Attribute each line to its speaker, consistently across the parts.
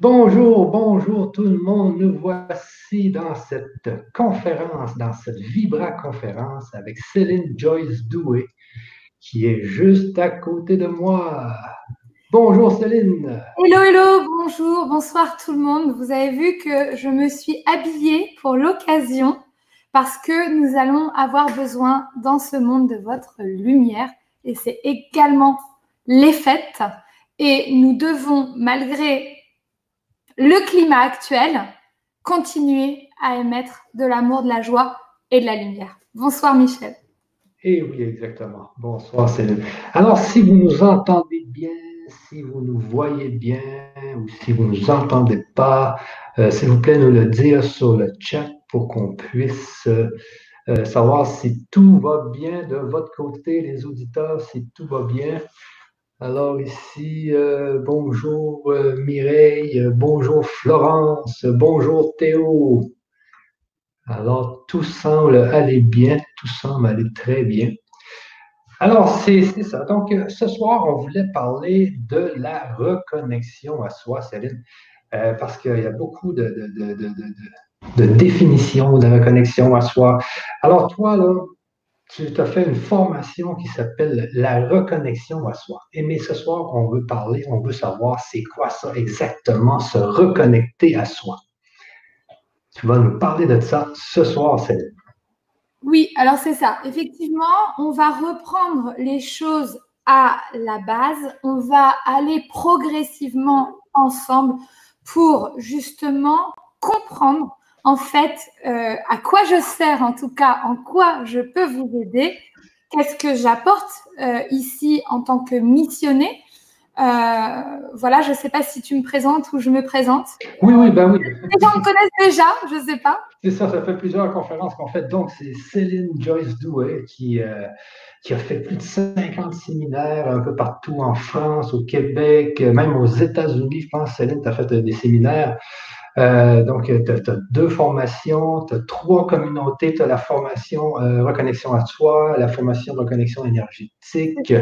Speaker 1: Bonjour, bonjour tout le monde. Nous voici dans cette conférence, dans cette Vibra conférence avec Céline Joyce Doué, qui est juste à côté de moi. Bonjour Céline.
Speaker 2: Hello, hello, bonjour, bonsoir tout le monde. Vous avez vu que je me suis habillée pour l'occasion parce que nous allons avoir besoin dans ce monde de votre lumière et c'est également les fêtes et nous devons, malgré le climat actuel, continuer à émettre de l'amour, de la joie et de la lumière. Bonsoir Michel.
Speaker 1: Eh oui, exactement. Bonsoir Céline. Alors, si vous nous entendez bien, si vous nous voyez bien ou si vous ne nous entendez pas, euh, s'il vous plaît, nous le dire sur le chat pour qu'on puisse euh, savoir si tout va bien de votre côté, les auditeurs, si tout va bien. Alors ici, euh, bonjour euh, Mireille, bonjour Florence, bonjour Théo. Alors tout semble aller bien, tout semble aller très bien. Alors c'est ça. Donc ce soir, on voulait parler de la reconnexion à soi, Céline, euh, parce qu'il y a beaucoup de, de, définitions de reconnexion à soi. Alors toi, là, tu as fait une formation qui s'appelle la reconnexion à soi. Et mais ce soir, on veut parler, on veut savoir c'est quoi ça exactement, se reconnecter à soi. Tu vas nous parler de ça ce soir, Céline.
Speaker 2: Oui, alors c'est ça. Effectivement, on va reprendre les choses à la base. On va aller progressivement ensemble pour justement comprendre en fait, euh, à quoi je sers, en tout cas, en quoi je peux vous aider, qu'est-ce que j'apporte euh, ici en tant que missionné. Euh, voilà, je ne sais pas si tu me présentes ou je me présente.
Speaker 1: Oui, oui, ben oui.
Speaker 2: Les gens me connaissent déjà, je ne sais pas.
Speaker 1: C'est ça, ça fait plusieurs conférences qu'on fait. Donc, c'est Céline Joyce Douet qui, qui a fait plus de 50 séminaires un peu partout en France, au Québec, même aux États-Unis. Je pense, Céline, tu as fait des séminaires. Euh, donc, tu as, deux formations, tu as trois communautés. Tu as la formation euh, reconnexion à soi, la formation reconnexion énergétique,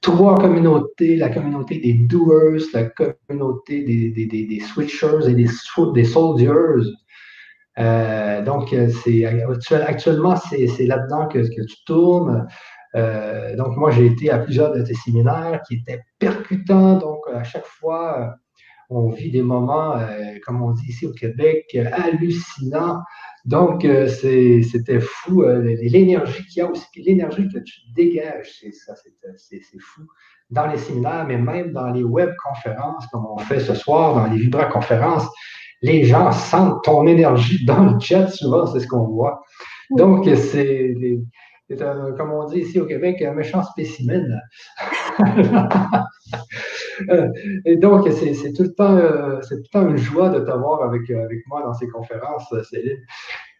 Speaker 1: trois communautés, la communauté des doers, la communauté des, switchers et des, des soldiers. Euh, donc, c'est actuellement, c'est là-dedans que, que, tu tournes. donc, moi, j'ai été à plusieurs de tes séminaires qui étaient percutants. Donc, à chaque fois, on vit des moments, euh, comme on dit ici au Québec, hallucinants. Donc, euh, c'était fou. Euh, l'énergie qu'il y a aussi, l'énergie que tu dégages, c'est ça, c'est fou. Dans les séminaires, mais même dans les web-conférences, comme on fait ce soir, dans les vibra-conférences, les gens sentent ton énergie dans le chat, souvent, c'est ce qu'on voit. Donc, c'est comme on dit ici au Québec, un méchant spécimen. Euh, et donc, c'est tout, le temps, euh, tout le temps une joie de t'avoir avec, euh, avec moi dans ces conférences.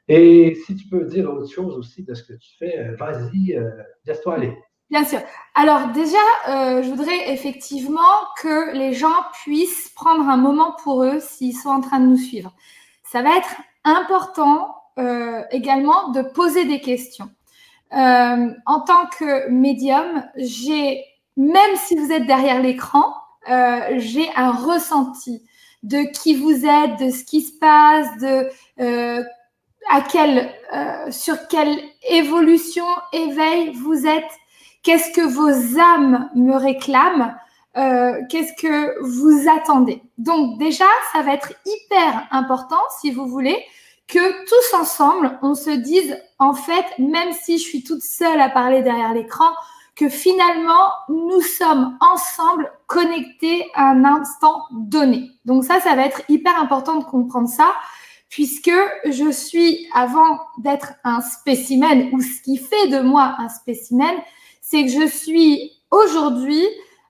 Speaker 1: Et si tu peux dire autre chose aussi de ce que tu fais, vas-y, laisse-toi aller.
Speaker 2: Bien sûr. Alors déjà, je voudrais effectivement que les gens puissent prendre un moment pour eux s'ils sont en train de nous suivre. Ça va être important également de poser des questions. en tant que médium, j'ai même si vous êtes derrière l'écran, euh, j'ai un ressenti de qui vous êtes, de ce qui se passe, de euh, euh, sur quelle évolution, éveil vous êtes, qu'est-ce que vos âmes me réclament, qu'est-ce que vous attendez? Donc déjà, ça va être hyper important, si vous voulez, que tous ensemble, on se dise, en fait, même si je suis toute seule à parler derrière l'écran, que finalement, nous sommes ensemble connectés à un instant donné. Donc ça, ça va être hyper important de comprendre ça, puisque je suis, avant d'être un spécimen, ou ce qui fait de moi un spécimen, c'est que je suis aujourd'hui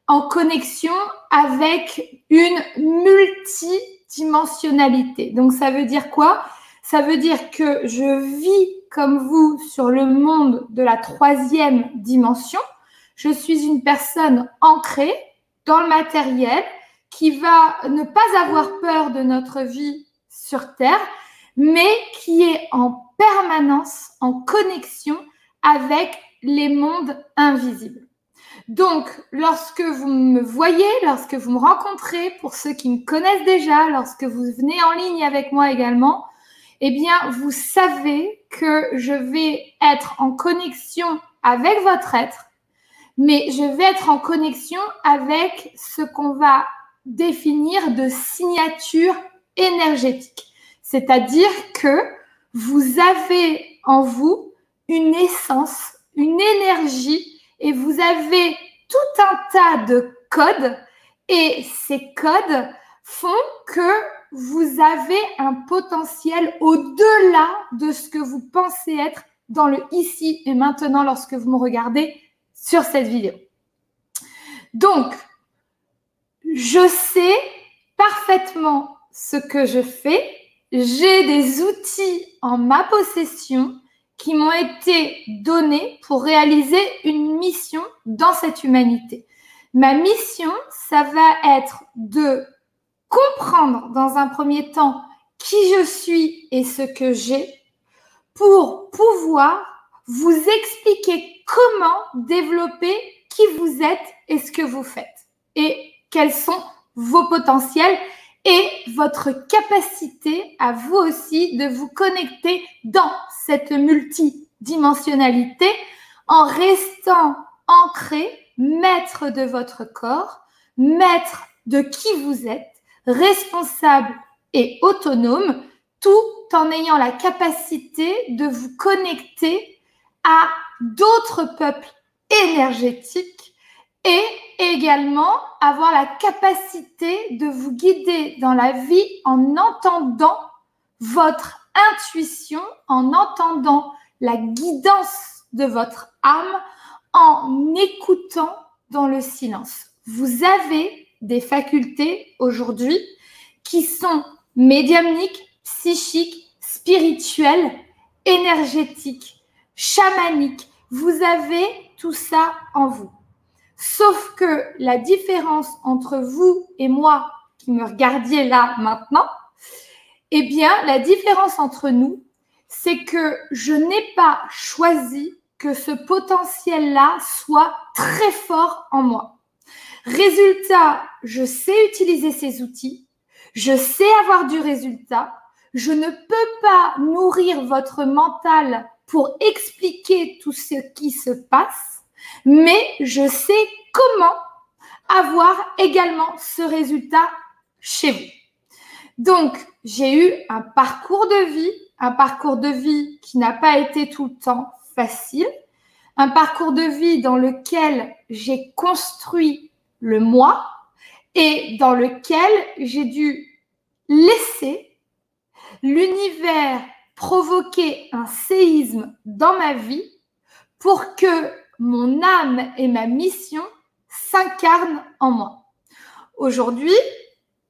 Speaker 2: en connexion avec une multidimensionnalité. Donc ça veut dire quoi? Ça veut dire que je vis comme vous sur le monde de la troisième dimension, je suis une personne ancrée dans le matériel qui va ne pas avoir peur de notre vie sur Terre, mais qui est en permanence en connexion avec les mondes invisibles. Donc, lorsque vous me voyez, lorsque vous me rencontrez, pour ceux qui me connaissent déjà, lorsque vous venez en ligne avec moi également, eh bien, vous savez que je vais être en connexion avec votre être, mais je vais être en connexion avec ce qu'on va définir de signature énergétique. C'est-à-dire que vous avez en vous une essence, une énergie et vous avez tout un tas de codes et ces codes font que vous avez un potentiel au-delà de ce que vous pensez être dans le ici et maintenant lorsque vous me regardez sur cette vidéo. Donc, je sais parfaitement ce que je fais. J'ai des outils en ma possession qui m'ont été donnés pour réaliser une mission dans cette humanité. Ma mission, ça va être de comprendre dans un premier temps qui je suis et ce que j'ai pour pouvoir vous expliquer comment développer qui vous êtes et ce que vous faites. Et quels sont vos potentiels et votre capacité à vous aussi de vous connecter dans cette multidimensionnalité en restant ancré, maître de votre corps, maître de qui vous êtes, responsable et autonome, tout en ayant la capacité de vous connecter à d'autres peuples énergétiques et également avoir la capacité de vous guider dans la vie en entendant votre intuition, en entendant la guidance de votre âme, en écoutant dans le silence. Vous avez des facultés aujourd'hui qui sont médiumniques, psychiques, spirituelles, énergétiques, chamaniques. Vous avez tout ça en vous. Sauf que la différence entre vous et moi qui me regardiez là maintenant, eh bien, la différence entre nous, c'est que je n'ai pas choisi que ce potentiel-là soit très fort en moi. Résultat, je sais utiliser ces outils, je sais avoir du résultat, je ne peux pas nourrir votre mental pour expliquer tout ce qui se passe, mais je sais comment avoir également ce résultat chez vous. Donc, j'ai eu un parcours de vie, un parcours de vie qui n'a pas été tout le temps facile, un parcours de vie dans lequel j'ai construit le moi et dans lequel j'ai dû laisser l'univers provoquer un séisme dans ma vie pour que mon âme et ma mission s'incarnent en moi. Aujourd'hui,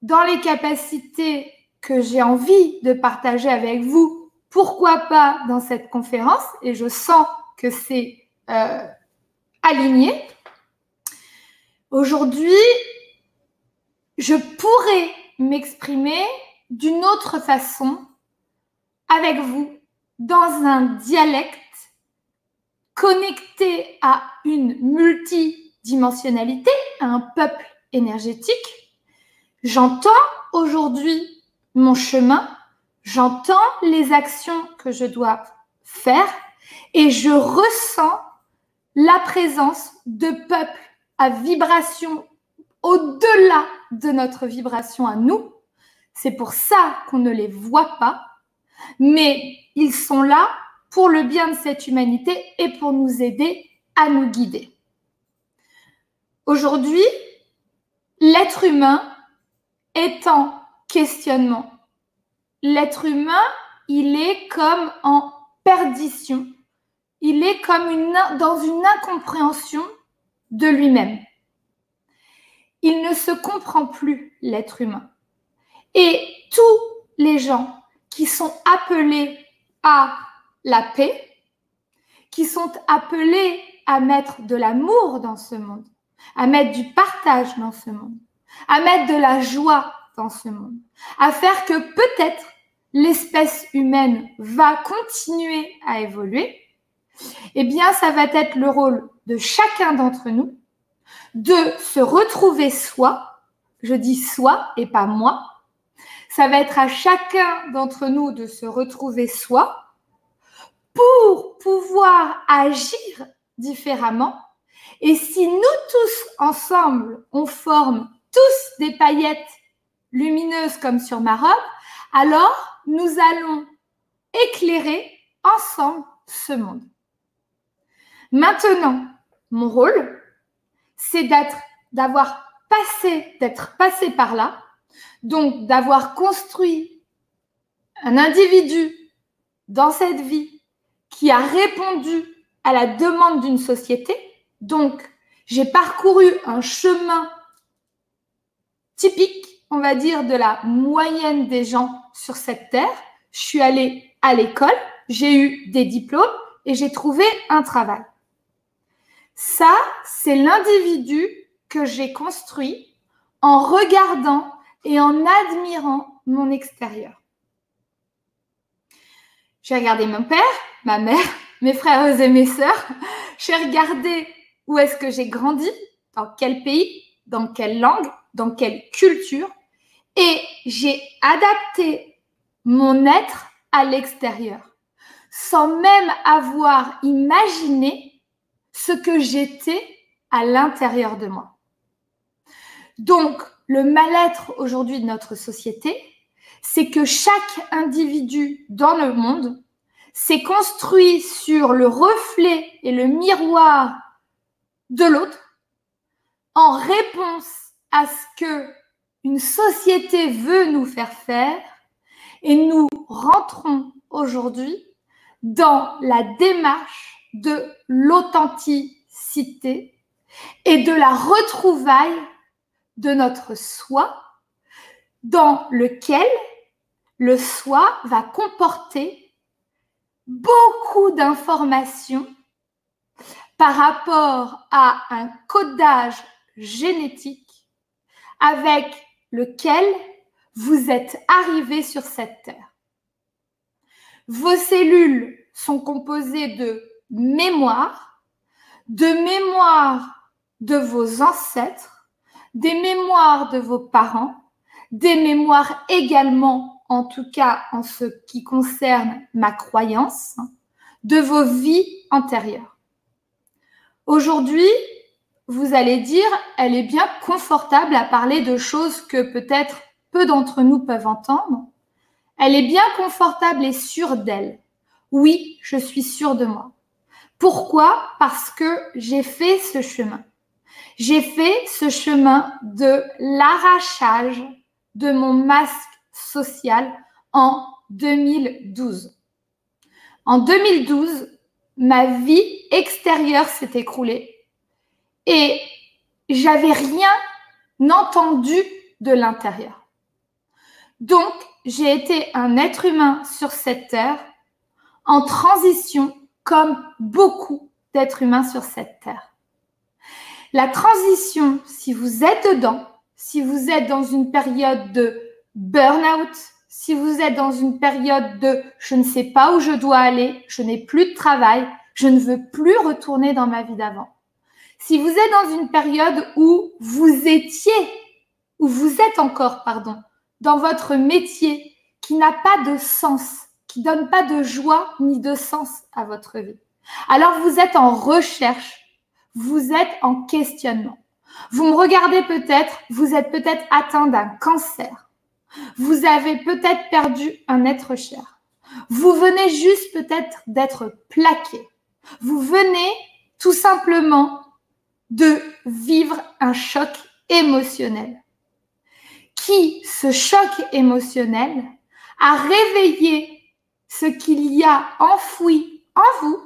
Speaker 2: dans les capacités que j'ai envie de partager avec vous, pourquoi pas dans cette conférence, et je sens que c'est euh, aligné, aujourd'hui, je pourrais m'exprimer d'une autre façon avec vous dans un dialecte connecté à une multidimensionnalité, à un peuple énergétique, j'entends aujourd'hui mon chemin, j'entends les actions que je dois faire et je ressens la présence de peuples à vibration au-delà de notre vibration à nous. C'est pour ça qu'on ne les voit pas, mais ils sont là pour le bien de cette humanité et pour nous aider à nous guider. Aujourd'hui, l'être humain est en questionnement. L'être humain, il est comme en perdition. Il est comme dans une incompréhension de lui-même. Il ne se comprend plus, l'être humain. Et tous les gens qui sont appelés à la paix, qui sont appelés à mettre de l'amour dans ce monde, à mettre du partage dans ce monde, à mettre de la joie dans ce monde, à faire que peut-être l'espèce humaine va continuer à évoluer, eh bien, ça va être le rôle de chacun d'entre nous de se retrouver soi, je dis soi et pas moi, ça va être à chacun d'entre nous de se retrouver soi pour pouvoir agir différemment. Et si nous tous ensemble, on forme tous des paillettes lumineuses comme sur ma robe, alors nous allons éclairer ensemble ce monde. Maintenant, mon rôle, c'est d'être, d'avoir passé, d'être passé par là, donc d'avoir construit un individu dans cette vie qui a répondu à la demande d'une société. Donc, j'ai parcouru un chemin typique, on va dire, de la moyenne des gens sur cette terre. Je suis allée à l'école, j'ai eu des diplômes et j'ai trouvé un travail. Ça, c'est l'individu que j'ai construit en regardant et en admirant mon extérieur. J'ai regardé mon père, ma mère, mes frères et mes sœurs. J'ai regardé où est-ce que j'ai grandi, dans quel pays, dans quelle langue, dans quelle culture. Et j'ai adapté mon être à l'extérieur, sans même avoir imaginé ce que j'étais à l'intérieur de moi. Donc, le mal-être aujourd'hui de notre société, c'est que chaque individu dans le monde s'est construit sur le reflet et le miroir de l'autre en réponse à ce que une société veut nous faire faire. Et nous rentrons aujourd'hui dans la démarche de l'authenticité et de la retrouvaille de notre soi dans lequel le soi va comporter beaucoup d'informations par rapport à un codage génétique avec lequel vous êtes arrivé sur cette terre. Vos cellules sont composées de mémoire, de mémoire de vos ancêtres, des mémoires de vos parents, des mémoires également, en tout cas en ce qui concerne ma croyance, de vos vies antérieures. Aujourd'hui, vous allez dire, elle est bien confortable à parler de choses que peut-être peu d'entre nous peuvent entendre. Elle est bien confortable et sûre d'elle. Oui, je suis sûre de moi. Pourquoi? Parce que j'ai fait ce chemin. J'ai fait ce chemin de l'arrachage de mon masque social en 2012. En 2012, ma vie extérieure s'est écroulée et j'avais rien entendu de l'intérieur. Donc, j'ai été un être humain sur cette terre en transition comme beaucoup d'êtres humains sur cette terre. La transition, si vous êtes dedans, si vous êtes dans une période de burn-out, si vous êtes dans une période de je ne sais pas où je dois aller, je n'ai plus de travail, je ne veux plus retourner dans ma vie d'avant. Si vous êtes dans une période où vous étiez, où vous êtes encore, pardon, dans votre métier qui n'a pas de sens, qui donne pas de joie ni de sens à votre vie. Alors vous êtes en recherche vous êtes en questionnement. Vous me regardez peut-être, vous êtes peut-être atteint d'un cancer. Vous avez peut-être perdu un être cher. Vous venez juste peut-être d'être plaqué. Vous venez tout simplement de vivre un choc émotionnel. Qui, ce choc émotionnel, a réveillé ce qu'il y a enfoui en vous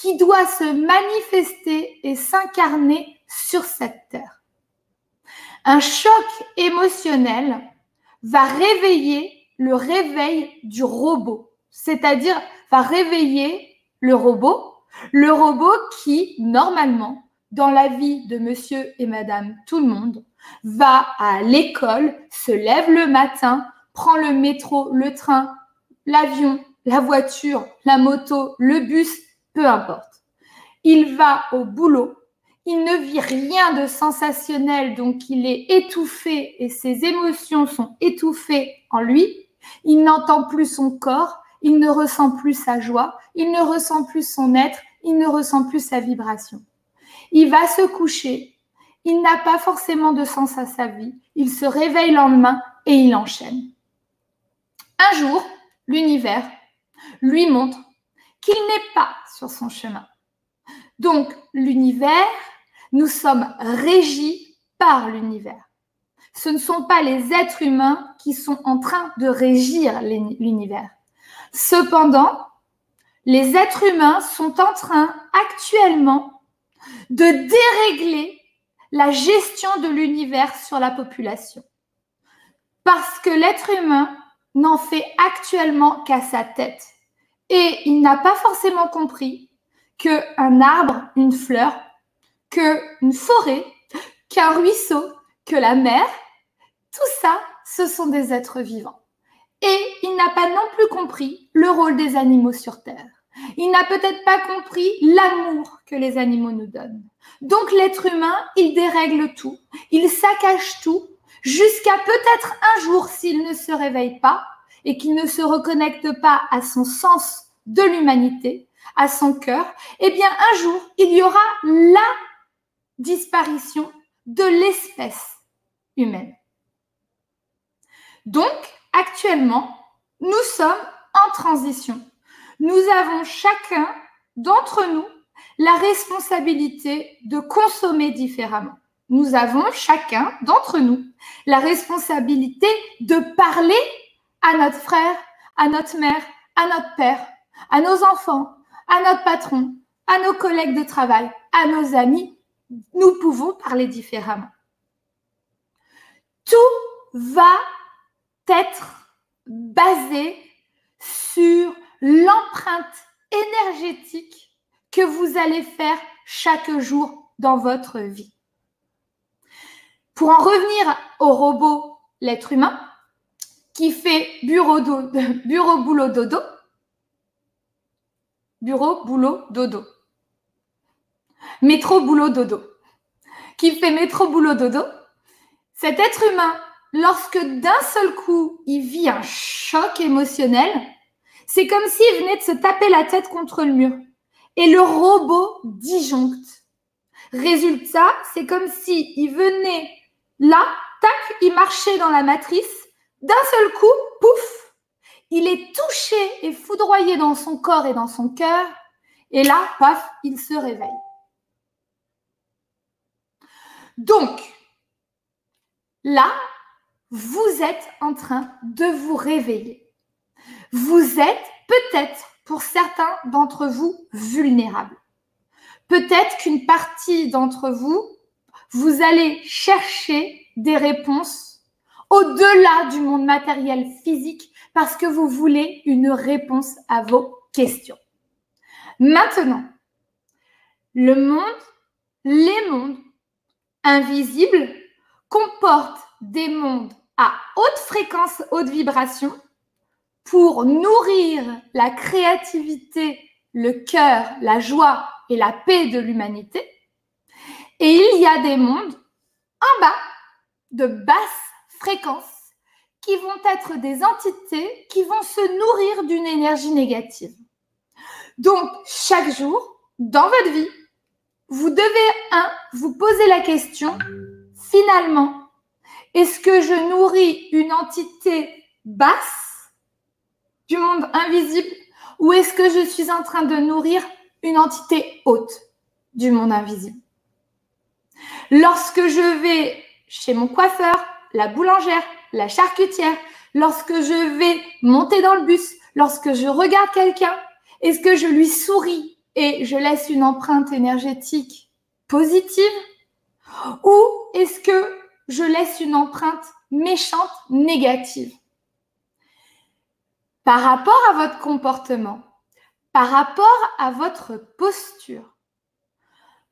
Speaker 2: qui doit se manifester et s'incarner sur cette terre. Un choc émotionnel va réveiller le réveil du robot, c'est-à-dire va réveiller le robot, le robot qui, normalement, dans la vie de monsieur et madame tout le monde, va à l'école, se lève le matin, prend le métro, le train, l'avion, la voiture, la moto, le bus, peu importe. Il va au boulot, il ne vit rien de sensationnel, donc il est étouffé et ses émotions sont étouffées en lui. Il n'entend plus son corps, il ne ressent plus sa joie, il ne ressent plus son être, il ne ressent plus sa vibration. Il va se coucher, il n'a pas forcément de sens à sa vie, il se réveille le lendemain et il enchaîne. Un jour, l'univers lui montre qu'il n'est pas sur son chemin. Donc, l'univers nous sommes régis par l'univers. Ce ne sont pas les êtres humains qui sont en train de régir l'univers. Cependant, les êtres humains sont en train actuellement de dérégler la gestion de l'univers sur la population. Parce que l'être humain n'en fait actuellement qu'à sa tête. Et il n'a pas forcément compris qu'un arbre, une fleur, qu'une forêt, qu'un ruisseau, que la mer, tout ça, ce sont des êtres vivants. Et il n'a pas non plus compris le rôle des animaux sur Terre. Il n'a peut-être pas compris l'amour que les animaux nous donnent. Donc l'être humain, il dérègle tout, il saccage tout, jusqu'à peut-être un jour, s'il ne se réveille pas et qu'il ne se reconnecte pas à son sens de l'humanité, à son cœur, eh bien un jour, il y aura la disparition de l'espèce humaine. Donc, actuellement, nous sommes en transition. Nous avons chacun d'entre nous la responsabilité de consommer différemment. Nous avons chacun d'entre nous la responsabilité de parler à notre frère, à notre mère, à notre père, à nos enfants, à notre patron, à nos collègues de travail, à nos amis nous pouvons parler différemment. Tout va être basé sur l'empreinte énergétique que vous allez faire chaque jour dans votre vie. Pour en revenir au robot, l'être humain, qui fait bureau, bureau boulot, dodo, bureau, boulot, dodo. Métro, boulot, dodo. Qui fait métro, boulot, dodo? Cet être humain, lorsque d'un seul coup, il vit un choc émotionnel, c'est comme s'il venait de se taper la tête contre le mur. Et le robot disjoncte. Résultat, c'est comme s'il il venait là, tac, il marchait dans la matrice. D'un seul coup, pouf, il est touché et foudroyé dans son corps et dans son cœur. Et là, paf, il se réveille. Donc, là, vous êtes en train de vous réveiller. Vous êtes peut-être, pour certains d'entre vous, vulnérables. Peut-être qu'une partie d'entre vous, vous allez chercher des réponses au-delà du monde matériel physique parce que vous voulez une réponse à vos questions. Maintenant, le monde, les mondes invisible comporte des mondes à haute fréquence, haute vibration pour nourrir la créativité, le cœur, la joie et la paix de l'humanité. Et il y a des mondes en bas de basse fréquence qui vont être des entités qui vont se nourrir d'une énergie négative. Donc, chaque jour, dans votre vie, vous devez, un, vous poser la question, finalement, est-ce que je nourris une entité basse du monde invisible ou est-ce que je suis en train de nourrir une entité haute du monde invisible? Lorsque je vais chez mon coiffeur, la boulangère, la charcutière, lorsque je vais monter dans le bus, lorsque je regarde quelqu'un, est-ce que je lui souris et je laisse une empreinte énergétique positive? Ou est-ce que je laisse une empreinte méchante négative? Par rapport à votre comportement, par rapport à votre posture,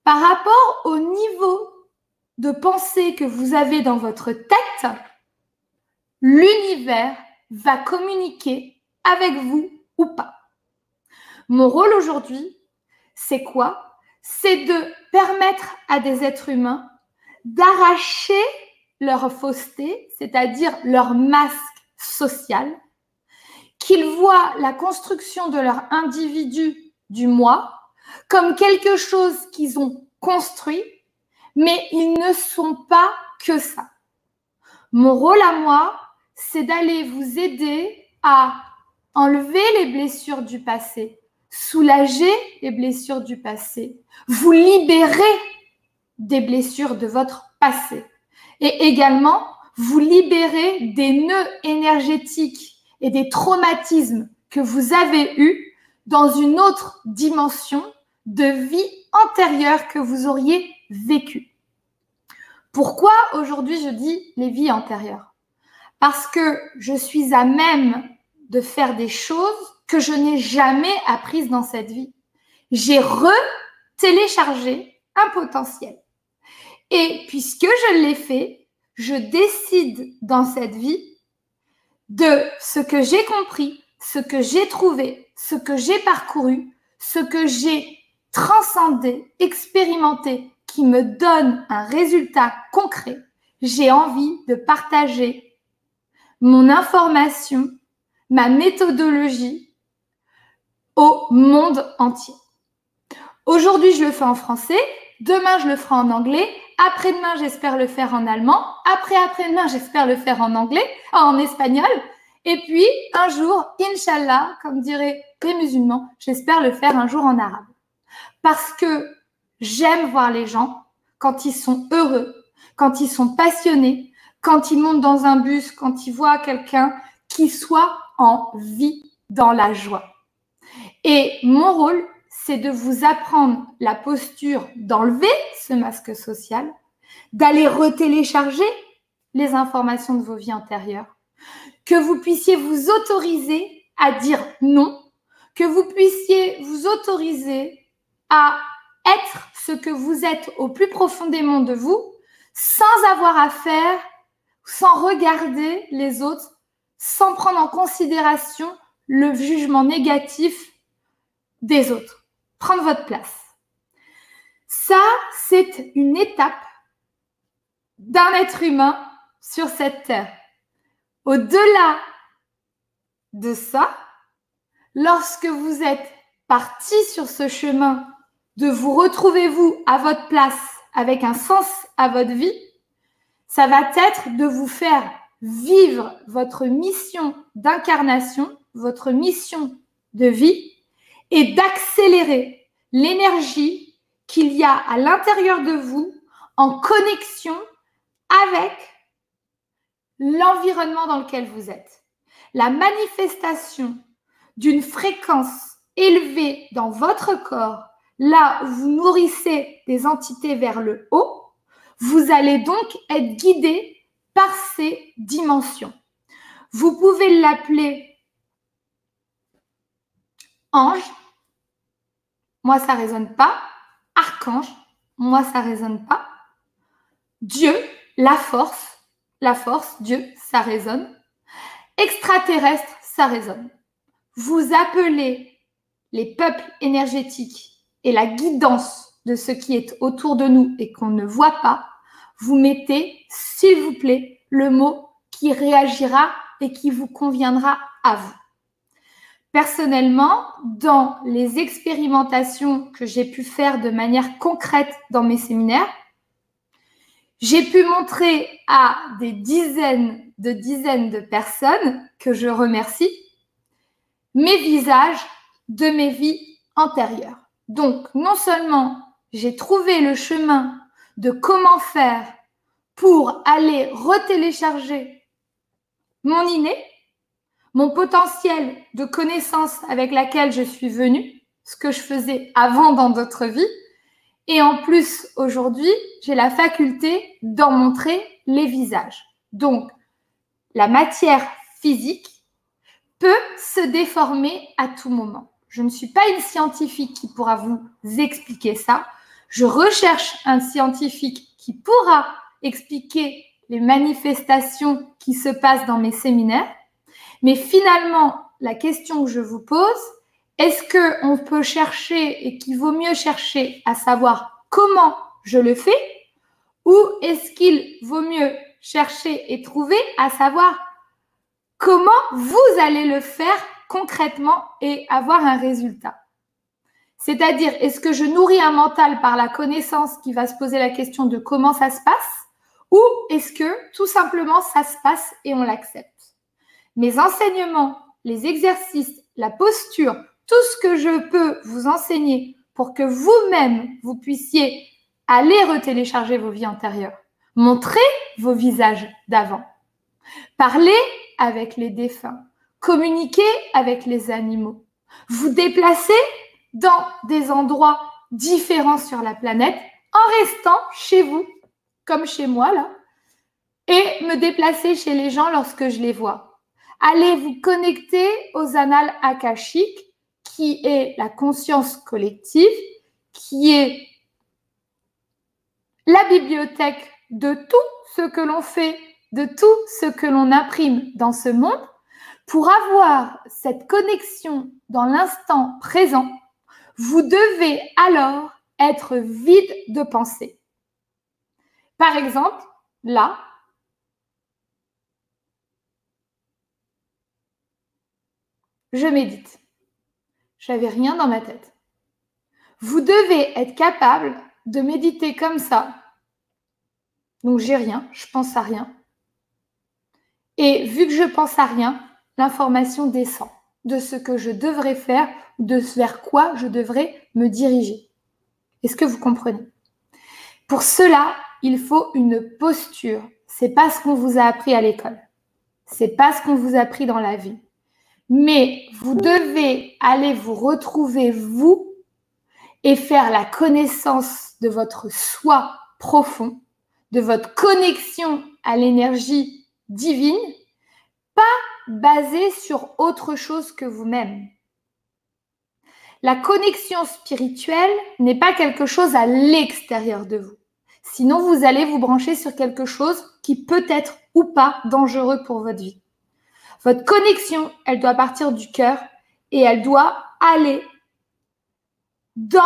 Speaker 2: par rapport au niveau de pensée que vous avez dans votre tête, l'univers va communiquer avec vous ou pas. Mon rôle aujourd'hui, c'est quoi? C'est de permettre à des êtres humains d'arracher leur fausseté, c'est-à-dire leur masque social, qu'ils voient la construction de leur individu du moi comme quelque chose qu'ils ont construit, mais ils ne sont pas que ça. Mon rôle à moi, c'est d'aller vous aider à enlever les blessures du passé, soulager les blessures du passé, vous libérer des blessures de votre passé et également vous libérer des nœuds énergétiques et des traumatismes que vous avez eus dans une autre dimension de vie antérieure que vous auriez vécue. Pourquoi aujourd'hui je dis les vies antérieures? Parce que je suis à même de faire des choses que je n'ai jamais apprises dans cette vie. J'ai re-téléchargé un potentiel. Et puisque je l'ai fait, je décide dans cette vie de ce que j'ai compris, ce que j'ai trouvé, ce que j'ai parcouru, ce que j'ai transcendé, expérimenté, qui me donne un résultat concret. J'ai envie de partager mon information, ma méthodologie au monde entier. Aujourd'hui, je le fais en français. Demain, je le ferai en anglais. Après-demain, j'espère le faire en allemand. Après-après-demain, j'espère le faire en anglais, en espagnol. Et puis, un jour, Inch'Allah, comme diraient les musulmans, j'espère le faire un jour en arabe. Parce que j'aime voir les gens quand ils sont heureux, quand ils sont passionnés, quand ils montent dans un bus, quand ils voient quelqu'un qui soit en vie, dans la joie. Et mon rôle, c'est de vous apprendre la posture d'enlever ce masque social, d'aller retélécharger les informations de vos vies antérieures, que vous puissiez vous autoriser à dire non, que vous puissiez vous autoriser à être ce que vous êtes au plus profondément de vous, sans avoir à faire, sans regarder les autres, sans prendre en considération le jugement négatif des autres prendre votre place. Ça, c'est une étape d'un être humain sur cette terre. Au-delà de ça, lorsque vous êtes parti sur ce chemin de vous retrouver vous à votre place avec un sens à votre vie, ça va être de vous faire vivre votre mission d'incarnation, votre mission de vie et d'accélérer l'énergie qu'il y a à l'intérieur de vous en connexion avec l'environnement dans lequel vous êtes. La manifestation d'une fréquence élevée dans votre corps, là vous nourrissez des entités vers le haut, vous allez donc être guidé par ces dimensions. Vous pouvez l'appeler ange, moi ça résonne pas. Archange, moi ça résonne pas. Dieu, la force, la force, Dieu, ça résonne. Extraterrestre, ça résonne. Vous appelez les peuples énergétiques et la guidance de ce qui est autour de nous et qu'on ne voit pas, vous mettez, s'il vous plaît, le mot qui réagira et qui vous conviendra à vous. Personnellement, dans les expérimentations que j'ai pu faire de manière concrète dans mes séminaires, j'ai pu montrer à des dizaines de dizaines de personnes que je remercie mes visages de mes vies antérieures. Donc, non seulement j'ai trouvé le chemin de comment faire pour aller retélécharger mon inné, mon potentiel de connaissance avec laquelle je suis venue, ce que je faisais avant dans d'autres vies. Et en plus, aujourd'hui, j'ai la faculté d'en montrer les visages. Donc, la matière physique peut se déformer à tout moment. Je ne suis pas une scientifique qui pourra vous expliquer ça. Je recherche un scientifique qui pourra expliquer les manifestations qui se passent dans mes séminaires mais finalement, la question que je vous pose, est-ce qu'on peut chercher et qu'il vaut mieux chercher à savoir comment je le fais? Ou est-ce qu'il vaut mieux chercher et trouver à savoir comment vous allez le faire concrètement et avoir un résultat. C'est-à-dire, est-ce que je nourris un mental par la connaissance qui va se poser la question de comment ça se passe ou est-ce que tout simplement ça se passe et on l'accepte? Mes enseignements, les exercices, la posture, tout ce que je peux vous enseigner pour que vous-même, vous puissiez aller retélécharger vos vies antérieures, montrer vos visages d'avant, parler avec les défunts, communiquer avec les animaux, vous déplacer dans des endroits différents sur la planète en restant chez vous, comme chez moi là, et me déplacer chez les gens lorsque je les vois. Allez vous connecter aux annales akashiques qui est la conscience collective, qui est la bibliothèque de tout ce que l'on fait, de tout ce que l'on imprime dans ce monde, pour avoir cette connexion dans l'instant présent, vous devez alors être vide de pensée. Par exemple, là, je médite. J'avais rien dans ma tête. Vous devez être capable de méditer comme ça. Donc j'ai rien, je pense à rien. Et vu que je pense à rien, l'information descend de ce que je devrais faire, de vers quoi je devrais me diriger. Est-ce que vous comprenez? Pour cela, il faut une posture. C'est pas ce qu'on vous a appris à l'école. C'est pas ce qu'on vous a appris dans la vie. Mais vous devez aller vous retrouver vous et faire la connaissance de votre soi profond, de votre connexion à l'énergie divine, pas basée sur autre chose que vous-même. La connexion spirituelle n'est pas quelque chose à l'extérieur de vous. Sinon, vous allez vous brancher sur quelque chose qui peut être ou pas dangereux pour votre vie. Votre connexion, elle doit partir du cœur et elle doit aller dans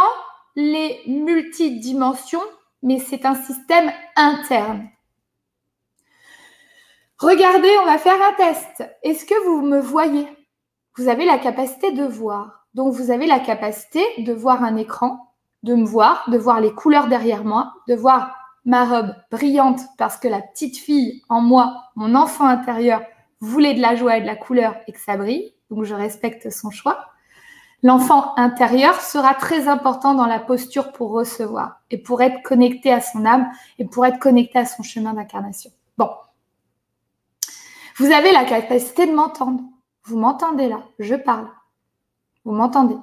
Speaker 2: les multidimensions, mais c'est un système interne. Regardez, on va faire un test. Est-ce que vous me voyez? Vous avez la capacité de voir. Donc, vous avez la capacité de voir un écran, de me voir, de voir les couleurs derrière moi, de voir ma robe brillante parce que la petite fille en moi, mon enfant intérieur, voulait de la joie et de la couleur et que ça brille, donc je respecte son choix. L'enfant intérieur sera très important dans la posture pour recevoir et pour être connecté à son âme et pour être connecté à son chemin d'incarnation. Bon. Vous avez la capacité de m'entendre. Vous m'entendez là, je parle. Vous m'entendez.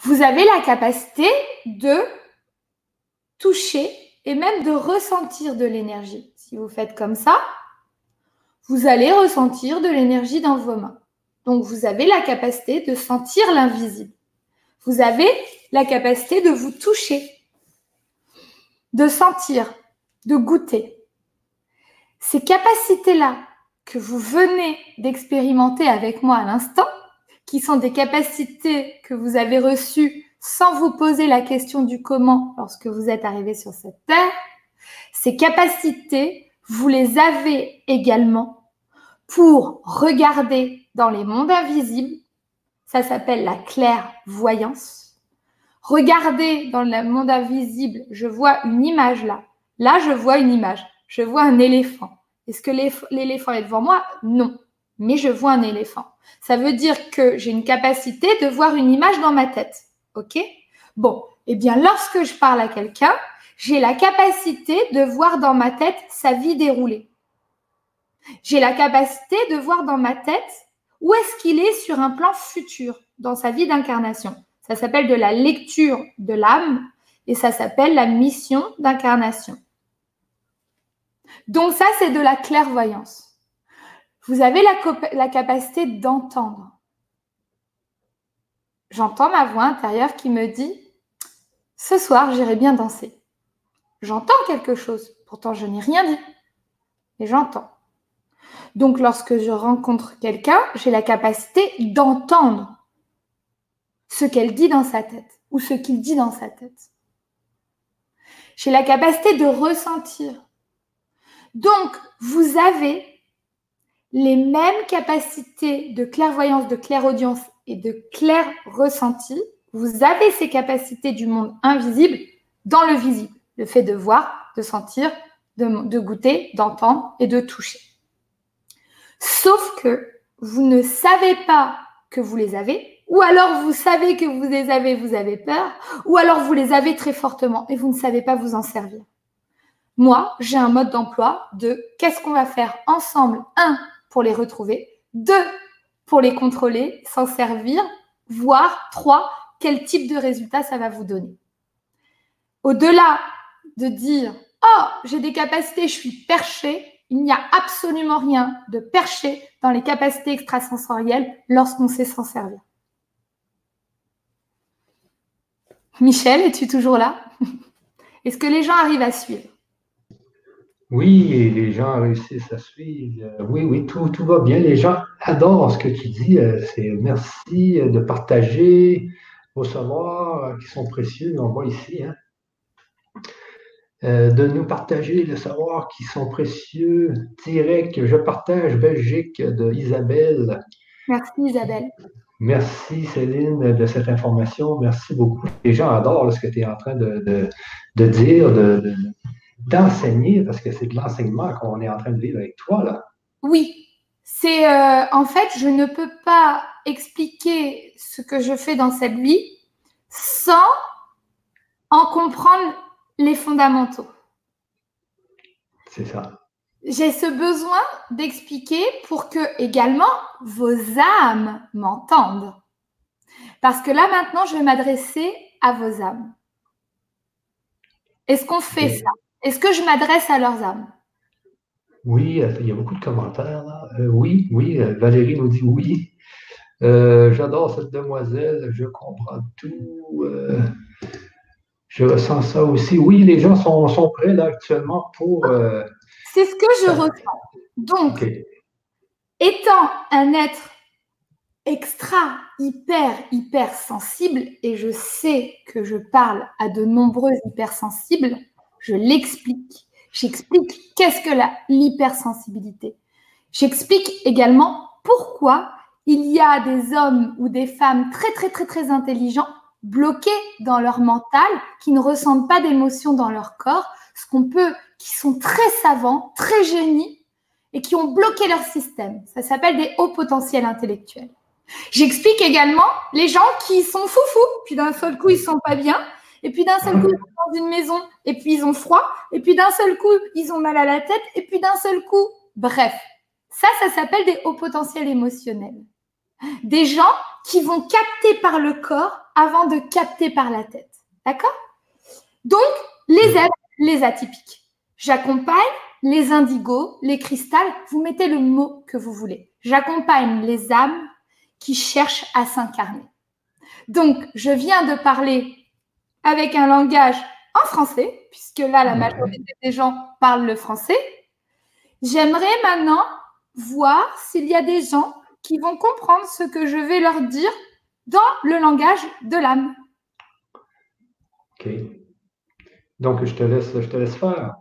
Speaker 2: Vous avez la capacité de toucher et même de ressentir de l'énergie. Si vous faites comme ça, vous allez ressentir de l'énergie dans vos mains. Donc, vous avez la capacité de sentir l'invisible. Vous avez la capacité de vous toucher, de sentir, de goûter. Ces capacités-là que vous venez d'expérimenter avec moi à l'instant, qui sont des capacités que vous avez reçues sans vous poser la question du comment lorsque vous êtes arrivé sur cette terre, ces capacités vous les avez également pour regarder dans les mondes invisibles. Ça s'appelle la clairvoyance. Regardez dans le monde invisible, je vois une image là. Là, je vois une image. Je vois un éléphant. Est-ce que l'éléphant est devant moi? Non. Mais je vois un éléphant. Ça veut dire que j'ai une capacité de voir une image dans ma tête. OK? Bon, eh bien, lorsque je parle à quelqu'un, j'ai la capacité de voir dans ma tête sa vie dérouler. J'ai la capacité de voir dans ma tête où est-ce qu'il est sur un plan futur dans sa vie d'incarnation. Ça s'appelle de la lecture de l'âme et ça s'appelle la mission d'incarnation. Donc ça, c'est de la clairvoyance. Vous avez la, capacité d'entendre. J'entends ma voix intérieure qui me dit, ce soir, j'irai bien danser. J'entends quelque chose. Pourtant, je n'ai rien dit. Mais j'entends. Donc, lorsque je rencontre quelqu'un, j'ai la capacité d'entendre. ce qu'elle dit dans sa tête ou ce qu'il dit dans sa tête. J'ai la capacité de ressentir. Donc, vous avez les mêmes capacités de clairvoyance, de clairaudience et de clair ressenti. Vous avez ces capacités du monde invisible dans le visible. Le fait de voir, de sentir, de, de goûter, d'entendre et de toucher. Sauf que vous ne savez pas que vous les avez, ou alors vous savez que vous les avez, vous avez peur, ou alors vous les avez très fortement et vous ne savez pas vous en servir. Moi, j'ai un mode d'emploi de qu'est-ce qu'on va faire ensemble, un, pour les retrouver, deux, pour les contrôler, s'en servir, voire trois, quel type de résultat ça va vous donner. Au-delà de dire, oh, j'ai des capacités, je suis perché, il n'y a absolument rien de perché dans les capacités extrasensorielles lorsqu'on sait s'en servir. Michel, es-tu toujours là? Est-ce que les gens arrivent à suivre?
Speaker 1: Oui, les gens réussissent à suivre. Euh, oui, oui, tout, tout va bien. Les gens adorent ce que tu dis. Euh, c'est merci de partager vos savoirs qui sont précieux. On voit ici. Hein. Euh, de nous partager le savoir qui sont précieux. Direct, je partage Belgique de Isabelle.
Speaker 2: Merci Isabelle.
Speaker 1: Merci Céline de cette information. Merci beaucoup. Les gens adorent ce que tu es en train de, dire, d'enseigner, parce que c'est de l'enseignement qu'on est en train de vivre avec toi. là.
Speaker 2: Oui, c'est euh, en fait, je ne peux pas expliquer ce que je fais dans cette vie sans en comprendre les fondamentaux.
Speaker 1: C'est ça.
Speaker 2: J'ai ce besoin d'expliquer pour que également vos âmes m'entendent. Parce que là maintenant, je vais m'adresser à vos âmes. Est-ce qu'on fait ça? Est-ce que je m'adresse à leurs âmes?
Speaker 1: Oui, il y a beaucoup de commentaires là. Euh, oui, oui, euh, Valérie nous dit oui. Euh, j'adore cette demoiselle, je comprends tout. Je ressens ça aussi. Oui, les gens sont, prêts là actuellement pour. Euh,
Speaker 2: c'est ce que je ressens. Donc, étant un être extra, hyper, hyper sensible, et je sais que je parle à de nombreux hypersensibles, je l'explique. J'explique qu'est-ce que l'hypersensibilité. J'explique également pourquoi il y a des hommes ou des femmes très, très, très, très intelligents bloqués dans leur mental, qui ne ressentent pas d'émotions dans leur corps, ce qu'on peut, qui sont très savants, très génies et qui ont bloqué leur système. Ça s'appelle des hauts potentiels intellectuels. J'explique également les gens qui sont foufous, puis d'un seul coup ils sont pas bien, et puis d'un seul coup ils sont dans une maison, et puis ils ont froid, et puis d'un seul coup ils ont mal à la tête, et puis d'un seul coup, bref, ça, ça s'appelle des hauts potentiels émotionnels. Des gens qui vont capter par le corps avant de capter par la tête. D'accord? Donc, les aides, les atypiques. J'accompagne les indigos, les cristals, vous mettez le mot que vous voulez. J'accompagne les âmes qui cherchent à s'incarner. Donc, je viens de parler avec un langage en français, puisque là, la majorité des gens parlent le français. J'aimerais maintenant voir s'il y a des gens qui vont comprendre ce que je vais leur dire dans le langage de l'âme.
Speaker 1: OK. Donc, je te laisse, je te laisse faire.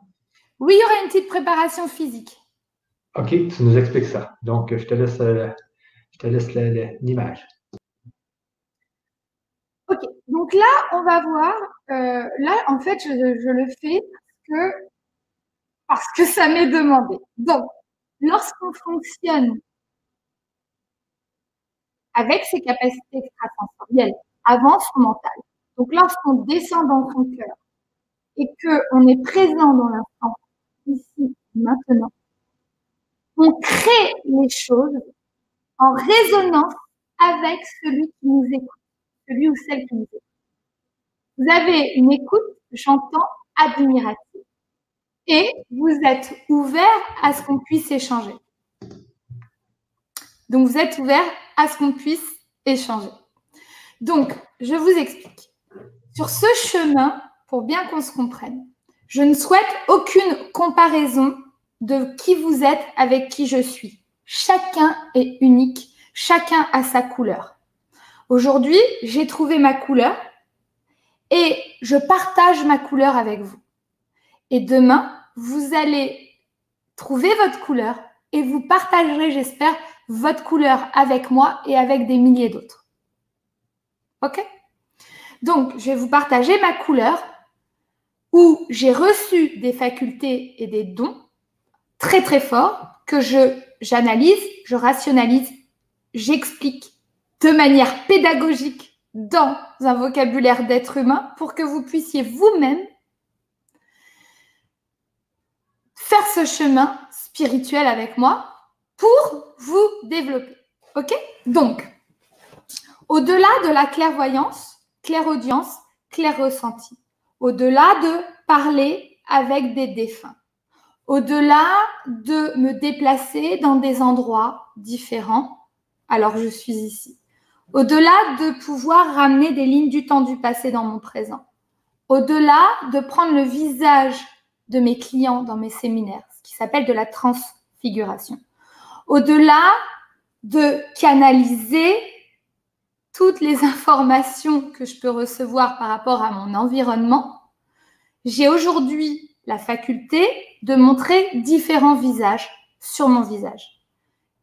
Speaker 2: Oui, il y aura une petite préparation physique.
Speaker 1: OK, tu nous expliques ça. Donc, je te laisse, euh, je te laisse l'image.
Speaker 2: OK. Donc là, on va voir. Euh, là, en fait, je, le fais parce que, parce que ça m'est demandé. Donc, lorsqu'on fonctionne avec ses capacités extrasensorielles avant son mental. Donc lorsqu'on descend dans son cœur et qu'on est présent dans l'instant, ici, maintenant, on crée les choses en résonance avec celui qui nous écoute, celui ou celle qui nous écoute. Vous avez une écoute, j'entends, admirative. Et vous êtes ouvert à ce qu'on puisse échanger. Donc, vous êtes ouvert à ce qu'on puisse échanger. Donc, je vous explique. Sur ce chemin, pour bien qu'on se comprenne, je ne souhaite aucune comparaison de qui vous êtes avec qui je suis. Chacun est unique, chacun a sa couleur. Aujourd'hui, j'ai trouvé ma couleur et je partage ma couleur avec vous. Et demain, vous allez trouver votre couleur et vous partagerez, j'espère, votre couleur avec moi et avec des milliers d'autres. OK? Donc, je vais vous partager ma couleur où j'ai reçu des facultés et des dons très très forts que je j'analyse, je rationalise, j'explique de manière pédagogique dans un vocabulaire d'être humain pour que vous puissiez vous-même faire ce chemin spirituel avec moi pour vous développer. OK? Donc, au-delà de la clairvoyance, clairaudience, clair ressenti, au-delà de parler avec des défunts, au-delà de me déplacer dans des endroits différents, alors je suis ici, au-delà de pouvoir ramener des lignes du temps du passé dans mon présent, au-delà de prendre le visage de mes clients dans mes séminaires, ce qui s'appelle de la transfiguration, au-delà de canaliser toutes les informations que je peux recevoir par rapport à mon environnement, j'ai aujourd'hui la faculté de montrer différents visages sur mon visage.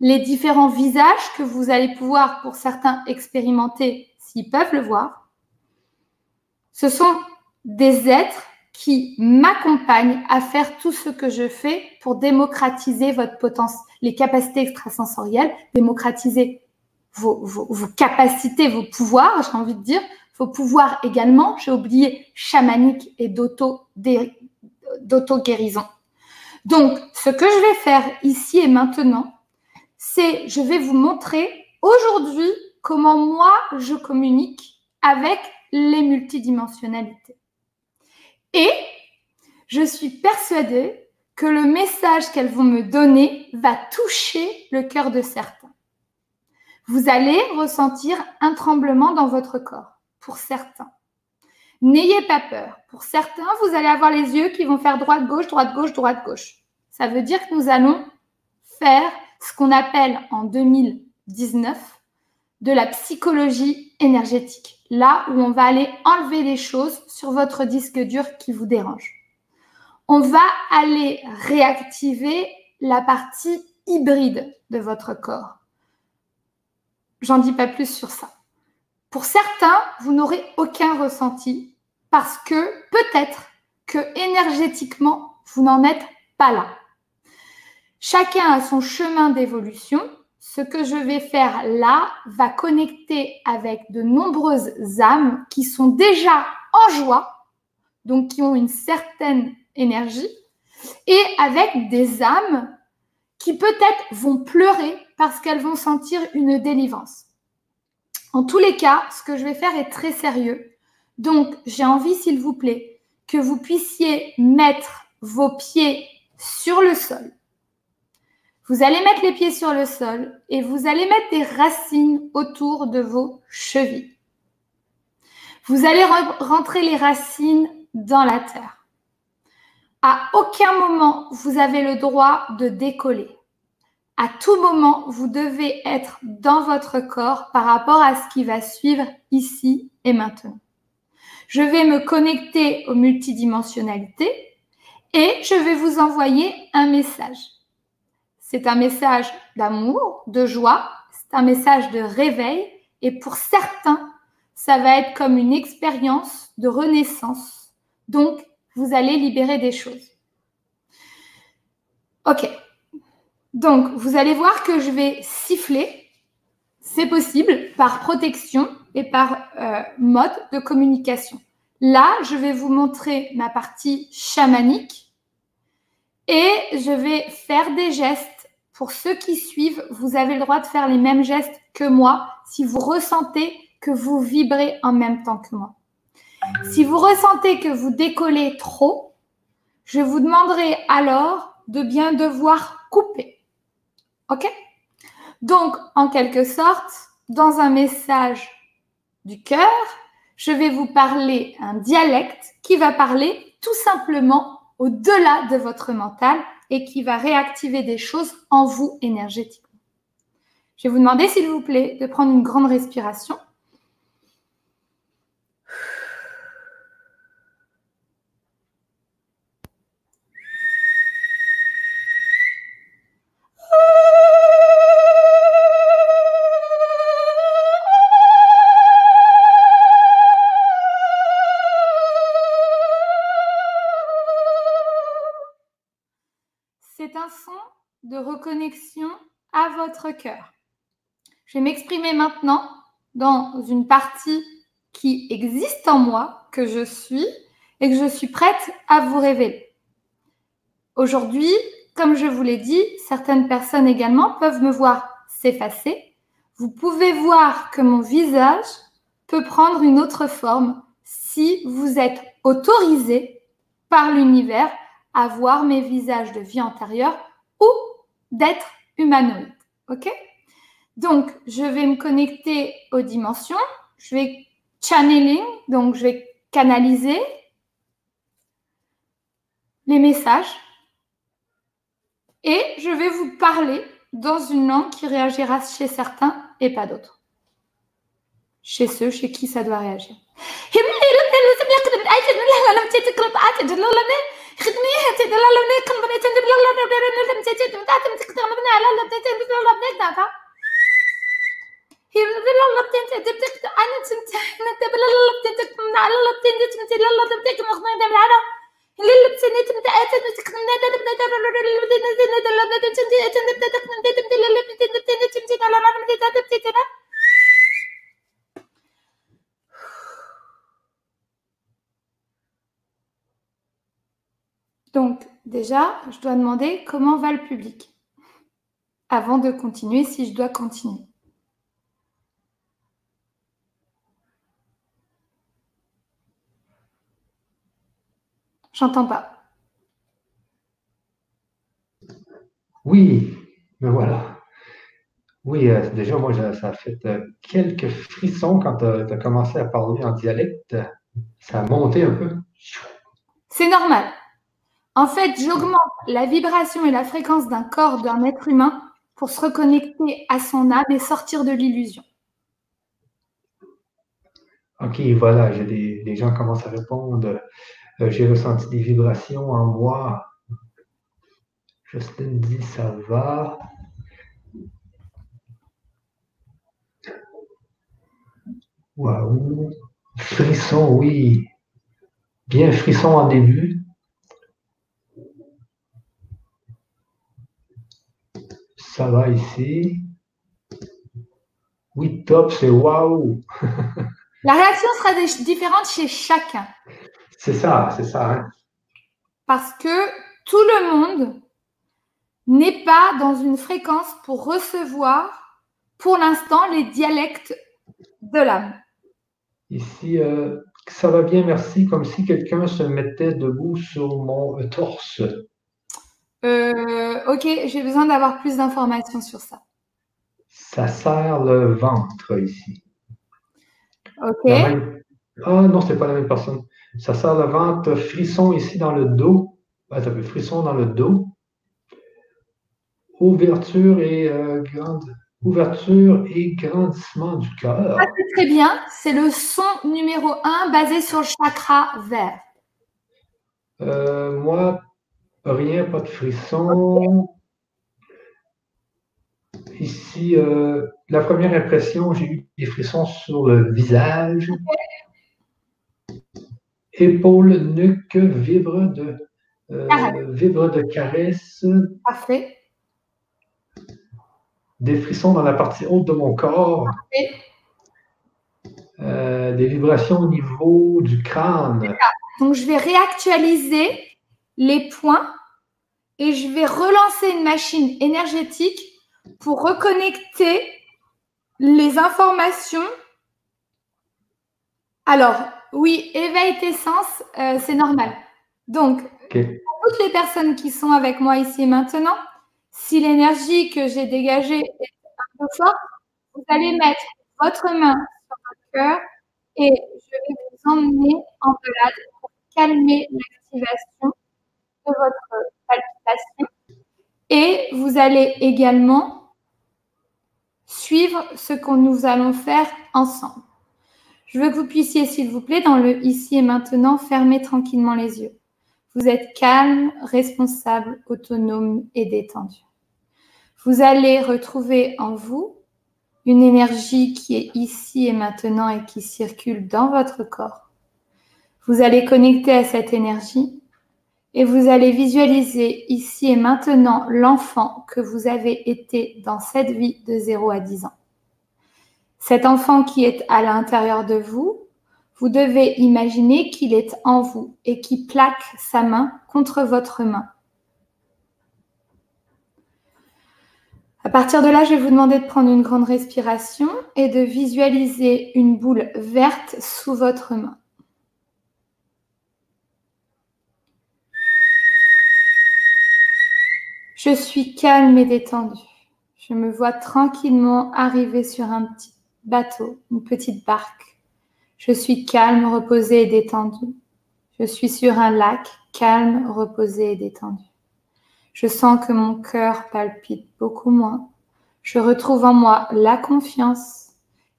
Speaker 2: Les différents visages que vous allez pouvoir, pour certains, expérimenter s'ils peuvent le voir, ce sont des êtres qui m'accompagnent à faire tout ce que je fais pour démocratiser votre potentiel, les capacités extrasensorielles, démocratiser vos, vos capacités, vos pouvoirs, j'ai envie de dire, vos pouvoirs également, j'ai oublié chamanique et d'auto-guérison. Donc, ce que je vais faire ici et maintenant, c'est je vais vous montrer aujourd'hui comment moi je communique avec les multidimensionnalités. Et je suis persuadée que le message qu'elles vont me donner va toucher le cœur de certains. Vous allez ressentir un tremblement dans votre corps, pour certains. N'ayez pas peur. Pour certains, vous allez avoir les yeux qui vont faire droite-gauche, droite-gauche, droite-gauche. Ça veut dire que nous allons faire ce qu'on appelle en 2019 de la psychologie énergétique. Là où on va aller enlever des choses sur votre disque dur qui vous dérange. On va aller réactiver la partie hybride de votre corps. J'en dis pas plus sur ça. Pour certains, vous n'aurez aucun ressenti parce que peut-être que énergétiquement, vous n'en êtes pas là. Chacun a son chemin d'évolution. Ce que je vais faire là va connecter avec de nombreuses âmes qui sont déjà en joie, donc qui ont une certaine énergie, et avec des âmes qui peut-être vont pleurer parce qu'elles vont sentir une délivrance. En tous les cas, ce que je vais faire est très sérieux. Donc, j'ai envie, s'il vous plaît, que vous puissiez mettre vos pieds sur le sol vous allez mettre les pieds sur le sol et vous allez mettre des racines autour de vos chevilles. Vous allez rentrer les racines dans la terre. À aucun moment, vous avez le droit de décoller. À tout moment, vous devez être dans votre corps par rapport à ce qui va suivre ici et maintenant. Je vais me connecter aux multidimensionnalités et je vais vous envoyer un message. C'est un message d'amour, de joie, c'est un message de réveil et pour certains, ça va être comme une expérience de renaissance. Donc, vous allez libérer des choses. Ok. Donc, vous allez voir que je vais siffler. C'est possible par protection et par euh, mode de communication. Là, je vais vous montrer ma partie chamanique et je vais faire des gestes pour ceux qui suivent, vous avez le droit de faire les mêmes gestes que moi si vous ressentez que vous vibrez en même temps que moi. Si vous ressentez que vous décollez trop, je vous demanderai alors de bien devoir couper. OK? Donc, en quelque sorte, dans un message du cœur, je vais vous parler un dialecte qui va parler tout simplement au-delà de votre mental et qui va réactiver des choses en vous énergétiquement. Je vais vous demander, s'il vous plaît, de prendre une grande respiration cœur. Je vais m'exprimer maintenant dans une partie qui existe en moi, que je suis et que je suis prête à vous révéler. Aujourd'hui, comme je vous l'ai dit, certaines personnes également peuvent me voir s'effacer. Vous pouvez voir que mon visage peut prendre une autre forme si vous êtes autorisé par l'univers à voir mes visages de vie antérieure ou d'être humanoïde. OK Donc, je vais me connecter aux dimensions. Je vais channeling, donc je vais canaliser les messages et je vais vous parler dans une langue qui réagira chez certains et pas d'autres. Chez ceux chez qui ça doit réagir. خدمي حتى لا لا نيكن بنات ندير لا لا ندير لا لا متاتي دمتات متقدر مبنى على لا بدات ندير لا بنات دابا هي لا لا بدات دبتك أنا تمت أنا دابا لا لا بدات من على لا بدات تمت لا لا بدات مخنا دابا على لا لا بدات تمت تقدر متقدر لا لا بدات لا لا بدات لا لا بدات تمت اتات بدات تمت لا لا بدات تمت لا لا بدات تمت لا لا بدات تمت Donc, déjà, je dois demander comment va le public avant de continuer si je dois continuer. J'entends pas.
Speaker 1: Oui, mais voilà. Oui, euh, déjà, moi, ça a fait euh, quelques frissons quand tu as, commencé à parler en dialecte. Ça a monté un peu.
Speaker 2: C'est normal. En fait, j'augmente la vibration et la fréquence d'un corps d'un être humain pour se reconnecter à son âme et sortir de l'illusion.
Speaker 1: Ok, voilà, des, les gens commencent à répondre. Euh, j'ai ressenti des vibrations en moi. Justine dit ça va. Waouh! Frisson, oui. Bien frisson en début. Ça va ici. Oui, top, c'est waouh!
Speaker 2: La réaction sera différente chez chacun.
Speaker 1: C'est ça, c'est ça. Hein.
Speaker 2: Parce que tout le monde n'est pas dans une fréquence pour recevoir, pour l'instant, les dialectes de l'âme.
Speaker 1: Ici, euh, ça va bien, merci, comme si quelqu'un se mettait debout sur mon torse.
Speaker 2: Euh, ok, j'ai besoin d'avoir plus d'informations sur ça.
Speaker 1: Ça serre le ventre ici.
Speaker 2: Ok.
Speaker 1: Ah non, c'est pas la même personne. Ça sert le ventre, frisson ici dans le dos. ça fait frisson dans le dos. Ouverture et euh, grande ouverture et grandissement du cœur.
Speaker 2: Ah, c'est très bien. C'est le son numéro un basé sur le chakra vert.
Speaker 1: Euh, moi, rien, pas de frisson. Ici, euh, la première impression, j'ai eu des frissons sur le visage épaule, nuque, vibre de, euh, vibre de caresse.
Speaker 2: Parfait.
Speaker 1: Des frissons dans la partie haute de mon corps.
Speaker 2: Parfait.
Speaker 1: Euh, des vibrations au niveau du crâne.
Speaker 2: Donc, je vais réactualiser les points et je vais relancer une machine énergétique pour reconnecter les informations. Alors, oui, éveil tes sens, euh, c'est normal. Donc, toutes les personnes qui sont avec moi ici et maintenant, si l'énergie que j'ai dégagée est un peu forte, vous allez mettre votre main sur votre cœur et je vais vous emmener en balade pour calmer l'activation de votre Et vous allez également suivre ce que nous allons faire ensemble. Je veux que vous puissiez, s'il vous plaît, dans le ici et maintenant, fermer tranquillement les yeux. Vous êtes calme, responsable, autonome et détendu. Vous allez retrouver en vous une énergie qui est ici et maintenant et qui circule dans votre corps. Vous allez connecter à cette énergie Et vous allez visualiser ici et maintenant l'enfant que vous avez été dans cette vie de 0 à 10 ans. Cet enfant qui est à l'intérieur de vous, vous devez imaginer qu'il est en vous et qui plaque sa main contre votre main. À partir de là, je vais vous demander de prendre une grande respiration et de visualiser une boule verte sous votre main. Je suis calme et détendue. Je me vois tranquillement arriver sur un petit bateau, une petite barque. Je suis calme, reposée et détendue. Je suis sur un lac, calme, reposée et détendue. Je sens que mon cœur palpite beaucoup moins. Je retrouve en moi la confiance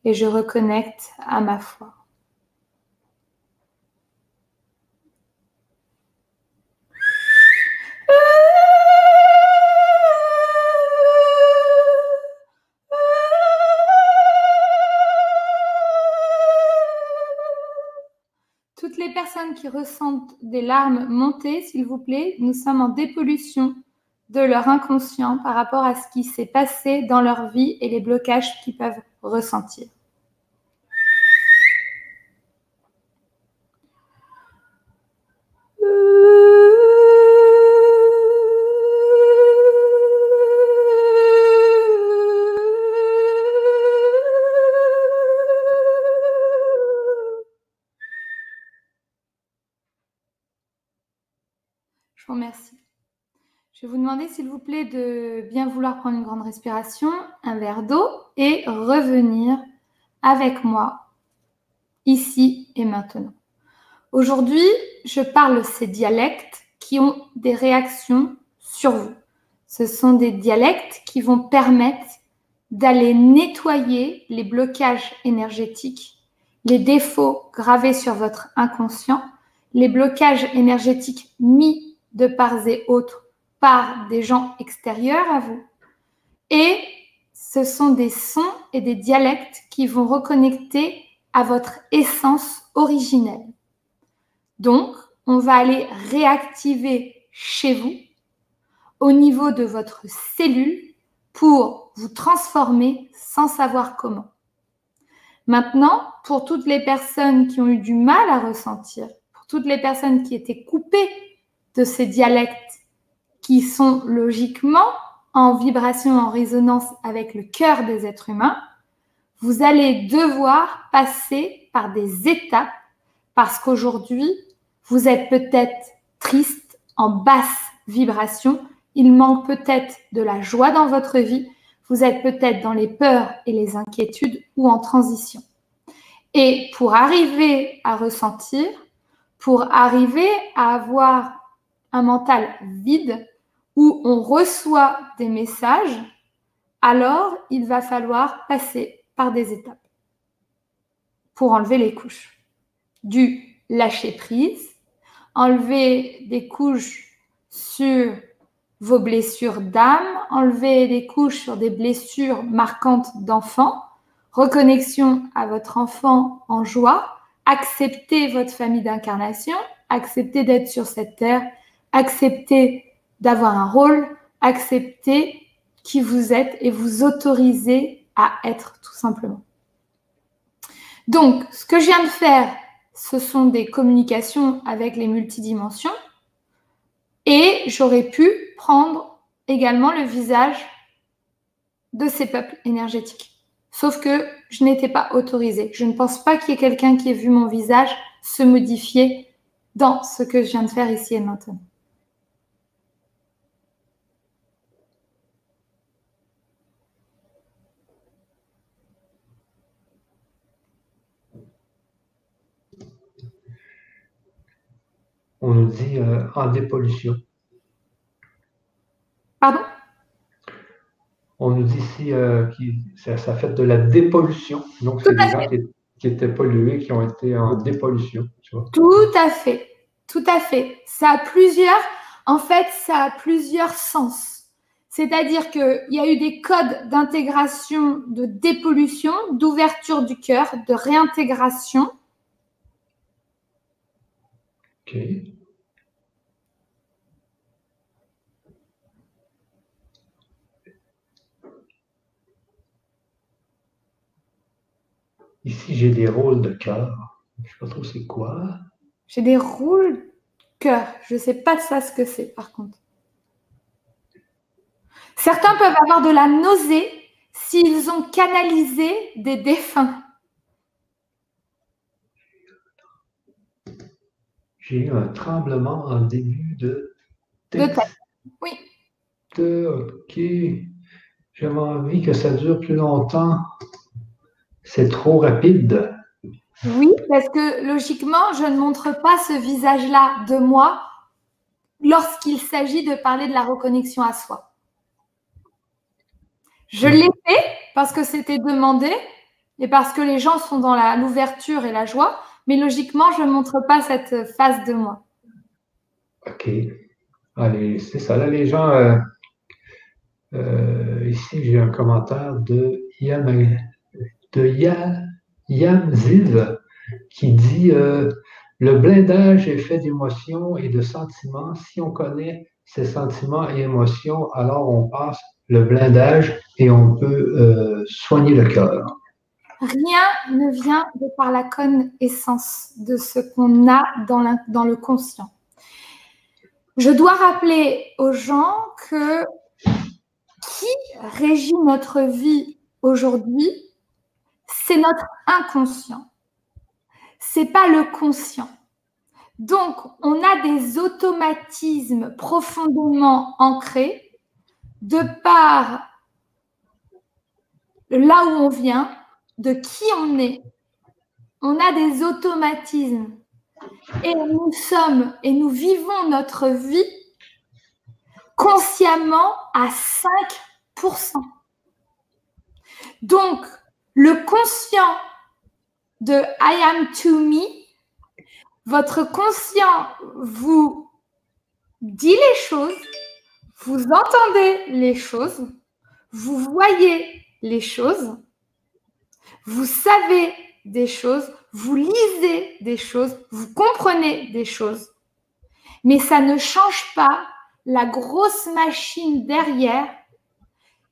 Speaker 2: et je reconnecte à ma foi. Qui ressentent des larmes montées, s'il vous plaît, nous sommes en dépollution de leur inconscient par rapport à ce qui s'est passé dans leur vie et les blocages qu'ils peuvent ressentir. Je vais vous demander, s'il vous plaît, de bien vouloir prendre une grande respiration, un verre d'eau et revenir avec moi ici et maintenant. Aujourd'hui, je parle ces dialectes qui ont des réactions sur vous. Ce sont des dialectes qui vont permettre d'aller nettoyer les blocages énergétiques, les défauts gravés sur votre inconscient, les blocages énergétiques mis de part et autres par des gens extérieurs à vous. Et ce sont des sons et des dialectes qui vont reconnecter à votre essence originelle. Donc, on va aller réactiver chez vous, au niveau de votre cellule, pour vous transformer sans savoir comment. Maintenant, pour toutes les personnes qui ont eu du mal à ressentir, pour toutes les personnes qui étaient coupées de ces dialectes qui sont logiquement en vibration, en résonance avec le cœur des êtres humains, vous allez devoir passer par des étapes parce qu'aujourd'hui, vous êtes peut-être triste, en basse vibration, il manque peut-être de la joie dans votre vie, vous êtes peut-être dans les peurs et les inquiétudes ou en transition. Et pour arriver à ressentir, pour arriver à avoir un mental vide, on reçoit des messages, alors il va falloir passer par des étapes pour enlever les couches. Du lâcher prise, enlever des couches sur vos blessures d'âme, enlever des couches sur des blessures marquantes d'enfant, reconnexion à votre enfant en joie, accepter votre famille d'incarnation, accepter d'être sur cette terre, accepter d'avoir un rôle, accepter qui vous êtes et vous autoriser à être tout simplement. Donc, ce que je viens de faire, ce sont des communications avec les multidimensions et j'aurais pu prendre également le visage de ces peuples énergétiques. Sauf que je n'étais pas autorisée. Je ne pense pas qu'il y ait quelqu'un qui ait vu mon visage se modifier dans ce que je viens de faire ici et maintenant.
Speaker 1: on nous dit euh, en dépollution.
Speaker 2: Pardon?
Speaker 1: On nous dit ici euh, que ça, fait de la dépollution. Donc, c'est des gens qui, étaient pollués, qui ont été en dépollution.
Speaker 2: Tout à fait. Tout à fait. Ça a plusieurs, en fait, ça a plusieurs sens. C'est-à-dire qu'il y a eu des codes d'intégration, de dépollution, d'ouverture du cœur, de réintégration
Speaker 1: Ici, j'ai des rôles de cœur. Je ne sais pas trop c'est quoi.
Speaker 2: J'ai des rôles cœur. Je ne sais pas de ça ce que c'est, par contre. Certains peuvent avoir de la nausée s'ils ont canalisé des défunts.
Speaker 1: J'ai eu un tremblement en début de
Speaker 2: texte. Oui.
Speaker 1: ok. J'avais envie que ça dure plus longtemps. C'est trop rapide.
Speaker 2: Oui, parce que logiquement, je ne montre pas ce visage-là de moi lorsqu'il s'agit de parler de la reconnexion à soi. Je l'ai fait parce que c'était demandé et parce que les gens sont dans l'ouverture et la joie, mais logiquement, je ne montre pas cette face de moi.
Speaker 1: OK. Allez, c'est ça. Là, les gens, euh, euh, ici, j'ai un commentaire de Yam, de Yamziv qui dit euh, Le blindage est fait d'émotions et de sentiments. Si on connaît ces sentiments et émotions, alors on passe le blindage et on peut euh, soigner le cœur.
Speaker 2: Rien ne vient de par la connaissance de ce qu'on a dans, dans le conscient. Je dois rappeler aux gens que qui régit notre vie aujourd'hui, c'est notre inconscient. C'est pas le conscient. Donc, on a des automatismes profondément ancrés de par là où on vient, de qui on est. On a des automatismes et nous sommes et nous vivons notre vie consciemment à 5%. Donc, le conscient de I am to me, votre conscient vous dit les choses, vous entendez les choses, vous voyez les choses, vous savez des choses, vous lisez des choses, vous comprenez des choses, mais ça ne change pas la grosse machine derrière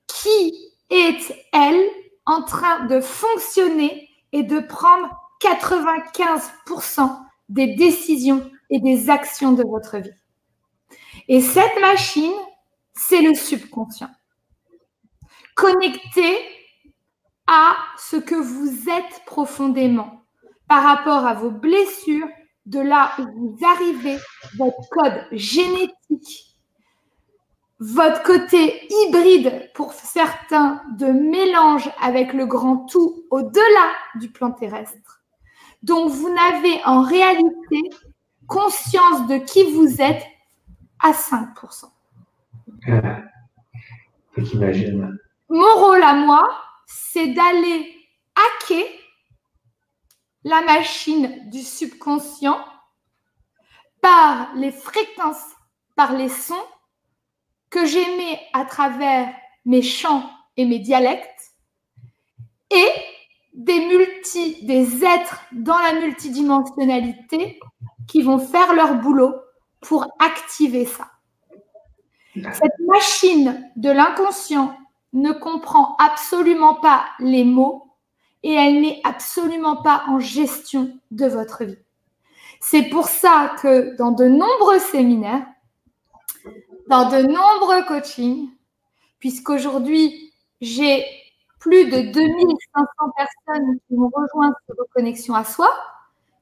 Speaker 2: qui est, elle, en train de fonctionner et de prendre 95% des décisions et des actions de votre vie. Et cette machine, c'est le subconscient. Connecté à ce que vous êtes profondément par rapport à vos blessures, de là où vous arrivez, votre code génétique, votre côté hybride pour certains de mélange avec le grand tout au-delà du plan terrestre. Donc vous n'avez en réalité conscience de qui vous êtes à 5%.
Speaker 1: Ah,
Speaker 2: Mon rôle à moi, c'est d'aller hacker la machine du subconscient par les fréquences, par les sons que j'émets à travers mes chants et mes dialectes et des multi, des êtres dans la multidimensionnalité qui vont faire leur boulot pour activer ça. Cette machine de l'inconscient ne comprend absolument pas les mots et elle n'est absolument pas en gestion de votre vie. C'est pour ça que dans de nombreux séminaires, dans de nombreux coachings, puisqu'aujourd'hui, j'ai plus de 2500 personnes qui m'ont rejoint sur Reconnexion à soi.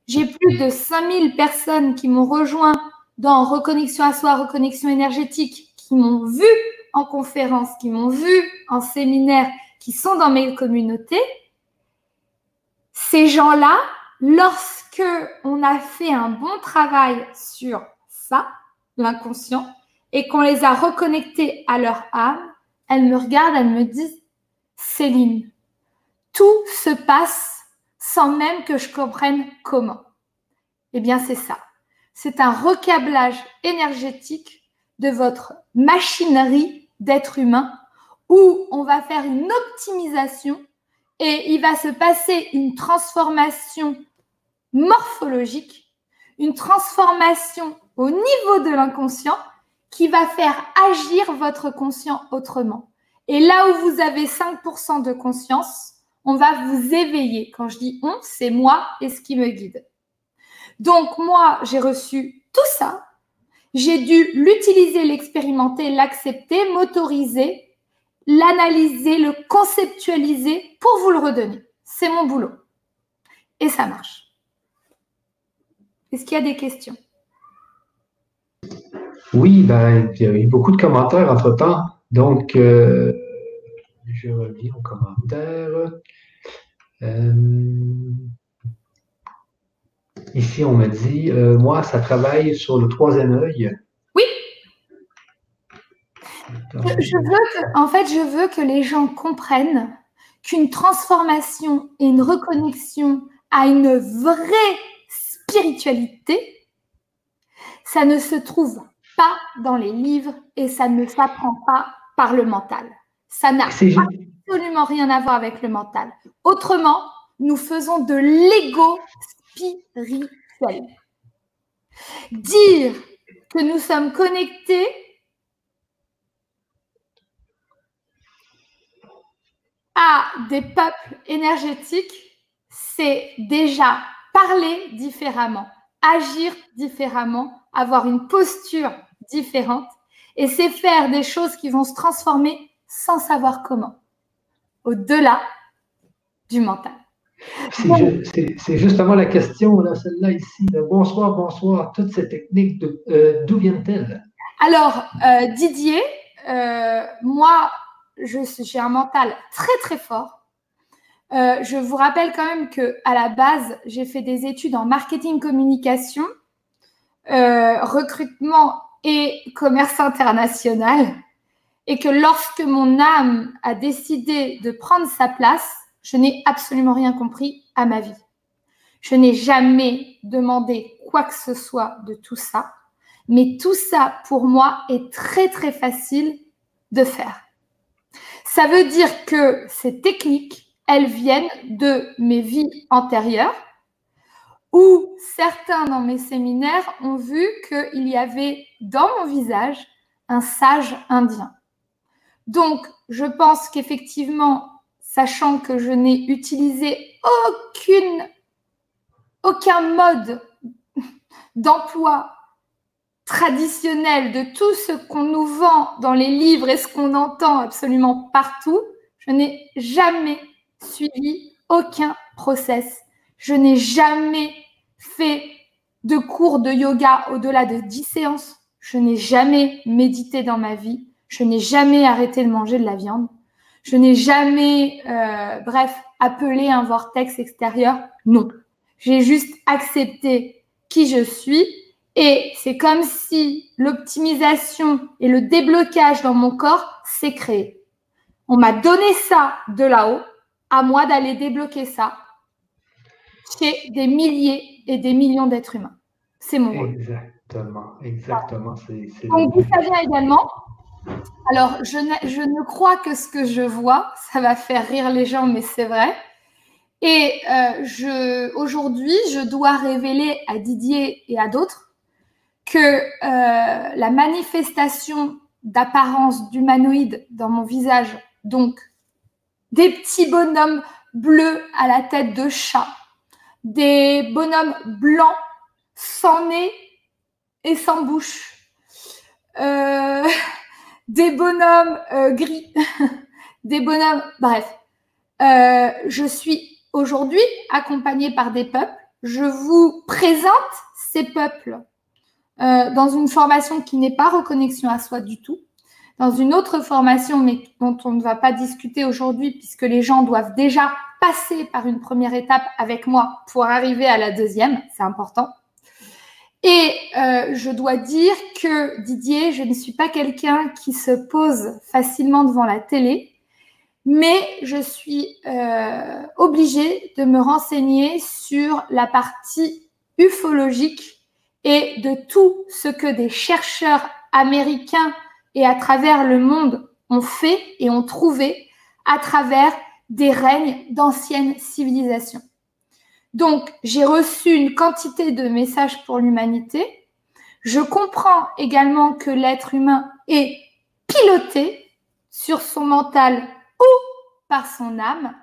Speaker 2: J'ai plus de 5000 personnes qui m'ont rejoint dans Reconnexion à soi, Reconnexion énergétique, qui m'ont vu en conférence, qui m'ont vu en séminaire, qui sont dans mes communautés. Ces gens-là, lorsque on a fait un bon travail sur ça, l'inconscient, et qu'on les a reconnectés à leur âme, elles me regardent, elles me disent, Céline, tout se passe sans même que je comprenne comment. Eh bien, c'est ça. C'est un recablage énergétique de votre machinerie d'être humain où on va faire une optimisation et il va se passer une transformation morphologique, une transformation au niveau de l'inconscient qui va faire agir votre conscient autrement. Et là où vous avez 5% de conscience, on va vous éveiller. Quand je dis on, c'est moi et ce qui me guide. Donc moi, j'ai reçu tout ça. J'ai dû l'utiliser, l'expérimenter, l'accepter, m'autoriser, l'analyser, le conceptualiser pour vous le redonner. C'est mon boulot. Et ça marche. Est-ce qu'il y a des questions?
Speaker 1: Oui, ben, il y a eu beaucoup de commentaires entre-temps. Donc, euh, je reviens aux commentaires. Euh, ici, on me dit, euh, moi, ça travaille sur le troisième œil.
Speaker 2: Oui. Je, veux en fait, je veux que les gens comprennent qu'une transformation et une reconnexion à une vraie spiritualité, ça ne se trouve pas dans les livres et ça ne s'apprend pas par le mental. Ça n'a absolument rien à voir avec le mental. Autrement, nous faisons de l'ego spirituel. Dire que nous sommes connectés à des peuples énergétiques, c'est déjà parler différemment, agir différemment, avoir une posture différente, et c'est faire des choses qui vont se transformer sans savoir comment, au-delà du mental.
Speaker 1: C'est justement la question, celle-là ici. Bonsoir, bonsoir. Toutes ces techniques, euh, d'où viennent-elles?
Speaker 2: Alors, euh, Didier, euh, moi, j'ai un mental très, très fort. je vous rappelle quand même que à la base, j'ai fait des études en marketing communication, recrutement et commerce international et que lorsque mon âme a décidé de prendre sa place, je n'ai absolument rien compris à ma vie. Je n'ai jamais demandé quoi que ce soit de tout ça, mais tout ça, pour moi, est très, très facile de faire. Ça veut dire que ces techniques, elles viennent de mes vies antérieures, où certains dans mes séminaires ont vu qu'il y avait dans mon visage un sage indien. Donc, je pense qu'effectivement, sachant que je n'ai utilisé aucun mode d'emploi traditionnel de tout ce qu'on nous vend dans les livres et ce qu'on entend absolument partout, je n'ai jamais suivi aucun process. Je n'ai jamais fait de cours de yoga au-delà de 10 séances. Je n'ai jamais médité dans ma vie. Je n'ai jamais arrêté de manger de la viande. Je n'ai jamais, euh, bref, appelé un vortex extérieur. Non. J'ai juste accepté qui je suis et c'est comme si l'optimisation et le déblocage dans mon corps s'est créé. On m'a donné ça de là-haut, à moi d'aller débloquer ça chez des milliers et des millions d'êtres humains. C'est mon
Speaker 1: rôle. Exactement, exactement.
Speaker 2: Donc, vous savez également alors, je ne, crois que ce que je vois, ça va faire rire les gens, mais c'est vrai. Et euh, aujourd'hui, je dois révéler à Didier et à d'autres que euh, la manifestation d'apparence d'humanoïde dans mon visage, donc des petits bonhommes bleus à la tête de chat, des bonhommes blancs sans nez et sans bouche, euh, des bonhommes euh, gris, des bonhommes, bref. Euh, je suis aujourd'hui accompagnée par des peuples. Je vous présente ces peuples dans une formation qui n'est pas reconnexion à soi du tout, dans une autre formation, mais dont on ne va pas discuter aujourd'hui, puisque les gens doivent déjà passer par une première étape avec moi pour arriver à la deuxième. C'est important. Et euh, je dois dire que Didier, je ne suis pas quelqu'un qui se pose facilement devant la télé, mais je suis euh, obligée de me renseigner sur la partie ufologique et de tout ce que des chercheurs américains et à travers le monde ont fait et ont trouvé à travers des règnes d'anciennes civilisations. Donc, j'ai reçu une quantité de messages pour l'humanité. Je comprends également que l'être humain est piloté sur son mental ou par son âme.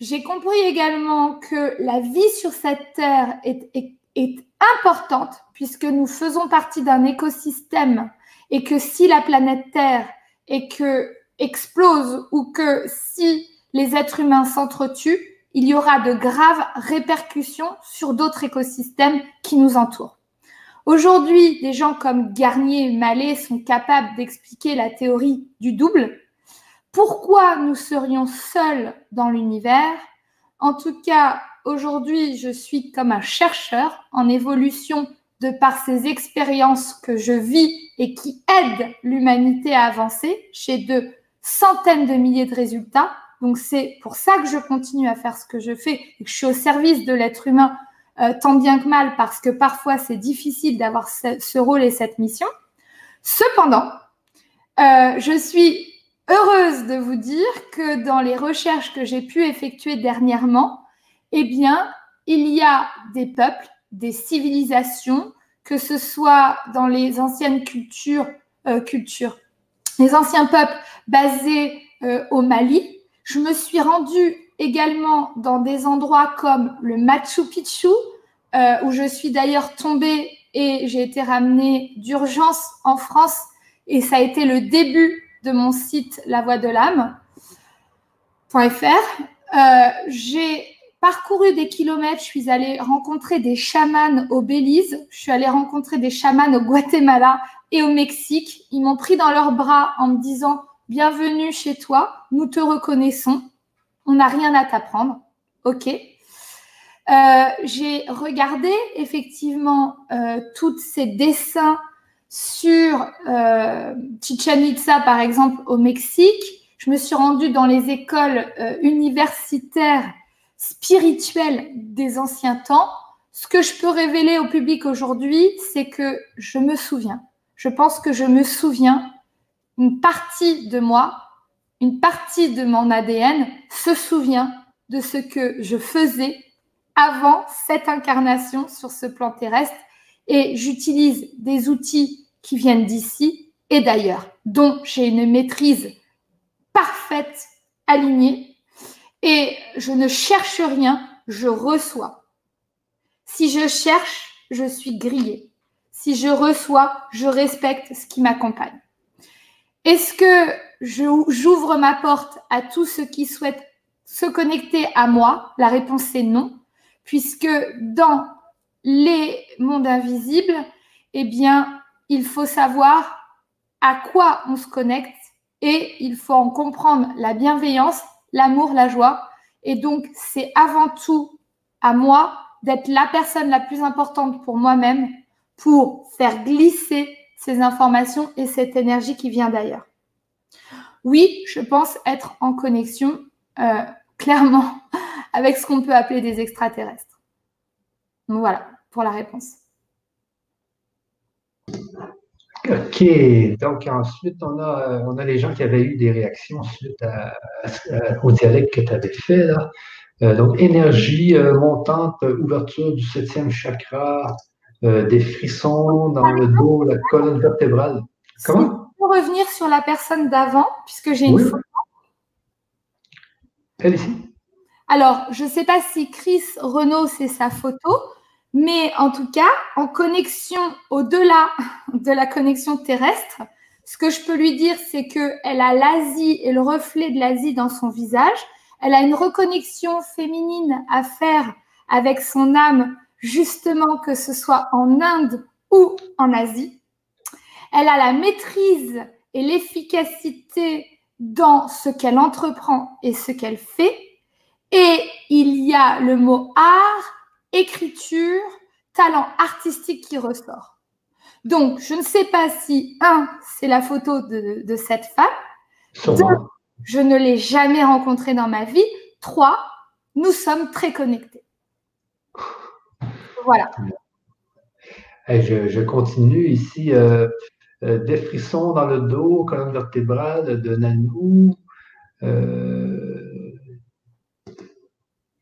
Speaker 2: J'ai compris également que la vie sur cette terre est, est importante puisque nous faisons partie d'un écosystème et que si la planète Terre que explose ou que si les êtres humains s'entretuent, il y aura de graves répercussions sur d'autres écosystèmes qui nous entourent. Aujourd'hui, des gens comme Garnier et Mallet sont capables d'expliquer la théorie du double. Pourquoi nous serions seuls dans l'univers? En tout cas, aujourd'hui, je suis comme un chercheur en évolution de par ces expériences que je vis et qui aident l'humanité à avancer chez de centaines de milliers de résultats. Donc c'est pour ça que je continue à faire ce que je fais et que je suis au service de l'être humain euh, tant bien que mal parce que parfois c'est difficile d'avoir ce, rôle et cette mission. Cependant, euh, je suis heureuse de vous dire que dans les recherches que j'ai pu effectuer dernièrement, eh bien, il y a des peuples, des civilisations, que ce soit dans les anciennes cultures, euh, les anciens peuples basés euh, au Mali. Je me suis rendue également dans des endroits comme le Machu Picchu, euh, où je suis d'ailleurs tombée et j'ai été ramenée d'urgence en France. Et ça a été le début de mon site La l'âme.fr. j'ai parcouru des kilomètres, je suis allée rencontrer des chamans au Belize, je suis allée rencontrer des chamans au Guatemala et au Mexique. Ils m'ont pris dans leurs bras en me disant Bienvenue chez toi, nous te reconnaissons, on n'a rien à t'apprendre. OK. Euh, j'ai regardé effectivement euh, tous ces dessins sur euh, Chichen Itza, par exemple, au Mexique. Je me suis rendue dans les écoles universitaires spirituel des anciens temps, ce que je peux révéler au public aujourd'hui, c'est que je me souviens. Je pense que je me souviens, une partie de moi, une partie de mon ADN se souvient de ce que je faisais avant cette incarnation sur ce plan terrestre et j'utilise des outils qui viennent d'ici et d'ailleurs, dont j'ai une maîtrise parfaite, alignée et je ne cherche rien, je reçois. Si je cherche, je suis grillée. Si je reçois, je respecte ce qui m'accompagne. Est-ce que j'ouvre ma porte à tous ceux qui souhaitent se connecter à moi? La réponse est non, puisque dans les mondes invisibles, eh bien, il faut savoir à quoi on se connecte et il faut en comprendre la bienveillance l'amour, la joie. Et donc, c'est avant tout à moi d'être la personne la plus importante pour moi-même pour faire glisser ces informations et cette énergie qui vient d'ailleurs. Oui, je pense être en connexion euh, clairement avec ce qu'on peut appeler des extraterrestres. Voilà pour la réponse.
Speaker 1: OK. Donc, ensuite, on a, euh, on a les gens qui avaient eu des réactions suite au dialecte que tu avais fait. Là. Euh, donc, énergie euh, montante, ouverture du septième chakra, des frissons dans le dos, la colonne vertébrale.
Speaker 2: Comment? Pour revenir sur la personne d'avant, puisque j'ai une photo.
Speaker 1: Elle ici.
Speaker 2: Alors, je ne sais pas si Chris Renault, c'est sa photo. Mais en tout cas, en connexion au-delà de la connexion terrestre, ce que je peux lui dire, c'est qu'elle a l'Asie et le reflet de l'Asie dans son visage. Elle a une reconnexion féminine à faire avec son âme, justement, que ce soit en Inde ou en Asie. Elle a la maîtrise et l'efficacité dans ce qu'elle entreprend et ce qu'elle fait. Et il y a le mot art écriture, talent artistique qui ressort. Donc, je ne sais pas si, un, c'est la photo de, cette femme. Deux, je ne l'ai jamais rencontrée dans ma vie. Trois, nous sommes très connectés. Voilà.
Speaker 1: je, continue ici. Euh, euh, des frissons dans le dos, colonne vertébrale de Nanou. Euh,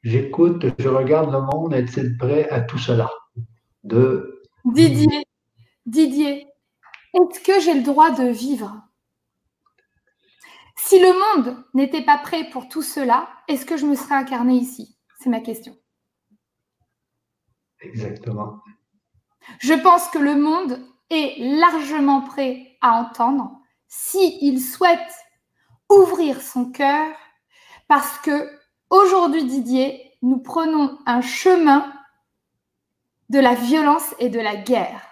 Speaker 1: J'écoute, je regarde le monde, est-il prêt à tout cela? De...
Speaker 2: Didier, Didier, est-ce que j'ai le droit de vivre? Si le monde n'était pas prêt pour tout cela, est-ce que je me serais incarnée ici? C'est ma question.
Speaker 1: Exactement.
Speaker 2: Je pense que le monde est largement prêt à entendre s'il souhaite ouvrir son cœur parce que aujourd'hui, Didier, nous prenons un chemin de la violence et de la guerre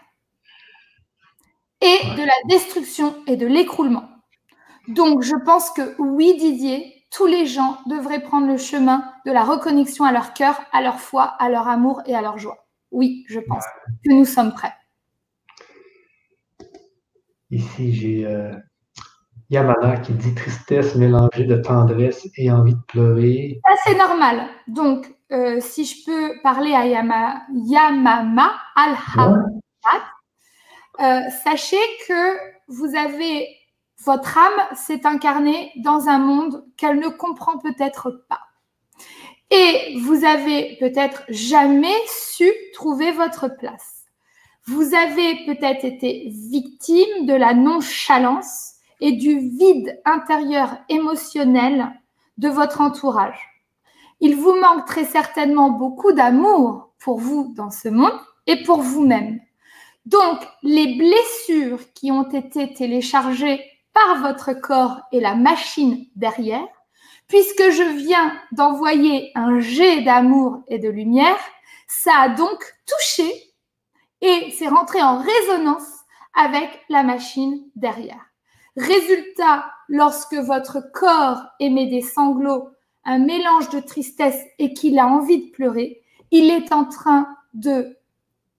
Speaker 2: et de la destruction et de l'écroulement. Donc, je pense que oui, Didier, tous les gens devraient prendre le chemin de la reconnexion à leur cœur, à leur foi, à leur amour et à leur joie. Oui, je pense que nous sommes prêts.
Speaker 1: Ici, j'ai euh, Yamana qui dit tristesse mélangée de tendresse et envie de pleurer.
Speaker 2: Ça, c'est normal. Donc, euh, si je peux parler à Yama, Yamama al euh, sachez que vous avez votre âme s'est incarnée dans un monde qu'elle ne comprend peut-être pas. Et vous avez peut-être jamais su trouver votre place. Vous avez peut-être été victime de la nonchalance et du vide intérieur émotionnel de votre entourage. Il vous manque très certainement beaucoup d'amour pour vous dans ce monde et pour vous-même. Donc, les blessures qui ont été téléchargées par votre corps et la machine derrière, puisque je viens d'envoyer un jet d'amour et de lumière, ça a donc touché et c'est rentré en résonance avec la machine derrière. Résultat, lorsque votre corps émet des sanglots, un mélange de tristesse et qu'il a envie de pleurer, il est en train de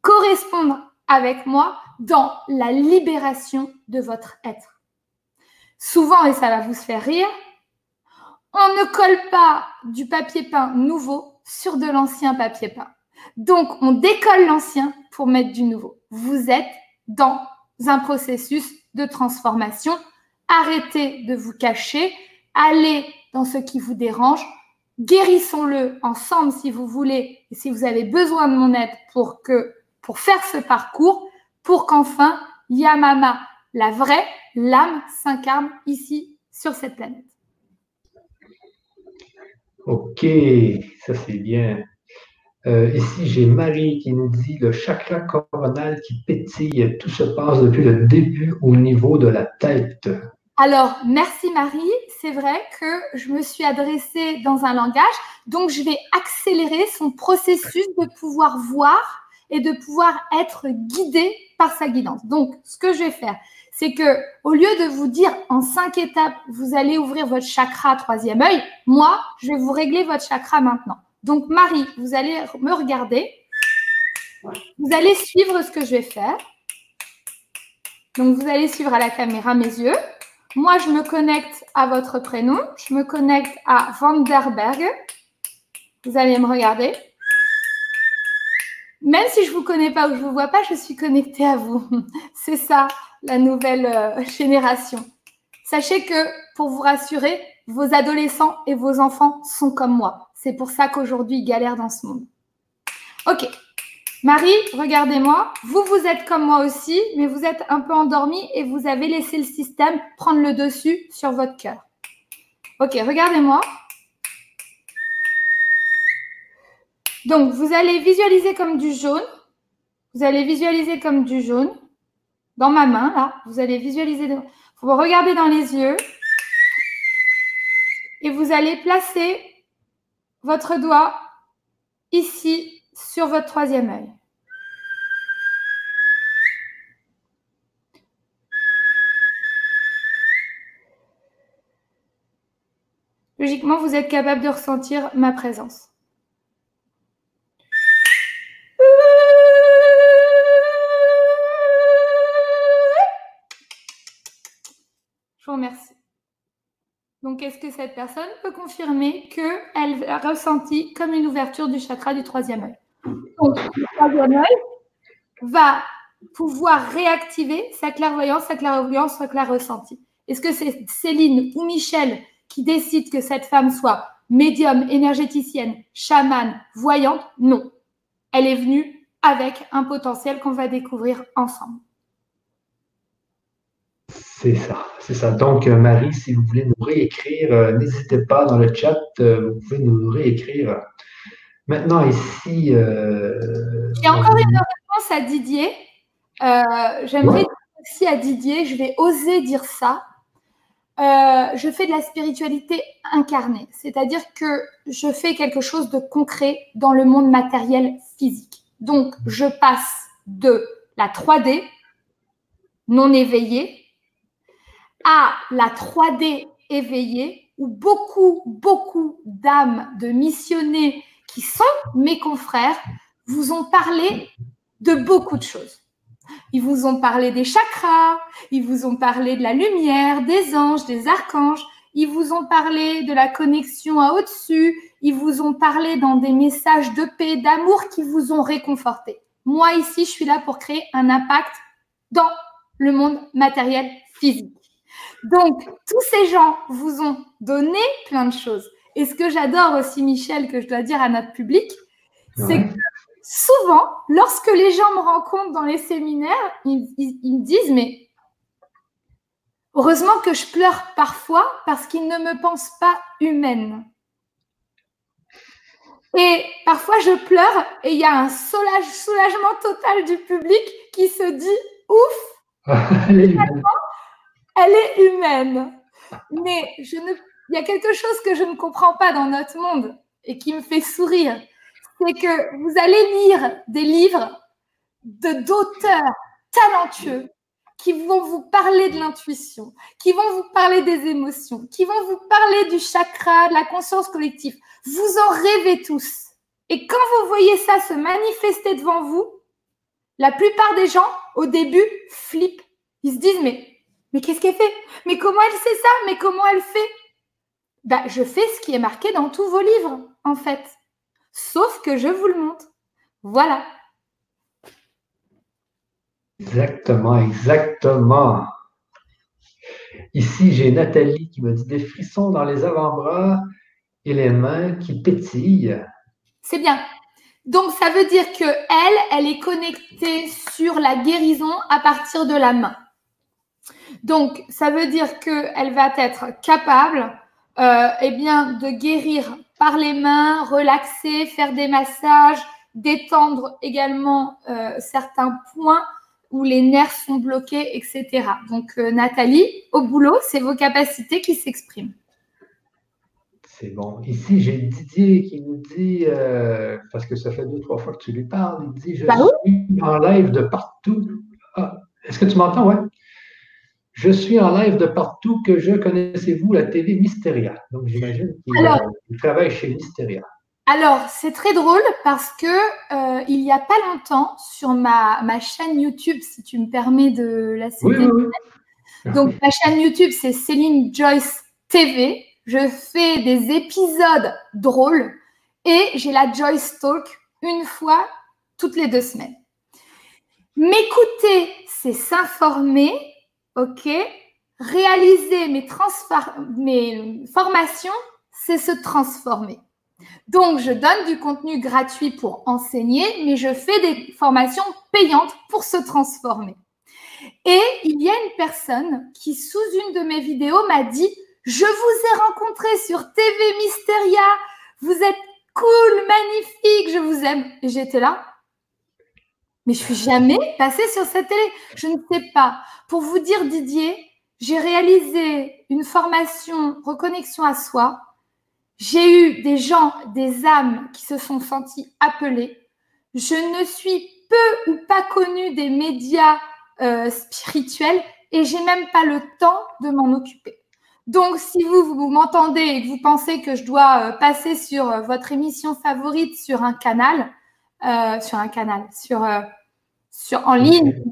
Speaker 2: correspondre avec moi dans la libération de votre être. Souvent, et ça va vous faire rire, on ne colle pas du papier peint nouveau sur de l'ancien papier peint. Donc, on décolle l'ancien pour mettre du nouveau. Vous êtes dans un processus de transformation. Arrêtez de vous cacher. Allez dans ce qui vous dérange. Guérissons-le ensemble si vous voulez et si vous avez besoin de mon aide pour que, pour faire ce parcours, pour qu'enfin Yamama, la vraie, l'âme s'incarne ici sur cette planète.
Speaker 1: Ok, ça c'est bien. Euh, ici, j'ai Marie qui nous dit le chakra coronal qui pétille, tout se passe depuis le début au niveau de la tête.
Speaker 2: Alors, merci Marie. C'est vrai que je me suis adressée dans un langage, donc je vais accélérer son processus de pouvoir voir et de pouvoir être guidé par sa guidance. Donc, ce que je vais faire, c'est que au lieu de vous dire en cinq étapes, vous allez ouvrir votre chakra troisième œil, moi, je vais vous régler votre chakra maintenant. Donc, Marie, vous allez me regarder. Vous allez suivre ce que je vais faire. Donc, vous allez suivre à la caméra mes yeux. Moi, je me connecte à votre prénom. Je me connecte à Vanderberg. Vous allez me regarder. Même si je ne vous connais pas ou je ne vous vois pas, je suis connectée à vous. C'est ça, la nouvelle euh, génération. Sachez que, pour vous rassurer, vos adolescents et vos enfants sont comme moi. C'est pour ça qu'aujourd'hui, ils galèrent dans ce monde. Ok. Marie, regardez-moi. Vous, vous êtes comme moi aussi, mais vous êtes un peu endormi et vous avez laissé le système prendre le dessus sur votre cœur. Ok, regardez-moi. Donc, vous allez visualiser comme du jaune. Vous allez visualiser comme du jaune. Dans ma main, là, vous allez visualiser. Vous regardez dans les yeux. Et vous allez placer votre doigt ici sur votre troisième œil. Logiquement, vous êtes capable de ressentir ma présence. Je vous remercie. Donc, est-ce que cette personne peut confirmer qu'elle a ressenti comme une ouverture du chakra du troisième œil? Va pouvoir réactiver sa clairvoyance, sa clairvoyance, sa clair ressenti. Est-ce que c'est Céline ou Michel qui décide que cette femme soit médium, énergéticienne, chamane, voyante? Non. Elle est venue avec un potentiel qu'on va découvrir ensemble.
Speaker 1: C'est ça, c'est ça. Donc, euh, Marie, si vous voulez nous réécrire, euh, n'hésitez pas dans le chat, vous pouvez nous réécrire. Maintenant, ici.
Speaker 2: J'ai encore une réponse à Didier. J'aimerais dire aussi à Didier, je vais oser dire ça. je fais de la spiritualité incarnée, c'est-à-dire que je fais quelque chose de concret dans le monde matériel physique. Donc, je passe de la 3D non éveillée à la 3D éveillée, où beaucoup, beaucoup d'âmes de missionnés qui sont mes confrères vous ont parlé de beaucoup de choses. Ils vous ont parlé des chakras, ils vous ont parlé de la lumière, des anges, des archanges, ils vous ont parlé de la connexion à au-dessus, ils vous ont parlé dans des messages de paix, d'amour qui vous ont réconforté. Moi, ici, je suis là pour créer un impact dans le monde matériel physique. Donc, tous ces gens vous ont donné plein de choses. Et ce que j'adore aussi, Michel, que je dois dire à notre public, c'est que souvent, lorsque les gens me rencontrent dans les séminaires, ils, ils me disent, mais heureusement que je pleure parfois parce qu'ils ne me pensent pas humaine. Et parfois, je pleure et il y a un soulagement total du public qui se dit ouf, elle, est elle est humaine. Mais je ne, il y a quelque chose que je ne comprends pas dans notre monde et qui me fait sourire. C'est que vous allez lire des livres de d'auteurs talentueux qui vont vous parler de l'intuition, qui vont vous parler des émotions, qui vont vous parler du chakra, de la conscience collective. Vous en rêvez tous. Et quand vous voyez ça se manifester devant vous, la plupart des gens, au début, flippent. Ils se disent, mais, mais qu'est-ce qu'elle fait? Mais comment elle sait ça? Mais comment elle fait? Bah, Je fais ce qui est marqué dans tous vos livres, en fait. Sauf que je vous le montre. Voilà.
Speaker 1: Exactement, exactement. Ici, j'ai Nathalie qui me dit des frissons dans les avant-bras et les mains qui pétillent.
Speaker 2: C'est bien. Donc, ça veut dire que elle, elle est connectée sur la guérison à partir de la main. Donc, ça veut dire qu'elle va être capable euh, eh bien, de guérir par les mains, relaxer, faire des massages, détendre également euh, certains points où les nerfs sont bloqués, etc. Donc, euh, Nathalie, au boulot, c'est vos capacités qui s'expriment.
Speaker 1: C'est bon. Ici, j'ai Didier qui nous dit, euh, parce que ça fait deux, trois fois que tu lui parles, il dit Je bah suis en live de partout. Ah, est-ce que tu m'entends? Oui. Je suis en live de partout que je connaissez-vous la TV Mysteria. Donc, j'imagine qu'il euh, travaille chez Mysteria.
Speaker 2: Alors, c'est très drôle parce que euh, il n'y a pas longtemps, sur ma, ma, chaîne YouTube, si tu me permets de la citer. Donc, ma chaîne YouTube, c'est Céline Joyce TV. Je fais des épisodes drôles et j'ai la Joyce Talk une fois toutes les deux semaines. M'écouter, c'est s'informer, ok Réaliser mes, formations, c'est se transformer. Donc, je donne du contenu gratuit pour enseigner, mais je fais des formations payantes pour se transformer. Et il y a une personne qui, sous une de mes vidéos, m'a dit, je vous ai rencontré sur TV Mysteria, vous êtes cool, magnifique, je vous aime. Et j'étais là, mais je suis jamais passée sur cette télé. Je ne sais pas. Pour vous dire, Didier, j'ai réalisé une formation reconnexion à soi j'ai eu des gens, des âmes qui se sont sentis appelés. Je ne suis peu ou pas connue des médias euh, spirituels et j'ai même pas le temps de m'en occuper. Donc, si vous, vous m'entendez et que vous pensez que je dois euh, passer sur euh, votre émission favorite sur un canal, sur un canal, sur, sur en ligne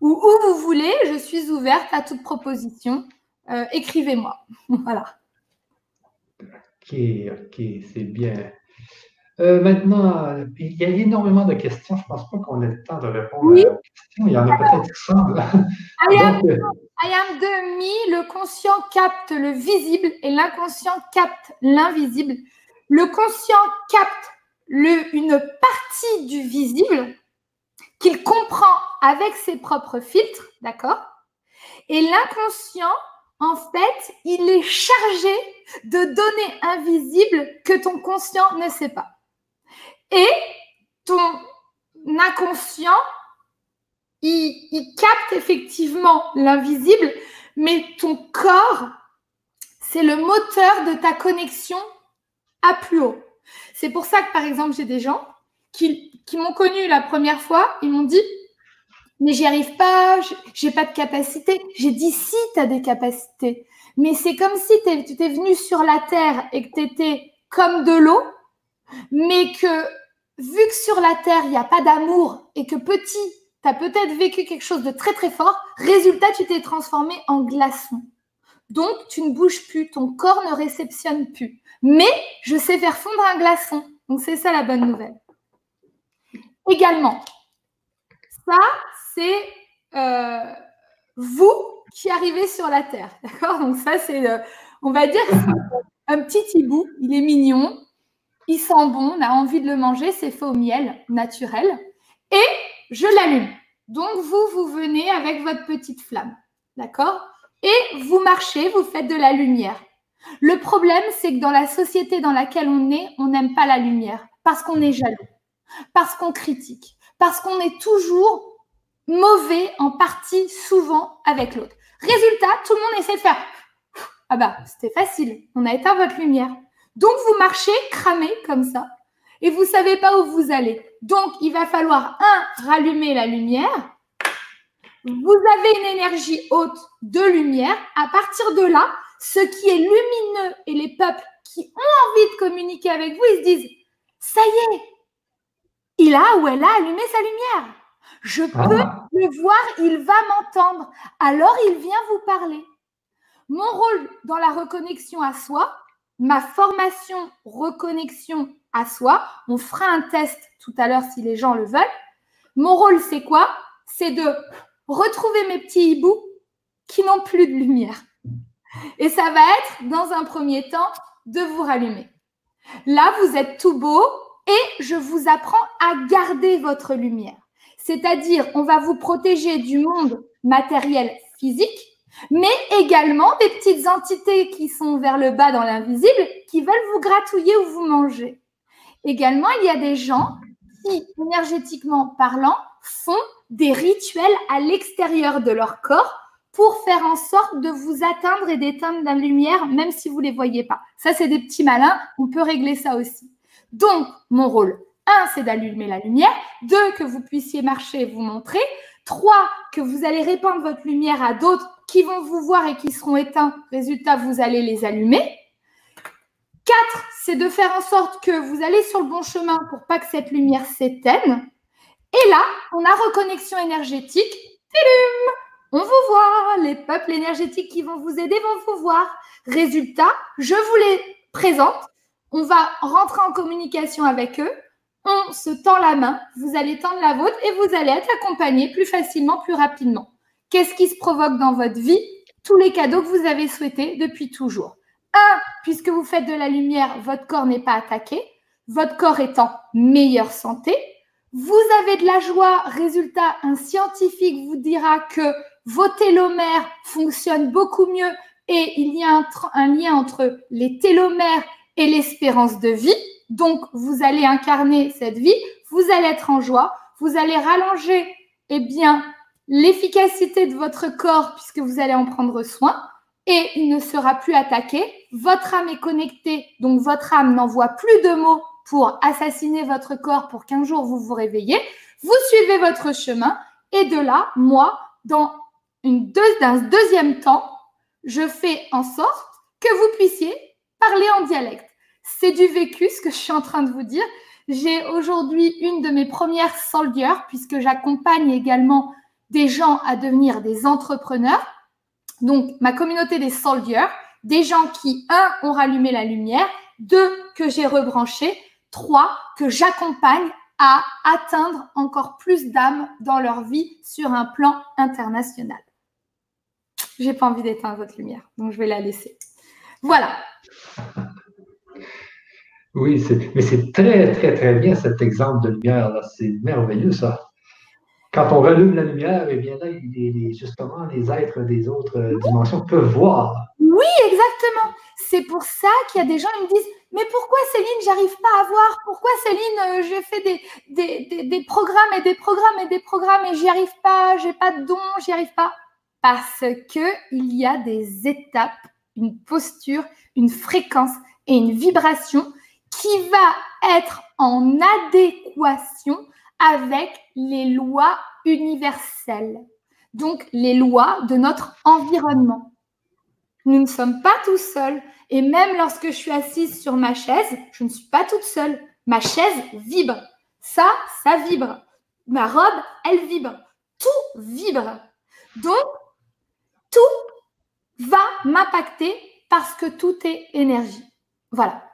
Speaker 2: ou où vous voulez, je suis ouverte à toute proposition. Écrivez-moi. voilà.
Speaker 1: OK, OK, c'est bien. Euh, maintenant, il y a énormément de questions. Je ne pense pas qu'on ait le temps de répondre aux questions. Il y en a peut-être 100.
Speaker 2: I am, demi, le conscient capte le visible et l'inconscient capte l'invisible. Le conscient capte le, une partie du visible qu'il comprend avec ses propres filtres, d'accord? Et l'inconscient, en fait, il est chargé de donner invisible que ton conscient ne sait pas. Et ton inconscient, il, capte effectivement l'invisible, mais ton corps, c'est le moteur de ta connexion à plus haut. C'est pour ça que, par exemple, j'ai des gens qui, m'ont connu la première fois, ils m'ont dit, mais j'y arrive pas, j'ai pas de capacité. J'ai dit si tu as des capacités. Mais c'est comme si tu étais venu sur la terre et que tu étais comme de l'eau, mais que vu que sur la terre, il n'y a pas d'amour et que petit, tu as peut-être vécu quelque chose de très très fort, résultat, tu t'es transformé en glaçon. Donc, tu ne bouges plus, ton corps ne réceptionne plus. Mais je sais faire fondre un glaçon. Donc, c'est ça la bonne nouvelle. Également, ça, c'est euh, vous qui arrivez sur la Terre. D'accord? Donc ça, c'est, euh, on va dire, un petit hibou. Il est mignon, il sent bon, on a envie de le manger, c'est fait au miel naturel. Et je l'allume. Donc vous, vous venez avec votre petite flamme. D'accord? Et vous marchez, vous faites de la lumière. Le problème, c'est que dans la société dans laquelle on est, on n'aime pas la lumière parce qu'on est jaloux, parce qu'on critique, parce qu'on est toujours mauvais en partie souvent avec l'autre. Résultat, tout le monde essaie de faire Ah bah, c'était facile, on a éteint votre lumière. Donc vous marchez cramé comme ça et vous savez pas où vous allez. Donc il va falloir un rallumer la lumière. Vous avez une énergie haute de lumière. À partir de là, ce qui est lumineux et les peuples qui ont envie de communiquer avec vous, ils se disent ça y est, il a ou elle a allumé sa lumière. Je ah. peux le voir, il va m'entendre. Alors il vient vous parler. Mon rôle dans la reconnexion à soi, ma formation reconnexion à soi, on fera un test tout à l'heure si les gens le veulent. Mon rôle, c'est quoi? C'est de retrouver mes petits hiboux qui n'ont plus de lumière. Et ça va être, dans un premier temps, de vous rallumer. Là, vous êtes tout beau et je vous apprends à garder votre lumière. C'est-à-dire, on va vous protéger du monde matériel physique, mais également des petites entités qui sont vers le bas dans l'invisible, qui veulent vous gratouiller ou vous manger. Également, il y a des gens qui, énergétiquement parlant, font des rituels à l'extérieur de leur corps pour faire en sorte de vous atteindre et d'éteindre la lumière, même si vous ne les voyez pas. Ça, c'est des petits malins. On peut régler ça aussi. Donc, mon rôle, un, c'est d'allumer la lumière. Deux, que vous puissiez marcher et vous montrer. Trois, que vous allez répandre votre lumière à d'autres qui vont vous voir et qui seront éteints. Résultat, vous allez les allumer. Quatre, c'est de faire en sorte que vous allez sur le bon chemin pour pas que cette lumière s'éteigne. Et là, on a reconnexion énergétique. On vous voit. Les peuples énergétiques qui vont vous aider vont vous voir. Résultat, je vous les présente. On va rentrer en communication avec eux on se tend la main, vous allez tendre la vôtre et vous allez être accompagné plus facilement, plus rapidement. Qu'est-ce qui se provoque dans votre vie? Tous les cadeaux que vous avez souhaités depuis toujours. Un, puisque vous faites de la lumière, votre corps n'est pas attaqué, votre corps est en meilleure santé. Vous avez de la joie, résultat, un scientifique vous dira que vos télomères fonctionnent beaucoup mieux et il y a un, lien entre les télomères et l'espérance de vie. Donc, vous allez incarner cette vie, vous allez être en joie, vous allez rallonger eh bien, l'efficacité de votre corps puisque vous allez en prendre soin et il ne sera plus attaqué. Votre âme est connectée, donc votre âme n'envoie plus de mots pour assassiner votre corps pour qu'un jour vous vous réveillez. Vous suivez votre chemin et de là, moi, dans une un deuxième temps, je fais en sorte que vous puissiez parler en dialecte. C'est du vécu ce que je suis en train de vous dire. J'ai aujourd'hui une de mes premières soldiers puisque j'accompagne également des gens à devenir des entrepreneurs. Donc, ma communauté des soldiers, des gens qui, un, ont rallumé la lumière, deux, que j'ai rebranché, trois, que j'accompagne à atteindre encore plus d'âmes dans leur vie sur un plan international. J'ai pas envie d'éteindre votre lumière, donc je vais la laisser. Voilà.
Speaker 1: Oui, mais c'est très, très, très bien cet exemple de lumière. là. C'est merveilleux, ça. quand on rallume la lumière, eh bien là, justement, les êtres des autres euh, dimensions peuvent voir.
Speaker 2: Oui, exactement. C'est pour ça qu'il y a des gens qui me disent Mais pourquoi Céline, j'arrive pas à voir? Pourquoi Céline, euh, j'ai fait des, programmes et des programmes et des programmes et j'y arrive pas, j'ai pas de don, j'y arrive pas? Parce qu'il y a des étapes, une posture, une fréquence et une vibration qui va être en adéquation avec les lois universelles, donc les lois de notre environnement. Nous ne sommes pas tout seuls. Et même lorsque je suis assise sur ma chaise, je ne suis pas toute seule. Ma chaise vibre. Ça, ça vibre. Ma robe, elle vibre. Tout vibre. Donc, tout va m'impacter parce que tout est énergie. Voilà.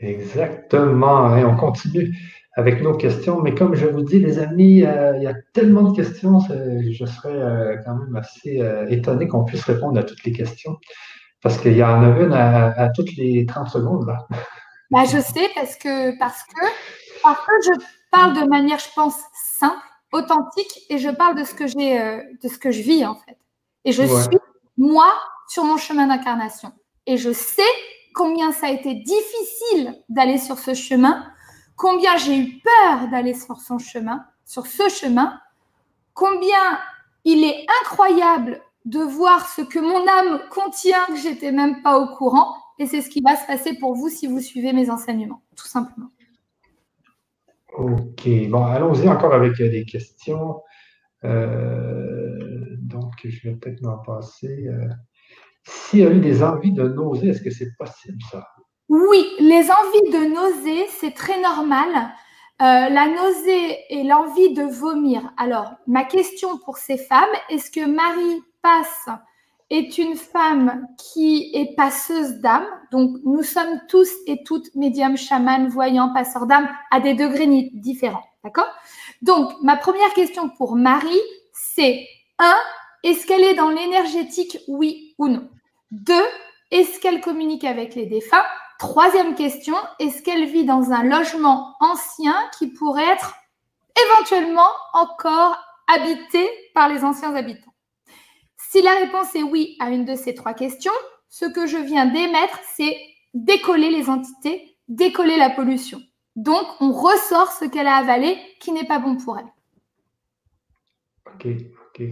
Speaker 1: Exactement. Et on continue avec nos questions. Mais comme je vous dis, les amis, euh, il y a tellement de questions, je serais euh, quand même assez euh, étonné qu'on puisse répondre à toutes les questions. Parce qu'il y en a une à, toutes les 30 secondes. Là.
Speaker 2: Bah, je sais, parce que, parce, que, parce que je parle de manière, je pense, simple, authentique, et je parle de ce que, j'ai, de ce que je vis, en fait. Et je suis, moi, sur mon chemin d'incarnation. Et je sais combien ça a été difficile d'aller sur ce chemin combien j'ai eu peur d'aller sur son chemin, sur ce chemin, combien il est incroyable de voir ce que mon âme contient que j'étais même pas au courant. Et c'est ce qui va se passer pour vous si vous suivez mes enseignements, tout simplement.
Speaker 1: Ok, bon, allons-y encore avec euh, des questions. Euh, donc, je vais peut-être m'en passer. Euh, s'il y a eu des envies de nausée, est-ce que c'est possible ça?
Speaker 2: Oui, les envies de nausée, c'est très normal. Euh, la nausée et l'envie de vomir. Alors, ma question pour ces femmes, est-ce que Marie Passe est une femme qui est passeuse d'âme? Donc, nous sommes tous et toutes médiums, chamans, voyants, passeurs d'âme à des degrés différents. D'accord? Donc, ma première question pour Marie, c'est 1. Est-ce qu'elle est dans l'énergétique, oui ou non? 2. Est-ce qu'elle communique avec les défunts? Troisième question, est-ce qu'elle vit dans un logement ancien qui pourrait être éventuellement encore habité par les anciens habitants? Si la réponse est oui à une de ces trois questions, ce que je viens d'émettre, c'est décoller les entités, décoller la pollution. Donc, on ressort ce qu'elle a avalé qui n'est pas bon pour elle.
Speaker 1: Ok, ok.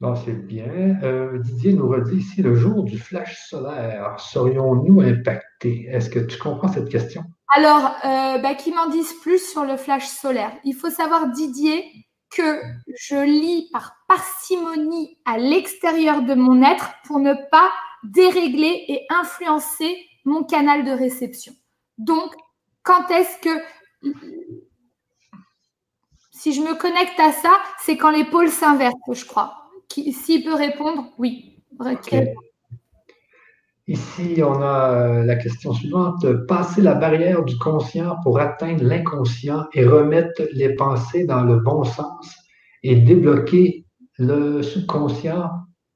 Speaker 1: Non, c'est bien. Euh, Didier nous redit ici le jour du flash solaire, serions-nous impactés? Est-ce que tu comprends cette question?
Speaker 2: Alors, euh, bah, qu'ils m'en disent plus sur le flash solaire. Il faut savoir, Didier, que je lis par parcimonie à l'extérieur de mon être pour ne pas dérégler et influencer mon canal de réception. Donc, quand est-ce que si je me connecte à ça, c'est quand les pôles s'inversent, je crois. S'il peut répondre, oui.
Speaker 1: Ici, on a euh, la question suivante. Passer la barrière du conscient pour atteindre l'inconscient et remettre les pensées dans le bon sens et débloquer le subconscient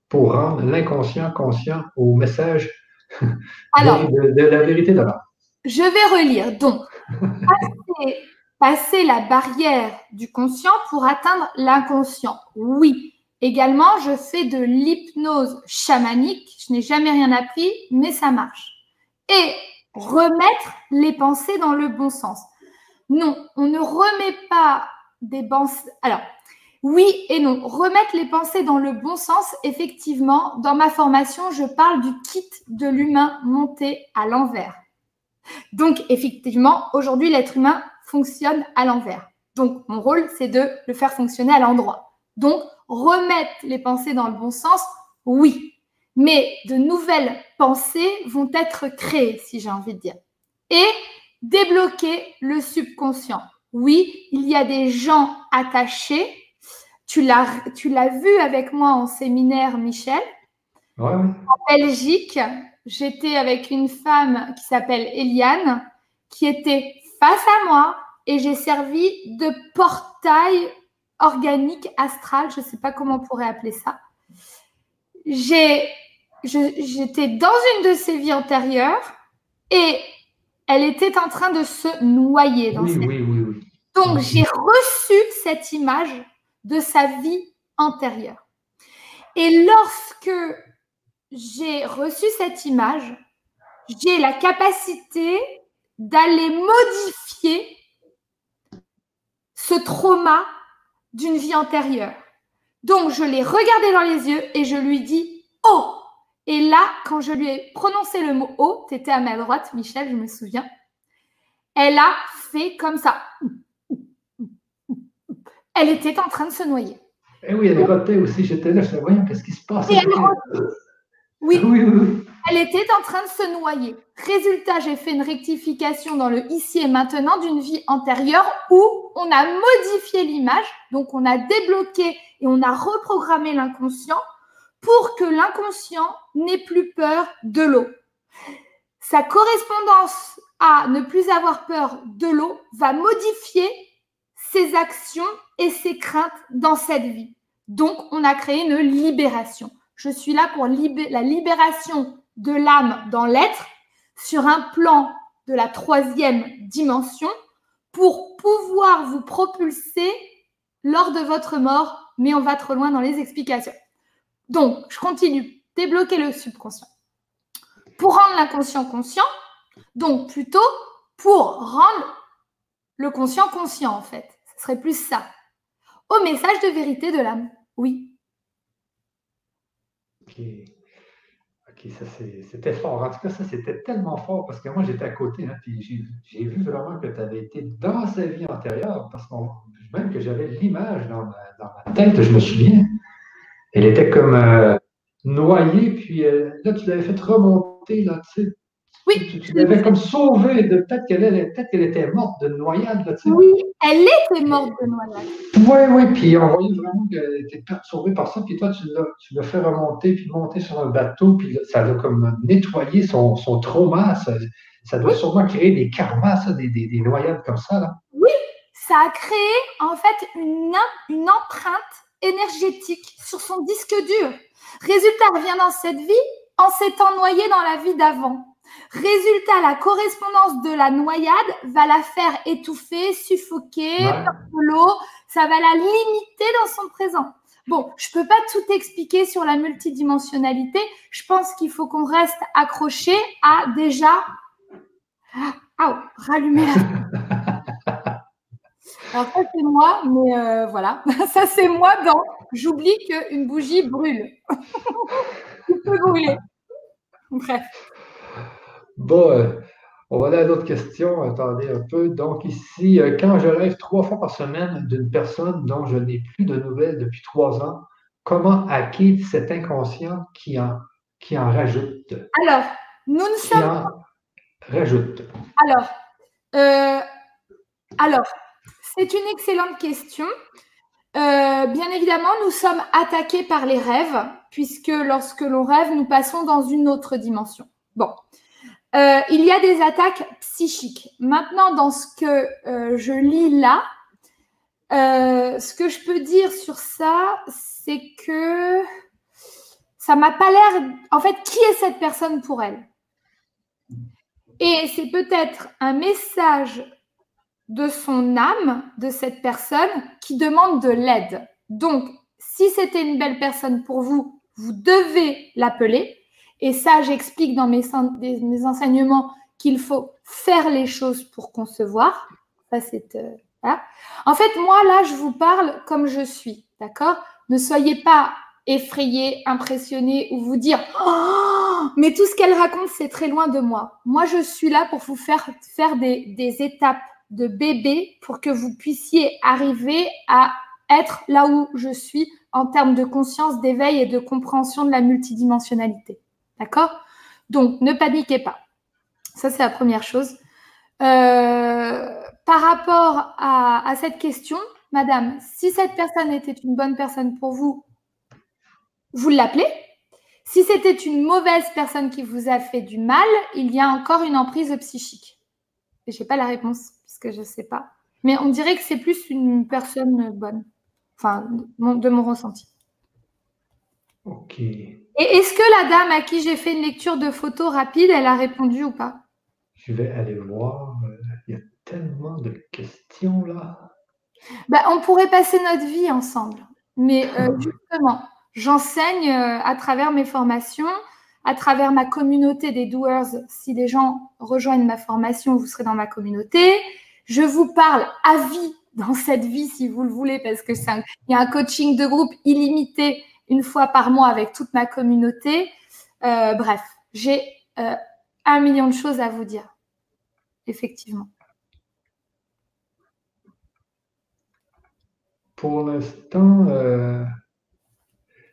Speaker 1: pour rendre l'inconscient conscient au message de, la vérité de l'âme.
Speaker 2: Je vais relire. Donc, passer la barrière du conscient pour atteindre l'inconscient. Oui. Également, je fais de l'hypnose chamanique. Je n'ai jamais rien appris, mais ça marche. Et remettre les pensées dans le bon sens. Non, on ne remet pas des pensées. Alors, oui et non. Remettre les pensées dans le bon sens, effectivement, dans ma formation, je parle du kit de l'humain monté à l'envers. Donc, effectivement, aujourd'hui, l'être humain fonctionne à l'envers. Donc, mon rôle, c'est de le faire fonctionner à l'endroit. Donc, remettre les pensées dans le bon sens, oui. Mais de nouvelles pensées vont être créées, si j'ai envie de dire. Et débloquer le subconscient. Oui, il y a des gens attachés. Tu l'as, tu l'as vu avec moi en séminaire, Michel. En Belgique, j'étais avec une femme qui s'appelle Eliane, qui était face à moi et j'ai servi de portail organique, astral, je ne sais pas comment on pourrait appeler ça. J'ai, j'étais dans une de ces vies antérieures et elle était en train de se noyer dans
Speaker 1: oui, oui, oui, oui.
Speaker 2: Donc, j'ai reçu cette image de sa vie antérieure. Et lorsque j'ai reçu cette image, j'ai la capacité d'aller modifier ce trauma d'une vie antérieure. Donc, je l'ai regardé dans les yeux et je lui dis Oh Et là, quand je lui ai prononcé le mot Oh, tu étais à ma droite, Michel, je me souviens, elle a fait comme ça. Elle était en train de se noyer.
Speaker 1: Eh oui, elle rotait aussi. J'étais là, je voyais, qu'est-ce qui se passe?
Speaker 2: Oui. oui, oui, Elle était en train de se noyer. Résultat, j'ai fait une rectification dans le ici et maintenant d'une vie antérieure où on a modifié l'image, donc on a débloqué et on a reprogrammé l'inconscient pour que l'inconscient n'ait plus peur de l'eau. Sa correspondance à ne plus avoir peur de l'eau va modifier ses actions et ses craintes dans cette vie. Donc, on a créé une libération. Je suis là pour la libération de l'âme dans l'être sur un plan de la troisième dimension pour pouvoir vous propulser lors de votre mort, mais on va trop loin dans les explications. Donc, je continue. Débloquer le subconscient. Pour rendre l'inconscient conscient, donc plutôt pour rendre le conscient conscient, en fait. Ce serait plus ça. Au message de vérité de l'âme. Oui.
Speaker 1: Ça c'était fort. En tout cas, ça c'était tellement fort parce que moi j'étais à côté, hein, puis j'ai vu vraiment que tu avais été dans sa vie antérieure, parce que même que j'avais l'image dans, ma, tête, je me souviens. Elle était comme euh, noyée, puis euh, là tu l'avais fait remonter, là, tu sais,
Speaker 2: oui.
Speaker 1: Tu, l'avais comme sauvée de peut-être qu'elle peut qu'elle était morte de noyade. Là,
Speaker 2: oui, elle était morte de noyade.
Speaker 1: Oui, oui, puis on voyait vraiment qu'elle était sauvée par ça. Puis toi, tu l'as fait remonter, puis monter sur un bateau, puis ça a comme nettoyé son, son trauma. Ça, doit sûrement créer des karmas, ça, des, des, des, noyades comme ça. Là.
Speaker 2: Oui, ça a créé en fait une, une empreinte énergétique sur son disque dur. Résultat, revient dans cette vie en s'étant noyé dans la vie d'avant. Résultat, la correspondance de la noyade va la faire étouffer, suffoquer, ouais. l'eau. Ça va la limiter dans son présent. Bon, je ne peux pas tout expliquer sur la multidimensionnalité. Je pense qu'il faut qu'on reste accroché à déjà ah, rallumer la. Alors ça c'est moi, mais euh, voilà, ça c'est moi dans. J'oublie qu'une bougie brûle. Il peut brûler. Bref.
Speaker 1: Bon, euh, on va aller à d'autres questions. Attendez un peu. Donc, ici, euh, quand je rêve trois fois par semaine d'une personne dont je n'ai plus de nouvelles depuis trois ans, comment hacker cet inconscient qui en, qui en rajoute?
Speaker 2: Alors, nous ne sommes.
Speaker 1: en rajoute.
Speaker 2: Alors, euh, alors c'est une excellente question. bien évidemment, nous sommes attaqués par les rêves, puisque lorsque l'on rêve, nous passons dans une autre dimension. Bon, euh, il y a des attaques psychiques. Maintenant, dans ce que euh, je lis là, euh, ce que je peux dire sur ça, c'est que ça m'a pas l'air. En fait, qui est cette personne pour elle? Et c'est peut-être un message de son âme, de cette personne, qui demande de l'aide. Donc, si c'était une belle personne pour vous, vous devez l'appeler et ça, j'explique dans mes, enseignements qu'il faut faire les choses pour concevoir. Ça, c'est euh, En fait, moi, là, je vous parle comme je suis, d'accord? Ne soyez pas effrayés, impressionnés ou vous dire oh, mais tout ce qu'elle raconte, c'est très loin de moi. Moi, je suis là pour vous faire faire des étapes de bébé pour que vous puissiez arriver à être là où je suis en termes de conscience, d'éveil et de compréhension de la multidimensionnalité. D'accord? Donc, ne paniquez pas. Ça, c'est la première chose. Euh, par rapport à, cette question, madame, si cette personne était une bonne personne pour vous, vous l'appelez. Si c'était une mauvaise personne qui vous a fait du mal, il y a encore une emprise psychique. je n'ai pas la réponse, puisque je ne sais pas. Mais on dirait que c'est plus une personne bonne, enfin, de mon ressenti.
Speaker 1: Ok.
Speaker 2: Et est-ce que la dame à qui j'ai fait une lecture de photos rapide, elle a répondu ou pas?
Speaker 1: Je vais aller voir. Il y a tellement de questions là.
Speaker 2: Ben, on pourrait passer notre vie ensemble. Mais euh, justement, j'enseigne euh, à travers mes formations, à travers ma communauté des doers. Si les gens rejoignent ma formation, vous serez dans ma communauté. Je vous parle à vie dans cette vie, si vous le voulez, parce que c'est il y a un coaching de groupe illimité une fois par mois avec toute ma communauté. Euh, bref, j'ai un million de choses à vous dire, effectivement.
Speaker 1: Pour l'instant, euh,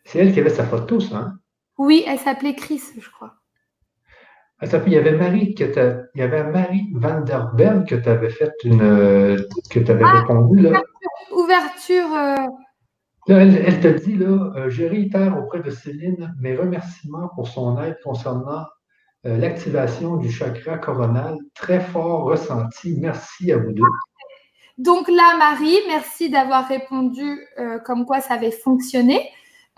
Speaker 1: c'est elle qui avait sa photo, ça. Hein?
Speaker 2: Oui, elle s'appelait Chris, je crois.
Speaker 1: il y avait Marie que il y avait Marie Van der que tu avais fait une que tu avais ah, répondu là.
Speaker 2: Ouverture. Euh.
Speaker 1: elle, te dit là, euh, je réitère auprès de Céline mes remerciements pour son aide concernant l'activation du chakra coronal, très fort ressenti. Merci à vous deux.
Speaker 2: Donc là, Marie, merci d'avoir répondu euh, comme quoi ça avait fonctionné.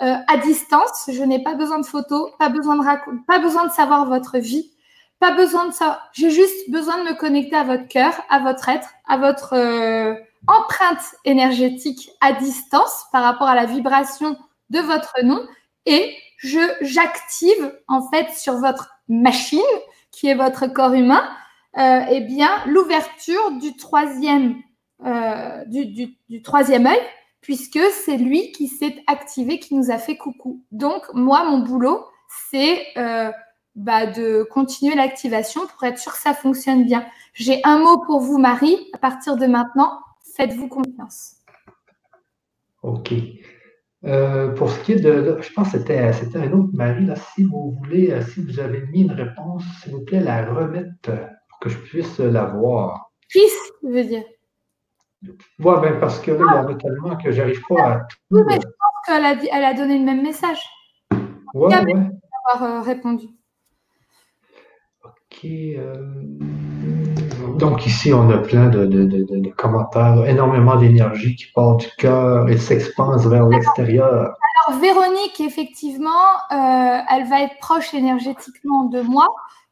Speaker 2: Euh, à distance, je n'ai pas besoin de photos, pas besoin de, pas besoin de savoir votre vie, pas besoin de ça. J'ai juste besoin de me connecter à votre cœur, à votre être, à votre euh, empreinte énergétique à distance par rapport à la vibration de votre nom et je j'active en fait sur votre machine qui est votre corps humain, eh bien l'ouverture du troisième euh, du, troisième œil, puisque c'est lui qui s'est activé, qui nous a fait coucou. Donc, moi, mon boulot, c'est euh, bah, de continuer l'activation pour être sûr que ça fonctionne bien. J'ai un mot pour vous, Marie. À partir de maintenant, faites-vous confiance.
Speaker 1: OK. Euh, pour ce qui est de. Je pense que c'était, un autre Marie. Là, si vous voulez, si vous avez mis une réponse, s'il vous plaît, la remettre pour que je puisse la voir.
Speaker 2: Chris, je veux dire?
Speaker 1: Oui, ben parce que là, il y en a tellement que j'arrive pas à tout.
Speaker 2: Oui, mais je pense qu'elle a, elle a donné le même message.
Speaker 1: Oui, oui.
Speaker 2: avoir euh, répondu.
Speaker 1: OK. Euh, donc ici, on a plein de, de, de, commentaires, énormément d'énergie qui part du cœur et s'expanse vers l'extérieur.
Speaker 2: Alors, Véronique, effectivement, euh, elle va être proche énergétiquement de moi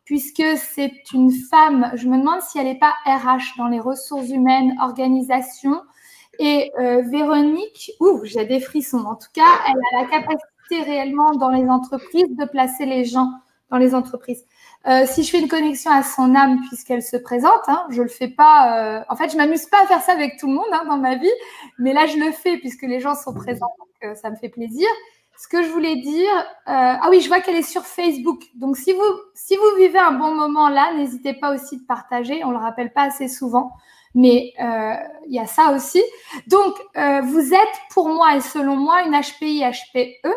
Speaker 2: puisque c'est une femme, je me demande si elle n'est pas RH dans les ressources humaines, organisation. Et euh, Véronique, ouh, j'ai des frissons. En tout cas, elle a la capacité réellement dans les entreprises de placer les gens dans les entreprises. Euh, si je fais une connexion à son âme puisqu'elle se présente, hein, je le fais pas. Euh, en fait, je m'amuse pas à faire ça avec tout le monde hein, dans ma vie, mais là je le fais puisque les gens sont présents, donc ça me fait plaisir ce que je voulais dire, euh, ah oui, je vois qu'elle est sur Facebook. Donc, si vous, si vous vivez un bon moment là, n'hésitez pas aussi de partager. On le rappelle pas assez souvent, mais euh, il y a ça aussi. Donc, euh, vous êtes pour moi et selon moi une HPI HPE.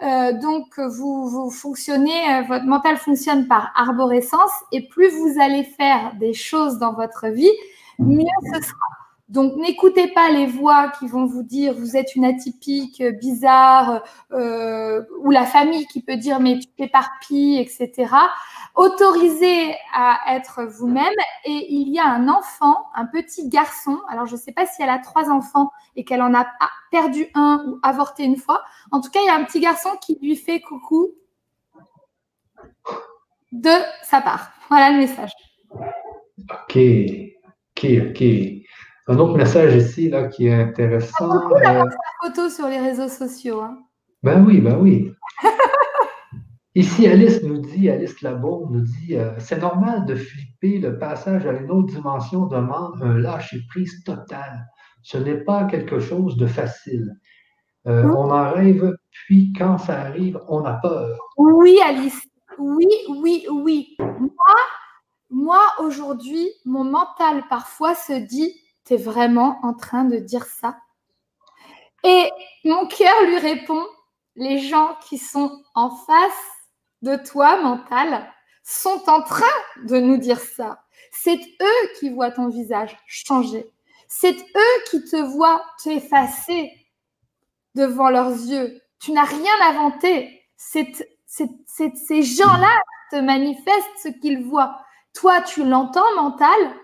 Speaker 2: Donc, vous, vous fonctionnez, votre mental fonctionne par arborescence et plus vous allez faire des choses dans votre vie, mieux ce sera. Donc, n'écoutez pas les voix qui vont vous dire vous êtes une atypique, bizarre, euh, ou la famille qui peut dire mais tu t'éparpilles, etc. Autorisez à être vous-même. Et il y a un enfant, un petit garçon. Alors, je ne sais pas si elle a trois enfants et qu'elle en a perdu un ou avorté une fois. En tout cas, il y a un petit garçon qui lui fait coucou de sa part. Voilà le message.
Speaker 1: Ok, ok, ok. Un autre message ici là, qui est intéressant.
Speaker 2: beaucoup d'avoir euh, sa photo sur les réseaux sociaux. Hein.
Speaker 1: Ben oui, ben oui. Ici, Alice nous dit, Alice Labo nous dit euh, c'est normal de flipper, le passage à une autre dimension demande un lâcher-prise total. Ce n'est pas quelque chose de facile. Euh, mmh. On en rêve, puis quand ça arrive, on a peur.
Speaker 2: Oui, Alice. Oui, oui, oui. Moi, moi aujourd'hui, mon mental parfois se dit tu es vraiment en train de dire ça? Et mon cœur lui répond, les gens qui sont en face de toi, mental, sont en train de nous dire ça. C'est eux qui voient ton visage changer. C'est eux qui te voient t'effacer devant leurs yeux. Tu n'as rien inventé. C'est ces gens-là te manifestent ce qu'ils voient. Toi, tu l'entends mental,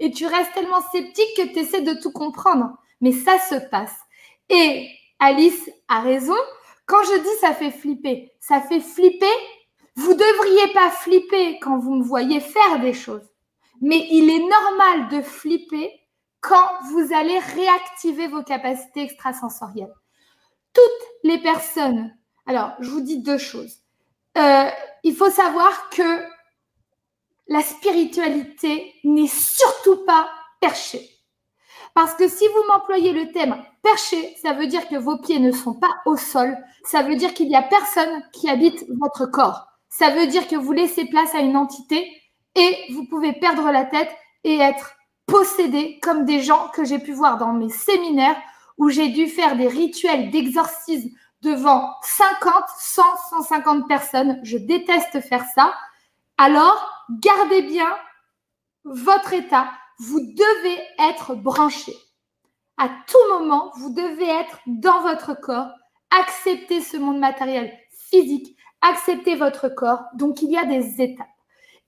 Speaker 2: et tu restes tellement sceptique que tu essaies de tout comprendre. Mais ça se passe. Et Alice a raison. Quand je dis ça fait flipper, ça fait flipper. Vous devriez pas flipper quand vous me voyez faire des choses. Mais il est normal de flipper quand vous allez réactiver vos capacités extrasensorielles. Toutes les personnes, alors je vous dis deux choses. Euh, il faut savoir que la spiritualité n'est surtout pas perchée. Parce que si vous m'employez le thème perché, ça veut dire que vos pieds ne sont pas au sol. Ça veut dire qu'il n'y a personne qui habite votre corps. Ça veut dire que vous laissez place à une entité et vous pouvez perdre la tête et être possédé comme des gens que j'ai pu voir dans mes séminaires où j'ai dû faire des rituels d'exorcisme devant 50, 100, 150 personnes. Je déteste faire ça. Alors, gardez bien votre état. Vous devez être branché. À tout moment, vous devez être dans votre corps. Accepter ce monde matériel physique. Accepter votre corps. Donc, il y a des étapes.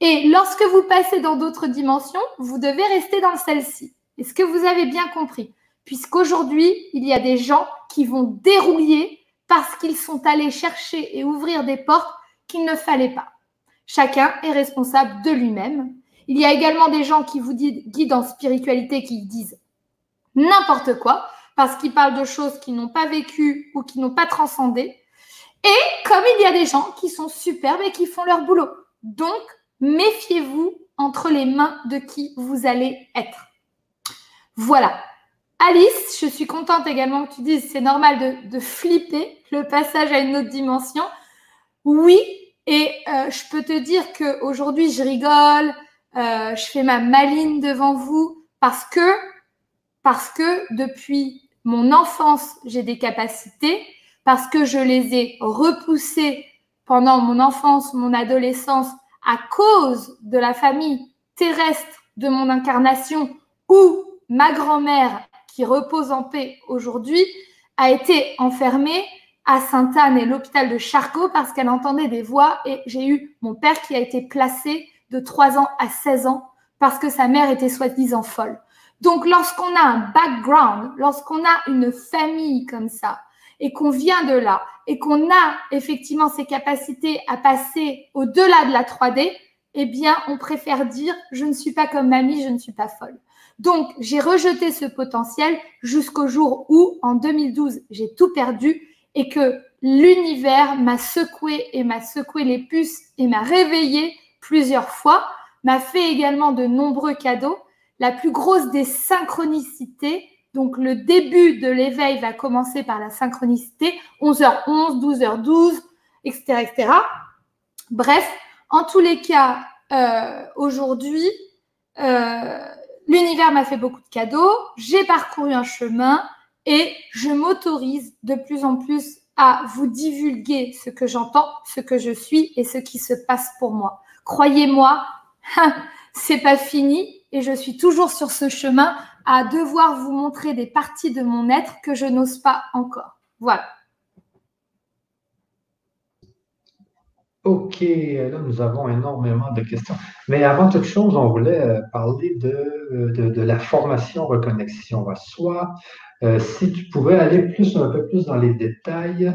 Speaker 2: Et lorsque vous passez dans d'autres dimensions, vous devez rester dans celle-ci. Est-ce que vous avez bien compris? Puisqu'aujourd'hui, il y a des gens qui vont dérouiller parce qu'ils sont allés chercher et ouvrir des portes qu'il ne fallait pas. Chacun est responsable de lui-même. Il y a également des gens qui vous guident en spiritualité qui disent n'importe quoi parce qu'ils parlent de choses qu'ils n'ont pas vécues ou qui n'ont pas transcendé. Et comme il y a des gens qui sont superbes et qui font leur boulot. Donc, méfiez-vous entre les mains de qui vous allez être. Voilà. Alice, je suis contente également que tu dises c'est normal de, flipper le passage à une autre dimension. Oui, et euh, je peux te dire qu'aujourd'hui, je rigole, euh, je fais ma maline devant vous parce que, parce que depuis mon enfance, j'ai des capacités, parce que je les ai repoussées pendant mon enfance, mon adolescence, à cause de la famille terrestre de mon incarnation ou ma grand-mère qui repose en paix aujourd'hui a été enfermée à Sainte-Anne et l'hôpital de Charcot parce qu'elle entendait des voix et j'ai eu mon père qui a été placé de 3 ans à 16 ans parce que sa mère était soi-disant folle. Donc lorsqu'on a un background, lorsqu'on a une famille comme ça et qu'on vient de là et qu'on a effectivement ces capacités à passer au-delà de la 3D, eh bien, on préfère dire je ne suis pas comme mamie, je ne suis pas folle. Donc, j'ai rejeté ce potentiel jusqu'au jour où, en 2012, j'ai tout perdu et que l'univers m'a secoué et m'a secoué les puces et m'a réveillé plusieurs fois, m'a fait également de nombreux cadeaux. La plus grosse des synchronicités, donc le début de l'éveil va commencer par la synchronicité, 11h11, 12h12, etc., etc. Bref, en tous les cas, euh, aujourd'hui, euh, l'univers m'a fait beaucoup de cadeaux, j'ai parcouru un chemin et je m'autorise de plus en plus à vous divulguer ce que j'entends, ce que je suis et ce qui se passe pour moi. Croyez-moi, c'est pas fini et je suis toujours sur ce chemin à devoir vous montrer des parties de mon être que je n'ose pas encore. Voilà.
Speaker 1: OK, là, nous avons énormément de questions. Mais avant toute chose, on voulait euh, parler de, de, la formation reconnexion à soi. Euh, si tu pouvais aller plus, un peu plus dans les détails,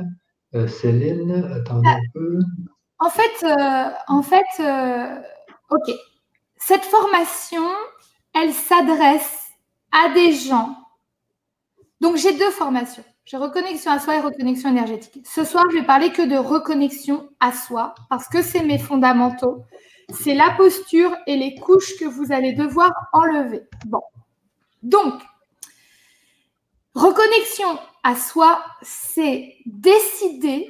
Speaker 1: euh, Céline, attendez un peu.
Speaker 2: En fait, en fait OK. Cette formation, elle s'adresse à des gens. Donc, j'ai deux formations. J'ai reconnexion à soi et reconnexion énergétique. Ce soir, je vais parler que de reconnexion à soi parce que c'est mes fondamentaux. C'est la posture et les couches que vous allez devoir enlever. Bon. Donc, reconnexion à soi, c'est décider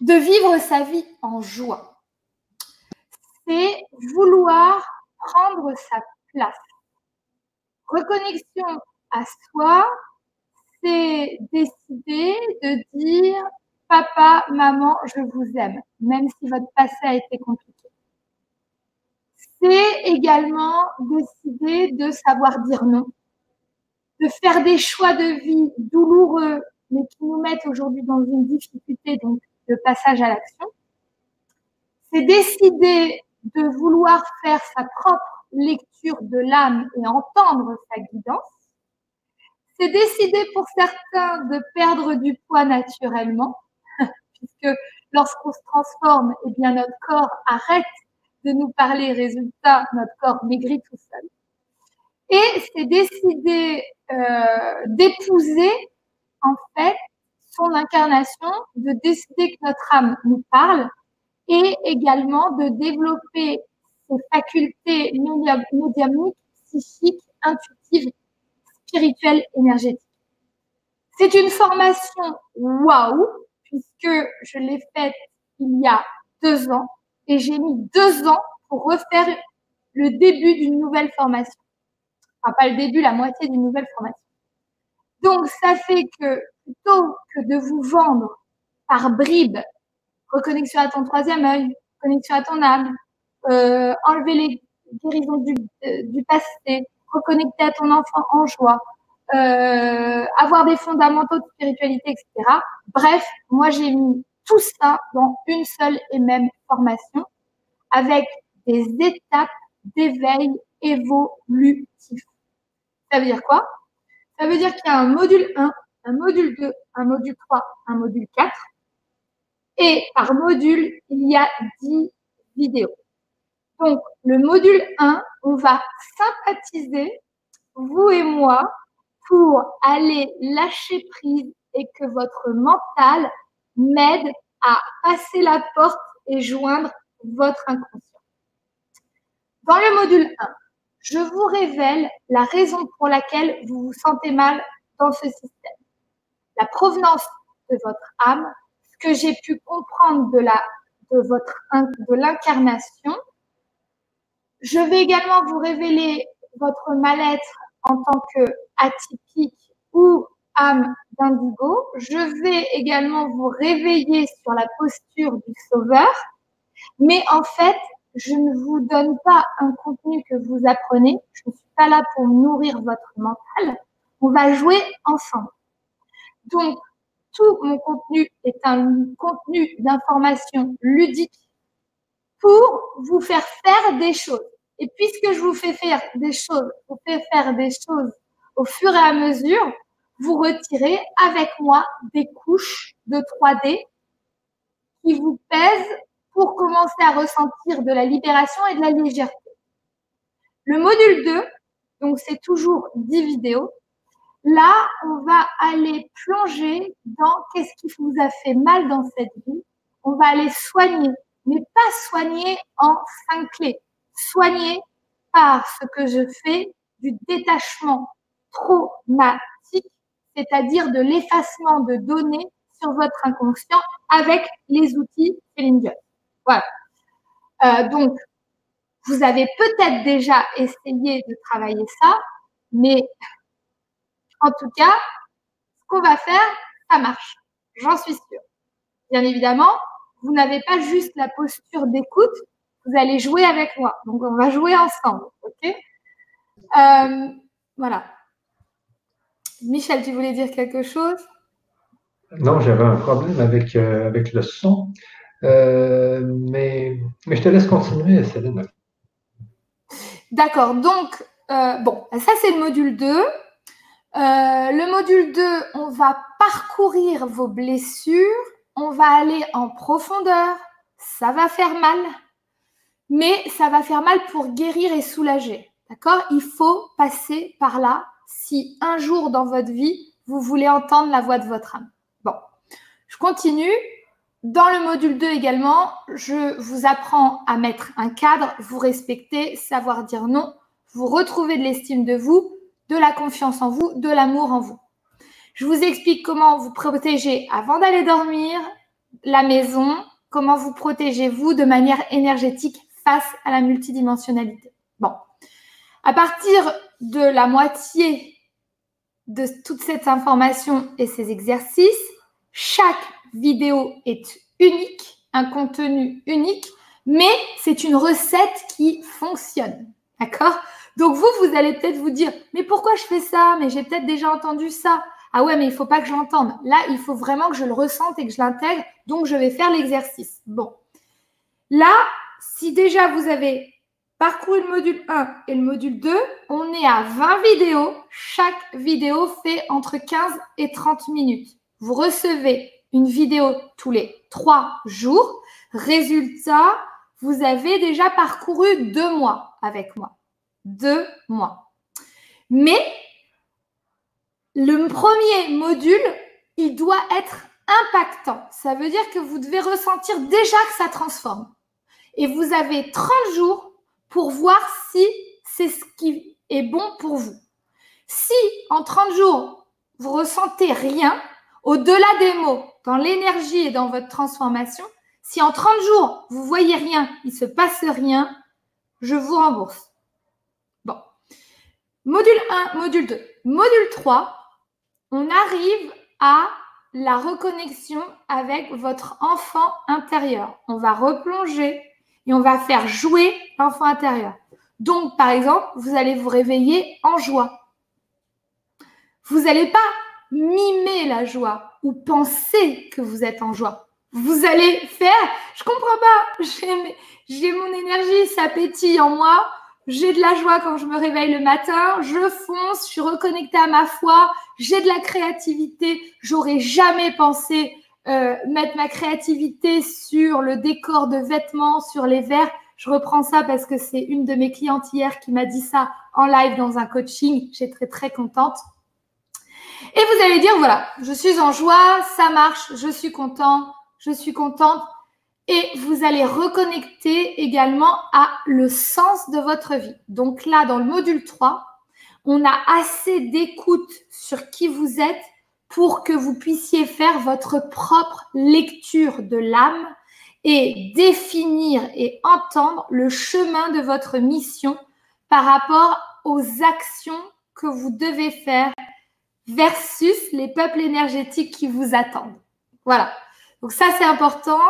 Speaker 2: de vivre sa vie en joie. C'est vouloir prendre sa place. Reconnexion à soi, c'est décider de dire papa, maman, je vous aime, même si votre passé a été compliqué. C'est également décider de savoir dire non, de faire des choix de vie douloureux, mais qui nous mettent aujourd'hui dans une difficulté, donc de passage à l'action. C'est décider de vouloir faire sa propre lecture de l'âme et entendre sa guidance. C'est décider pour certains de perdre du poids naturellement, puisque lorsqu'on se transforme, eh bien notre corps arrête de nous parler. Résultat, notre corps maigrit tout seul. Et c'est décider euh, d'épouser, en fait, son incarnation, de décider que notre âme nous parle et également de développer ses facultés médiumniques, psychiques, intuitives, spirituelles, énergétiques. C'est une formation waouh, puisque je l'ai faite il y a deux ans et j'ai mis deux ans pour refaire le début d'une nouvelle formation. Enfin, pas le début, la moitié d'une nouvelle formation. Donc, ça fait que plutôt que de vous vendre par bribes, reconnexion à ton troisième œil, connexion à ton âme, euh, enlever les guérisons du, euh, du passé, reconnecter à ton enfant en joie, euh, avoir des fondamentaux de spiritualité, etc. Bref, moi j'ai mis tout ça dans une seule et même formation avec des étapes d'éveil évolutif. Ça veut dire quoi? Ça veut dire qu'il y a un module 1, un module 2, un module 3, un module 4. Et par module, il y a 10 vidéos. Donc, le module 1, on va sympathiser, vous et moi, pour aller lâcher prise et que votre mental m'aide à passer la porte et joindre votre inconscient. Dans le module 1, je vous révèle la raison pour laquelle vous vous sentez mal dans ce système, la provenance de votre âme, ce que j'ai pu comprendre de la de de l'incarnation. Je vais également vous révéler votre mal-être en tant que atypique ou âme d'indigo. Je vais également vous réveiller sur la posture du sauveur. Mais en fait, je ne vous donne pas un contenu que vous apprenez. Je ne suis pas là pour nourrir votre mental. On va jouer ensemble. Donc, tout mon contenu est un contenu d'information ludique pour vous faire faire des choses. Et puisque je vous fais faire des choses, vous fais faire des choses au fur et à mesure, vous retirez avec moi des couches de 3D qui vous pèsent pour commencer à ressentir de la libération et de la légèreté. Le module 2, donc c'est toujours 10 vidéos. Là, on va aller plonger dans qu'est-ce qui vous a fait mal dans cette vie. On va aller soigner, mais pas soigner en cinq clés. Soigner par ce que je fais du détachement traumatique, c'est-à-dire de l'effacement de données sur votre inconscient avec les outils Céline Voilà. Euh, donc, vous avez peut-être déjà essayé de travailler ça, mais en tout cas, ce qu'on va faire, ça marche. J'en suis sûre. Bien évidemment, vous n'avez pas juste la posture d'écoute, vous allez jouer avec moi. Donc, on va jouer ensemble. OK? Euh, Voilà. Michel, tu voulais dire quelque chose?
Speaker 1: Non, j'avais un problème avec, euh, avec le son. Euh, mais, mais je te laisse continuer, Céline.
Speaker 2: D'accord. Donc, bon, ça, c'est le module 2. le module 2, on va parcourir vos blessures. On va aller en profondeur. Ça va faire mal mais ça va faire mal pour guérir et soulager. D'accord? Il faut passer par là si un jour dans votre vie, vous voulez entendre la voix de votre âme. Bon, je continue. Dans le module 2 également, je vous apprends à mettre un cadre, vous respecter, savoir dire non, vous retrouver de l'estime de vous, de la confiance en vous, de l'amour en vous. Je vous explique comment vous protéger avant d'aller dormir, la maison, comment vous protégez vous de manière énergétique face à la multidimensionnalité. Bon, à partir de la moitié de toute cette information et ces exercices, chaque vidéo est unique, un contenu unique, mais c'est une recette qui fonctionne. D'accord? Donc vous, vous allez peut-être vous dire, mais pourquoi je fais ça? Mais j'ai peut-être déjà entendu ça. Ah ouais, mais il ne faut pas que j'entende. Là, il faut vraiment que je le ressente et que je l'intègre. Donc, je vais faire l'exercice. Bon. Là, si déjà vous avez parcouru le module 1 et le module 2, on est à 20 vidéos. Chaque vidéo fait entre 15 et 30 minutes. Vous recevez une vidéo tous les 3 jours. Résultat, vous avez déjà parcouru deux mois avec moi. Deux mois. Mais le premier module, il doit être impactant. Ça veut dire que vous devez ressentir déjà que ça transforme. Et vous avez 30 jours pour voir si c'est ce qui est bon pour vous. Si en 30 jours, vous ressentez rien, au-delà des mots, dans l'énergie et dans votre transformation, si en 30 jours, vous voyez rien, il se passe rien, je vous rembourse. Bon. Module 1, module 2. Module 3, on arrive à la reconnexion avec votre enfant intérieur. On va replonger et on va faire jouer l'enfant intérieur. Donc, par exemple, vous allez vous réveiller en joie. Vous n'allez pas mimer la joie ou penser que vous êtes en joie. Vous allez faire, je comprends pas, j'ai mon énergie, ça pétille en moi, j'ai de la joie quand je me réveille le matin, je fonce, je suis reconnectée à ma foi, j'ai de la créativité, j'aurais jamais pensé euh, mettre ma créativité sur le décor de vêtements, sur les verres. Je reprends ça parce que c'est une de mes clientes hier qui m'a dit ça en live dans un coaching. J'ai très très contente. Et vous allez dire, voilà, je suis en joie, ça marche, je suis content, je suis contente. Et vous allez reconnecter également à le sens de votre vie. Donc là, dans le module 3, on a assez d'écoute sur qui vous êtes pour que vous puissiez faire votre propre lecture de l'âme et définir et entendre le chemin de votre mission par rapport aux actions que vous devez faire versus les peuples énergétiques qui vous attendent. Voilà. Donc ça, c'est important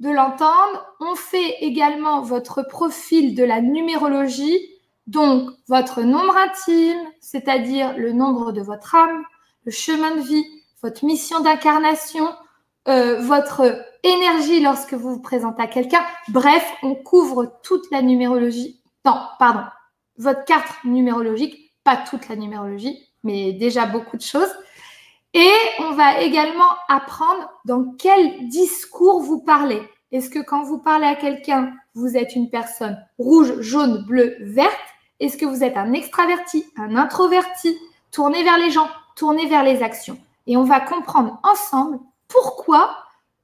Speaker 2: de l'entendre. On fait également votre profil de la numérologie, donc votre nombre intime, c'est-à-dire le nombre de votre âme, le chemin de vie, votre mission d'incarnation, euh, votre énergie lorsque vous vous présentez à quelqu'un. Bref, on couvre toute la numérologie. Non, pardon, votre carte numérologique, pas toute la numérologie, mais déjà beaucoup de choses. Et on va également apprendre dans quel discours vous parlez. Est-ce que quand vous parlez à quelqu'un, vous êtes une personne rouge, jaune, bleue, verte? Est-ce que vous êtes un extraverti, un introverti? Tournez vers les gens, tournez vers les actions. Et on va comprendre ensemble pourquoi,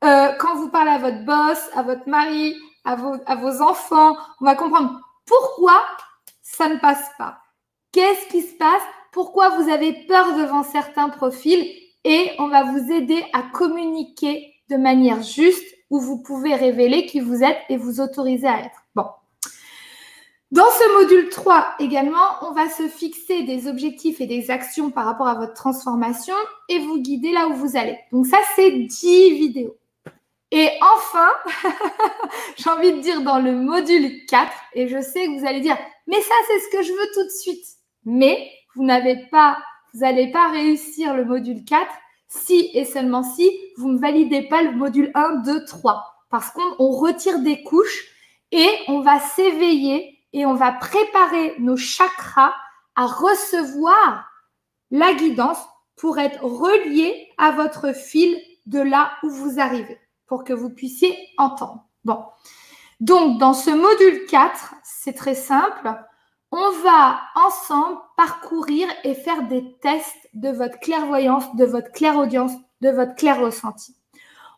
Speaker 2: euh, quand vous parlez à votre boss, à votre mari, à vos, à vos enfants, on va comprendre pourquoi ça ne passe pas. Qu'est-ce qui se passe? Pourquoi vous avez peur devant certains profils? Et on va vous aider à communiquer de manière juste où vous pouvez révéler qui vous êtes et vous autoriser à être. Bon. Dans ce module 3 également, on va se fixer des objectifs et des actions par rapport à votre transformation et vous guider là où vous allez. Donc ça, c'est 10 vidéos. Et enfin, j'ai envie de dire dans le module 4, et je sais que vous allez dire, mais ça, c'est ce que je veux tout de suite. Mais vous n'avez pas, vous n'allez pas réussir le module 4 si et seulement si vous ne validez pas le module 1, 2, 3. Parce qu'on retire des couches et on va s'éveiller et on va préparer nos chakras à recevoir la guidance pour être relié à votre fil de là où vous arrivez, pour que vous puissiez entendre. Bon. Donc, dans ce module 4, c'est très simple on va ensemble parcourir et faire des tests de votre clairvoyance, de votre clairaudience, de votre clair ressenti.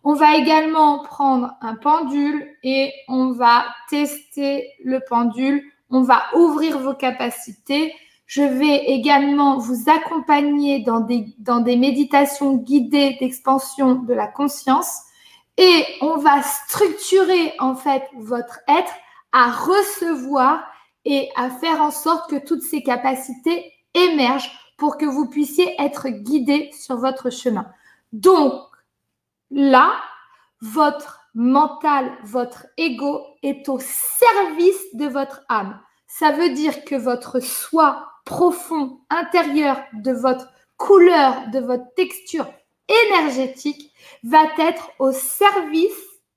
Speaker 2: On va également prendre un pendule et on va tester le pendule. On va ouvrir vos capacités. Je vais également vous accompagner dans des, dans des méditations guidées d'expansion de la conscience. Et on va structurer en fait votre être à recevoir et à faire en sorte que toutes ces capacités émergent pour que vous puissiez être guidé sur votre chemin. Donc, là, votre mental, votre ego est au service de votre âme. Ça veut dire que votre soi profond, intérieur, de votre couleur, de votre texture énergétique va être au service,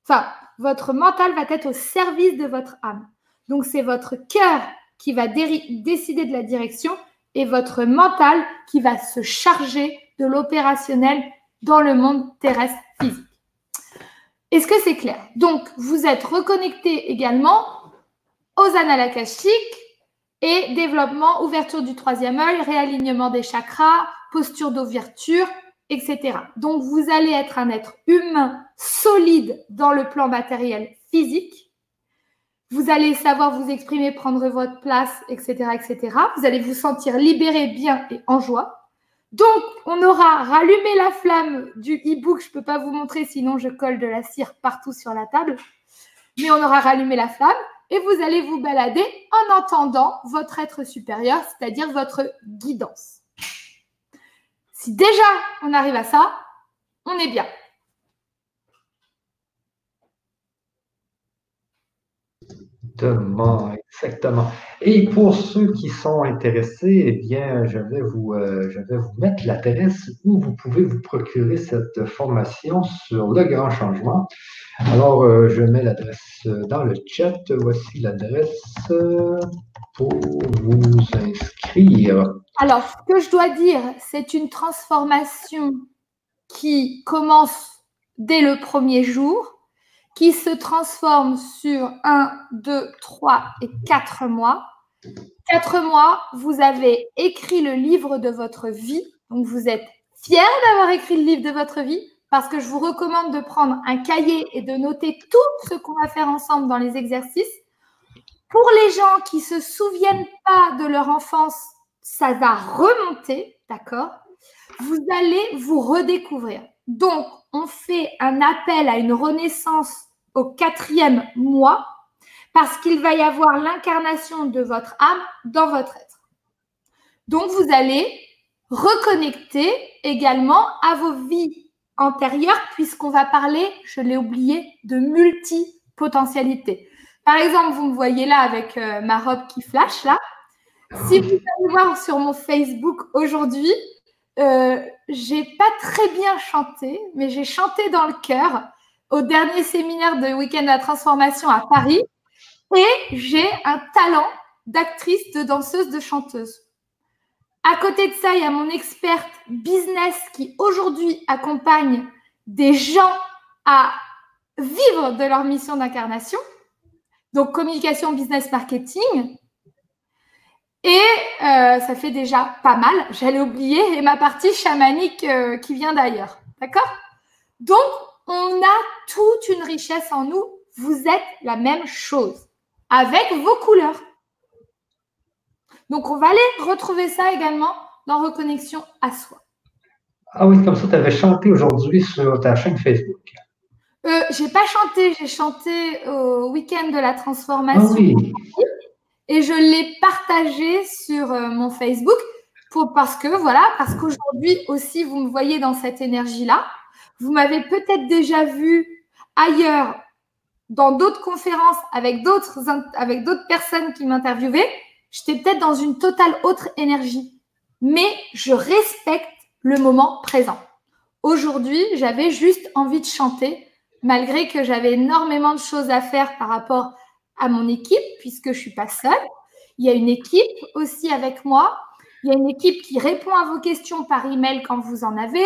Speaker 2: enfin, votre mental va être au service de votre âme. Donc, c'est votre cœur qui va décider de la direction et votre mental qui va se charger de l'opérationnel dans le monde terrestre physique. Est-ce que c'est clair? Donc, vous êtes reconnecté également aux annales et développement, ouverture du troisième œil, réalignement des chakras, posture d'ouverture, etc. Donc, vous allez être un être humain solide dans le plan matériel physique. Vous allez savoir vous exprimer, prendre votre place, etc., etc. Vous allez vous sentir libéré, bien et en joie. Donc, on aura rallumé la flamme du e-book. Je ne peux pas vous montrer, sinon je colle de la cire partout sur la table. Mais on aura rallumé la flamme et vous allez vous balader en entendant votre être supérieur, c'est-à-dire votre guidance. Si déjà on arrive à ça, on est bien.
Speaker 1: Exactement, exactement. Et pour ceux qui sont intéressés, eh bien, je vais vous, euh, je vais vous mettre l'adresse où vous pouvez vous procurer cette formation sur le grand changement. Alors, euh, je mets l'adresse dans le chat. Voici l'adresse pour vous inscrire.
Speaker 2: Alors, ce que je dois dire, c'est une transformation qui commence dès le premier jour qui se transforme sur 1, 2, 3 et 4 mois. 4 mois, vous avez écrit le livre de votre vie. Donc, vous êtes fier d'avoir écrit le livre de votre vie parce que je vous recommande de prendre un cahier et de noter tout ce qu'on va faire ensemble dans les exercices. Pour les gens qui ne se souviennent pas de leur enfance, ça va remonter, d'accord? Vous allez vous redécouvrir. Donc, on fait un appel à une renaissance au quatrième mois parce qu'il va y avoir l'incarnation de votre âme dans votre être. Donc, vous allez reconnecter également à vos vies antérieures puisqu'on va parler, je l'ai oublié, de multipotentialité. Par exemple, vous me voyez là avec euh, ma robe qui flash là. Si vous allez voir sur mon Facebook aujourd'hui, euh, j'ai pas très bien chanté, mais j'ai chanté dans le cœur au dernier séminaire de Week-end de la transformation à Paris et j'ai un talent d'actrice, de danseuse, de chanteuse. À côté de ça, il y a mon experte business qui aujourd'hui accompagne des gens à vivre de leur mission d'incarnation. Donc communication, business, marketing. Et euh, ça fait déjà pas mal. J'allais oublier et ma partie chamanique euh, qui vient d'ailleurs. D'accord? Donc, on a toute une richesse en nous. Vous êtes la même chose avec vos couleurs. Donc, on va aller retrouver ça également dans Reconnexion à soi.
Speaker 1: Ah oui, comme ça, tu avais chanté aujourd'hui sur ta chaîne Facebook.
Speaker 2: Euh, j'ai pas chanté, j'ai chanté au week-end de la transformation. Ah oui et je l'ai partagé sur euh, mon Facebook pour, parce que, voilà, parce qu'aujourd'hui aussi, vous me voyez dans cette énergie-là. Vous m'avez peut-être déjà vu ailleurs dans d'autres conférences avec d'autres avec d'autres personnes qui m'interviewaient. J'étais peut-être dans une totale autre énergie, mais je respecte le moment présent. Aujourd'hui, j'avais juste envie de chanter, malgré que j'avais énormément de choses à faire par rapport à mon équipe, puisque je ne suis pas seule. Il y a une équipe aussi avec moi. Il y a une équipe qui répond à vos questions par email quand vous en avez.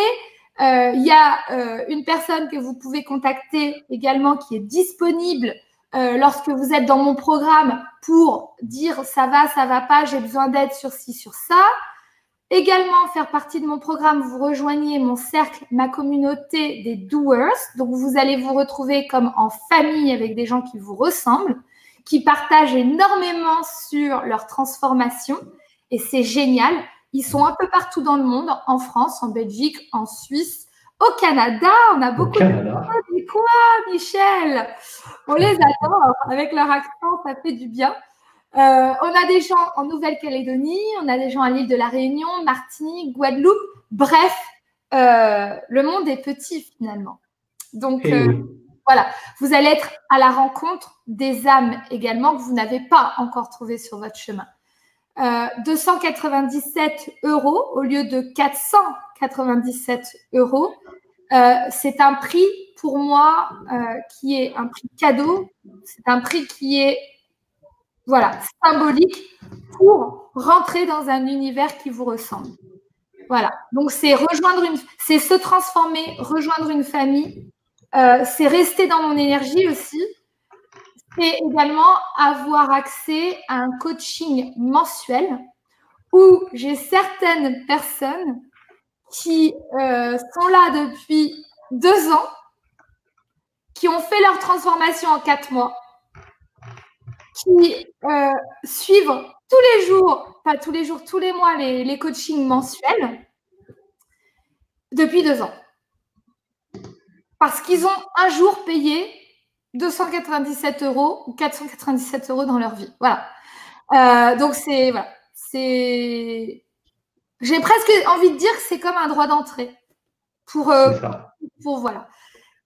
Speaker 2: Euh, il y a euh, une personne que vous pouvez contacter également qui est disponible euh, lorsque vous êtes dans mon programme pour dire ça va, ça va pas, j'ai besoin d'aide sur ci, sur ça. Également, faire partie de mon programme, vous rejoignez mon cercle, ma communauté des doers. Donc, vous allez vous retrouver comme en famille avec des gens qui vous ressemblent qui partagent énormément sur leur transformation et c'est génial. Ils sont un peu partout dans le monde, en France, en Belgique, en Suisse, au Canada. On a beaucoup de quoi, Michel? On les adore. Avec leur accent, ça fait du bien. Euh, on a des gens en Nouvelle-Calédonie, on a des gens à l'île de la Réunion, Martinique, Guadeloupe. Bref, euh, le monde est petit finalement. Donc, euh, voilà, vous allez être à la rencontre des âmes également que vous n'avez pas encore trouvées sur votre chemin. 297 euh, euros au lieu de 497 euros. Euh, c'est un prix pour moi euh, qui est un prix cadeau. C'est un prix qui est voilà symbolique pour rentrer dans un univers qui vous ressemble. Voilà. Donc c'est rejoindre une, c'est se transformer, rejoindre une famille Euh, c'est rester dans mon énergie aussi. C'est également avoir accès à un coaching mensuel où j'ai certaines personnes qui euh, sont là depuis deux ans, qui ont fait leur transformation en quatre mois, qui euh, suivent tous les jours, pas tous les jours, tous les mois, les, les coachings mensuels depuis deux ans. Parce qu'ils ont un jour payé 297 euros ou 497 euros dans leur vie. Voilà. Euh, donc c'est voilà, c'est j'ai presque envie de dire que c'est comme un droit d'entrée pour, euh, pour voilà.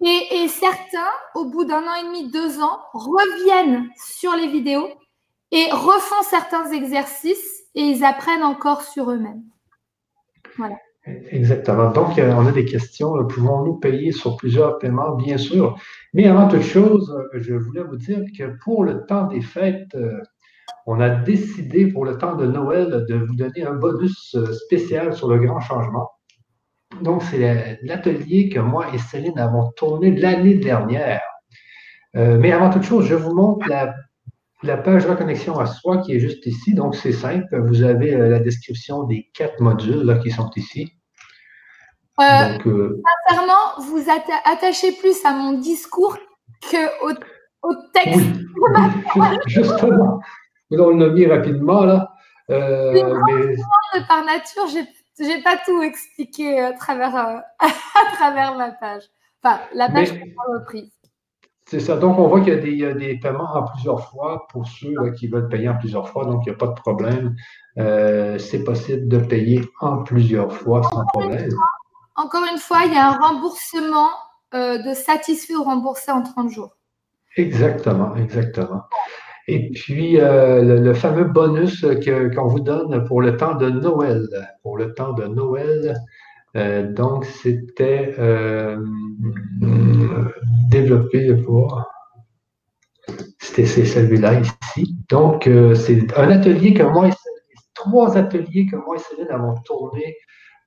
Speaker 2: Et, et, certains, au bout d'un an et demi, deux ans, reviennent sur les vidéos et refont certains exercices et ils apprennent encore sur eux-mêmes. Voilà.
Speaker 1: Exactement. Donc, euh, on a des questions. Pouvons-nous payer sur plusieurs paiements? Bien sûr. Mais avant toute chose, je voulais vous dire que pour le temps des fêtes, euh, on a décidé pour le temps de Noël de vous donner un bonus euh, spécial sur le grand changement. Donc, c'est l'atelier que moi et Céline avons tourné l'année dernière. mais avant toute chose, je vous montre la la page reconnexion à soi qui est juste ici. Donc, c'est simple. Vous avez euh, la description des quatre modules là, qui sont ici.
Speaker 2: Euh, euh, sincèrement, vous attachez plus à mon discours qu'au au texte.
Speaker 1: Oui, justement. On l'a mis rapidement là.
Speaker 2: mais... Par nature, je n'ai pas tout expliqué à travers, à travers ma page. Enfin, la page mais... reprise.
Speaker 1: C'est ça. Donc, on voit qu'il y, a des paiements en plusieurs fois pour ceux qui veulent payer en plusieurs fois. Donc, il n'y a pas de problème. Euh, c'est possible de payer en plusieurs fois sans problème.
Speaker 2: encore une fois, il y a un remboursement euh, de satisfait ou remboursé en 30 jours.
Speaker 1: Exactement, exactement. Et puis, euh, le, fameux bonus qu'on vous donne pour le temps de Noël. Pour le temps de Noël, donc, c'était euh, développé pour. C'était celui-là ici. Donc, euh, c'est un atelier que moi et trois ateliers que moi et Céline avons tourné.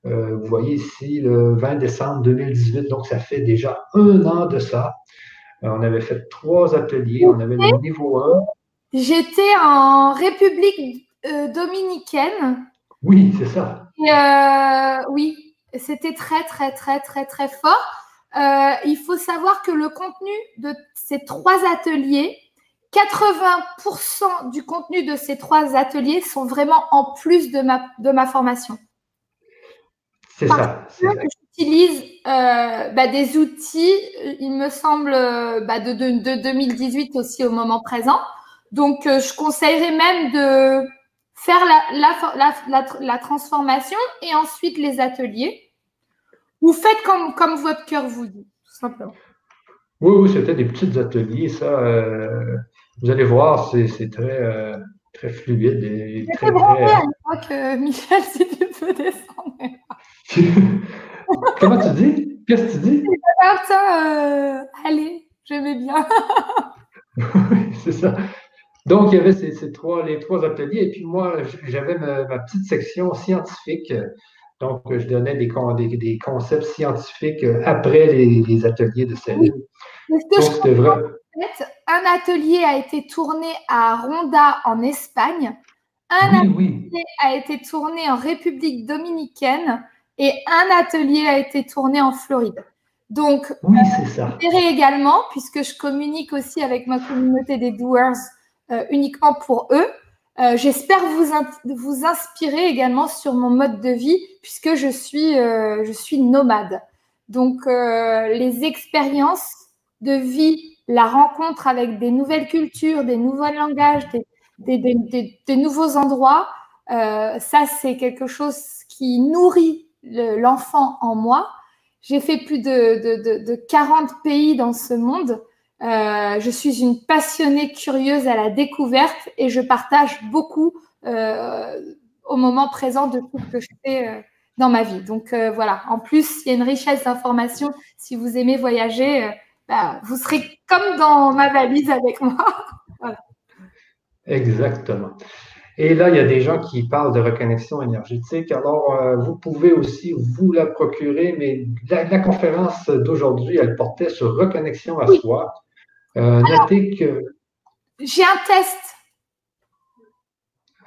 Speaker 1: vous voyez ici le 20 décembre 2018, donc ça fait déjà un an de ça. on avait fait trois ateliers. On avait le niveau 1.
Speaker 2: J'étais en République dominicaine.
Speaker 1: Oui, c'est ça.
Speaker 2: oui, c'était très, très, très, très, très fort. Euh, il faut savoir que le contenu de ces trois ateliers, 80% du contenu de ces trois ateliers sont vraiment en plus de ma, de ma formation.
Speaker 1: C'est ça.
Speaker 2: J'utilise euh, bah, des outils, il me semble, bah, de, de, 2018 aussi au moment présent. Donc, euh, je conseillerais même de faire la, la, la, transformation et ensuite les ateliers. Vous faites comme, comme votre cœur vous dit, tout simplement.
Speaker 1: Oui, oui, c'était des petits ateliers, ça. Euh, vous allez voir, c'est très, euh, très fluide. Et très,
Speaker 2: très... à l'époque, euh, Michel, si tu peux descendre.
Speaker 1: Comment tu dis? Qu'est-ce que tu dis?
Speaker 2: Ça, allez, j'aimais bien.
Speaker 1: oui, c'est ça. Donc, il y avait ces, trois, les trois ateliers. Et puis moi, j'avais ma, petite section scientifique donc, je donnais des, des, concepts scientifiques euh, après les, ateliers de Céline.
Speaker 2: Oui. Donc, vrai. un atelier a été tourné à Ronda en Espagne, un atelier a été tourné en République dominicaine et un atelier a été tourné en Floride. Donc,
Speaker 1: oui, c'est ça.
Speaker 2: également, puisque je communique aussi avec ma communauté des doers euh, uniquement pour eux, euh, j'espère vous, vous inspirer également sur mon mode de vie puisque je suis, euh, je suis nomade. Donc, euh, les expériences de vie, la rencontre avec des nouvelles cultures, des nouveaux langages, des, nouveaux endroits, ça, c'est quelque chose qui nourrit l'enfant en moi. J'ai fait plus de, de, de 40 pays dans ce monde. Euh, je suis une passionnée curieuse à la découverte et je partage beaucoup euh, au moment présent de tout ce que je fais euh, dans ma vie. Donc voilà, en plus, il y a une richesse d'informations. Si vous aimez voyager, bah, vous serez comme dans ma valise avec moi.
Speaker 1: Exactement. Et là, il y a des gens qui parlent de reconnexion énergétique. Alors, euh, vous pouvez aussi vous la procurer, mais la, conférence d'aujourd'hui, elle portait sur reconnexion à soi. Euh, notez que.
Speaker 2: J'ai un test.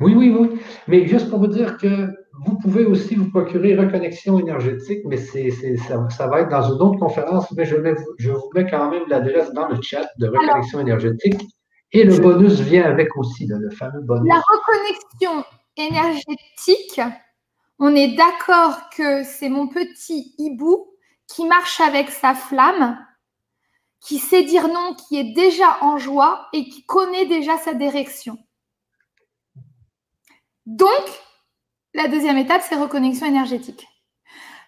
Speaker 1: Oui, oui, oui. Mais juste pour vous dire que vous pouvez aussi vous procurer reconnexion énergétique, mais c'est, ça, ça, va être dans une autre conférence, mais je, je vous mets quand même l'adresse dans le chat de reconnexion énergétique. Et le bonus vient avec aussi, le fameux bonus.
Speaker 2: La reconnexion énergétique, on est d'accord que c'est mon petit hibou qui marche avec sa flamme, qui sait dire non, qui est déjà en joie et qui connaît déjà sa direction. Donc, la deuxième étape, c'est reconnexion énergétique.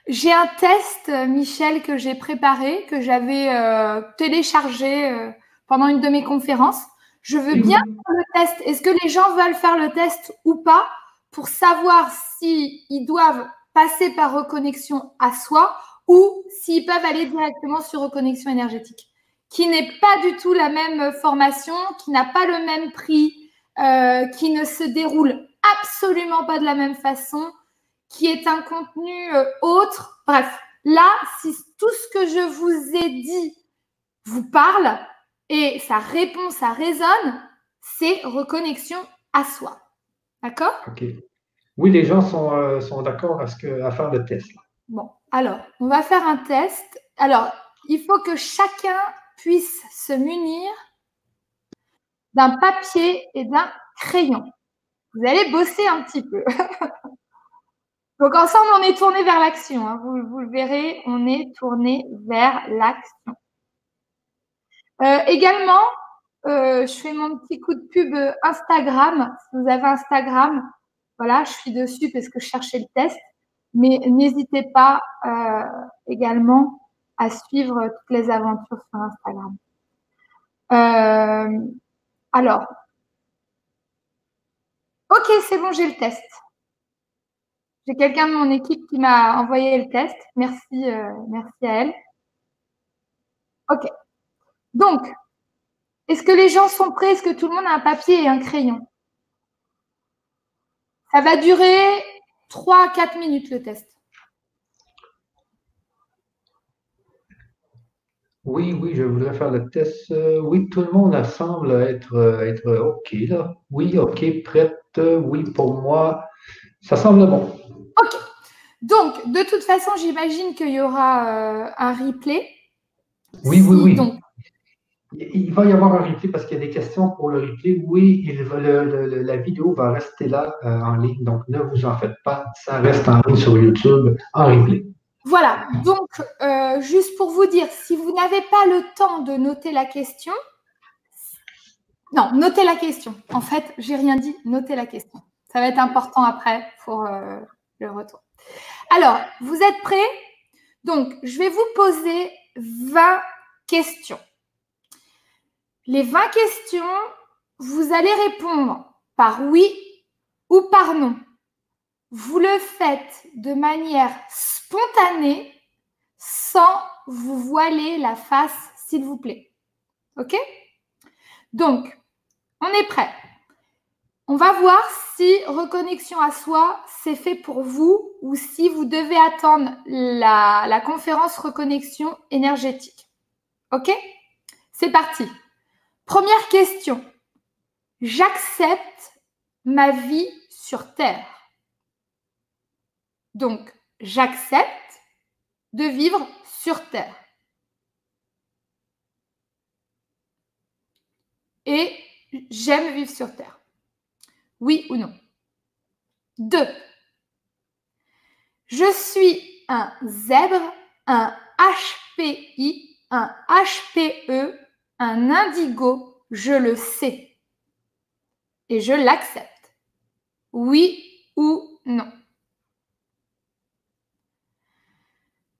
Speaker 2: J'ai un test, Michel, que j'ai préparé, que j'avais euh, téléchargé euh, pendant une de mes conférences. Je veux bien faire le test. Est-ce que les gens veulent faire le test ou pas? Pour savoir s'ils doivent passer par reconnexion à soi ou s'ils peuvent aller directement sur reconnexion énergétique, qui n'est pas du tout la même formation, qui n'a pas le même prix, euh, qui ne se déroule absolument pas de la même façon, qui est un contenu euh, autre. Bref, là, si tout ce que je vous ai dit vous parle, et ça répond, ça résonne, c'est reconnexion à soi. D'accord?
Speaker 1: OK. Oui, les gens sont, euh, sont d'accord à, à faire le test.
Speaker 2: Bon, alors, on va faire un test. Alors, il faut que chacun puisse se munir d'un papier et d'un crayon. Vous allez bosser un petit peu. Donc, ensemble, on est tourné vers l'action. Hein. Vous, le verrez, on est tourné vers l'action. Euh, également, euh, je fais mon petit coup de pub Instagram. Si vous avez Instagram, voilà, je suis dessus parce que je cherchais le test. Mais n'hésitez pas euh, également à suivre toutes les aventures sur Instagram. alors, ok, c'est bon, j'ai le test. J'ai quelqu'un de mon équipe qui m'a envoyé le test. Merci, merci à elle. Ok. Donc, est-ce que les gens sont prêts? Est-ce que tout le monde a un papier et un crayon? Ça va durer 3 4 minutes le test.
Speaker 1: Oui, oui, je voudrais faire le test. Euh, oui, tout le monde semble être, euh, être OK là. Oui, OK, prête. Oui, pour moi, ça semble bon.
Speaker 2: OK. Donc, de toute façon, j'imagine qu'il y aura euh, un replay.
Speaker 1: Oui, oui, oui. Donc, il va y avoir un replay parce qu'il y a des questions pour le replay. Oui, il la vidéo va rester là en ligne, donc ne vous en faites pas. Ça reste en ligne sur YouTube en replay.
Speaker 2: Voilà, donc euh, juste pour vous dire, si vous n'avez pas le temps de noter la question, non, notez la question. En fait, j'ai rien dit, notez la question. Ça va être important après pour euh, le retour. Alors, vous êtes prêts? Donc, je vais vous poser 20 questions. Les 20 questions, vous allez répondre par oui ou par non. Vous le faites de manière spontanée sans vous voiler la face, s'il vous plaît. OK? Donc, on est prêt. On va voir si reconnexion à soi, c'est fait pour vous ou si vous devez attendre la, conférence reconnexion énergétique. OK? C'est parti. Première question. J'accepte ma vie sur Terre. Donc, j'accepte de vivre sur Terre. Et j'aime vivre sur Terre. Oui ou non? Deux. Je suis un zèbre, un HPI, un HPE, un indigo, je le sais. Et je l'accepte. Oui ou non?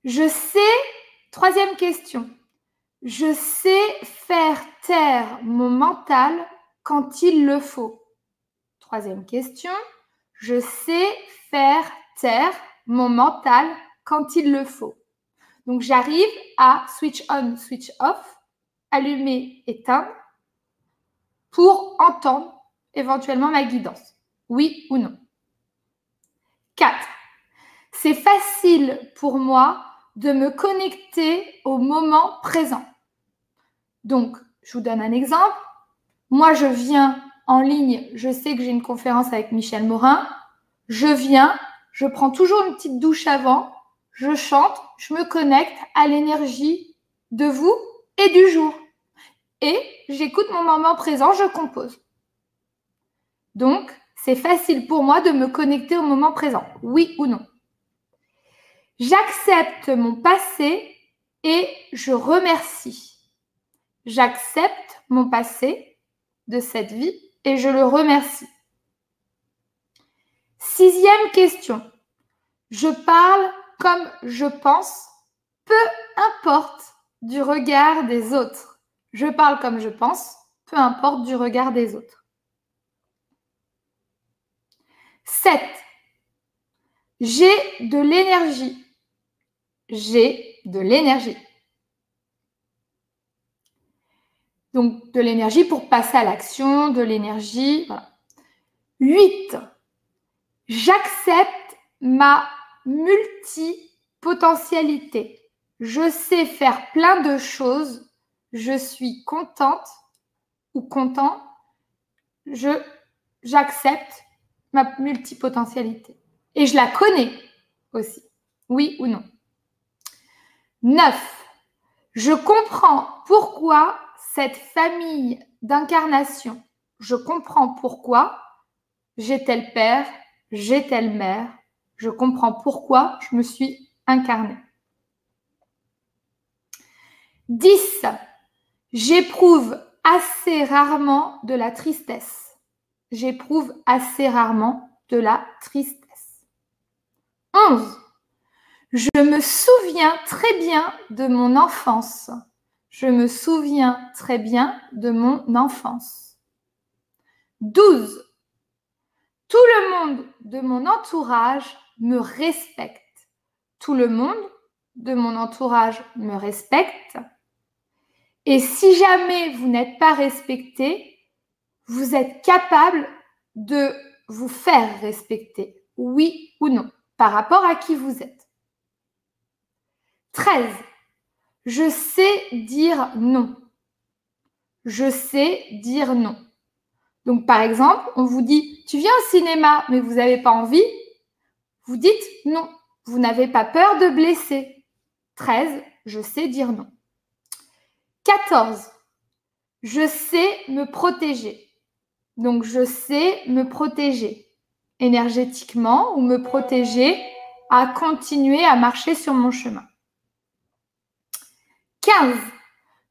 Speaker 2: Je sais, troisième question, je sais faire taire mon mental quand il le faut. Troisième question, je sais faire taire mon mental quand il le faut. Donc j'arrive à switch on, switch off allumer, éteindre, pour entendre éventuellement ma guidance. Oui ou non 4. C'est facile pour moi de me connecter au moment présent. Donc, je vous donne un exemple. Moi, je viens en ligne, je sais que j'ai une conférence avec Michel Morin. Je viens, je prends toujours une petite douche avant, je chante, je me connecte à l'énergie de vous et du jour. Et j'écoute mon moment présent, je compose. Donc, c'est facile pour moi de me connecter au moment présent, oui ou non. J'accepte mon passé et je remercie. J'accepte mon passé de cette vie et je le remercie. Sixième question. Je parle comme je pense, peu importe du regard des autres. Je parle comme je pense, peu importe du regard des autres. 7. J'ai de l'énergie. J'ai de l'énergie. Donc de l'énergie pour passer à l'action, de l'énergie. 8. J'accepte ma multipotentialité. Je sais faire plein de choses. Je suis contente ou content. J'accepte ma multipotentialité. Et je la connais aussi. Oui ou non? 9. Je comprends pourquoi cette famille d'incarnation, je comprends pourquoi j'ai tel père, j'ai telle mère, je comprends pourquoi je me suis incarnée. 10. J'éprouve assez rarement de la tristesse. J'éprouve assez rarement de la tristesse. 11. Je me souviens très bien de mon enfance. Je me souviens très bien de mon enfance. 12. Tout le monde de mon entourage me respecte. Tout le monde de mon entourage me respecte. Et si jamais vous n'êtes pas respecté, vous êtes capable de vous faire respecter, oui ou non, par rapport à qui vous êtes. 13. Je sais dire non. Je sais dire non. Donc, par exemple, on vous dit, tu viens au cinéma, mais vous n'avez pas envie, vous dites non. Vous n'avez pas peur de blesser. 13. Je sais dire non. 14. Je sais me protéger. Donc, je sais me protéger énergétiquement ou me protéger à continuer à marcher sur mon chemin. 15.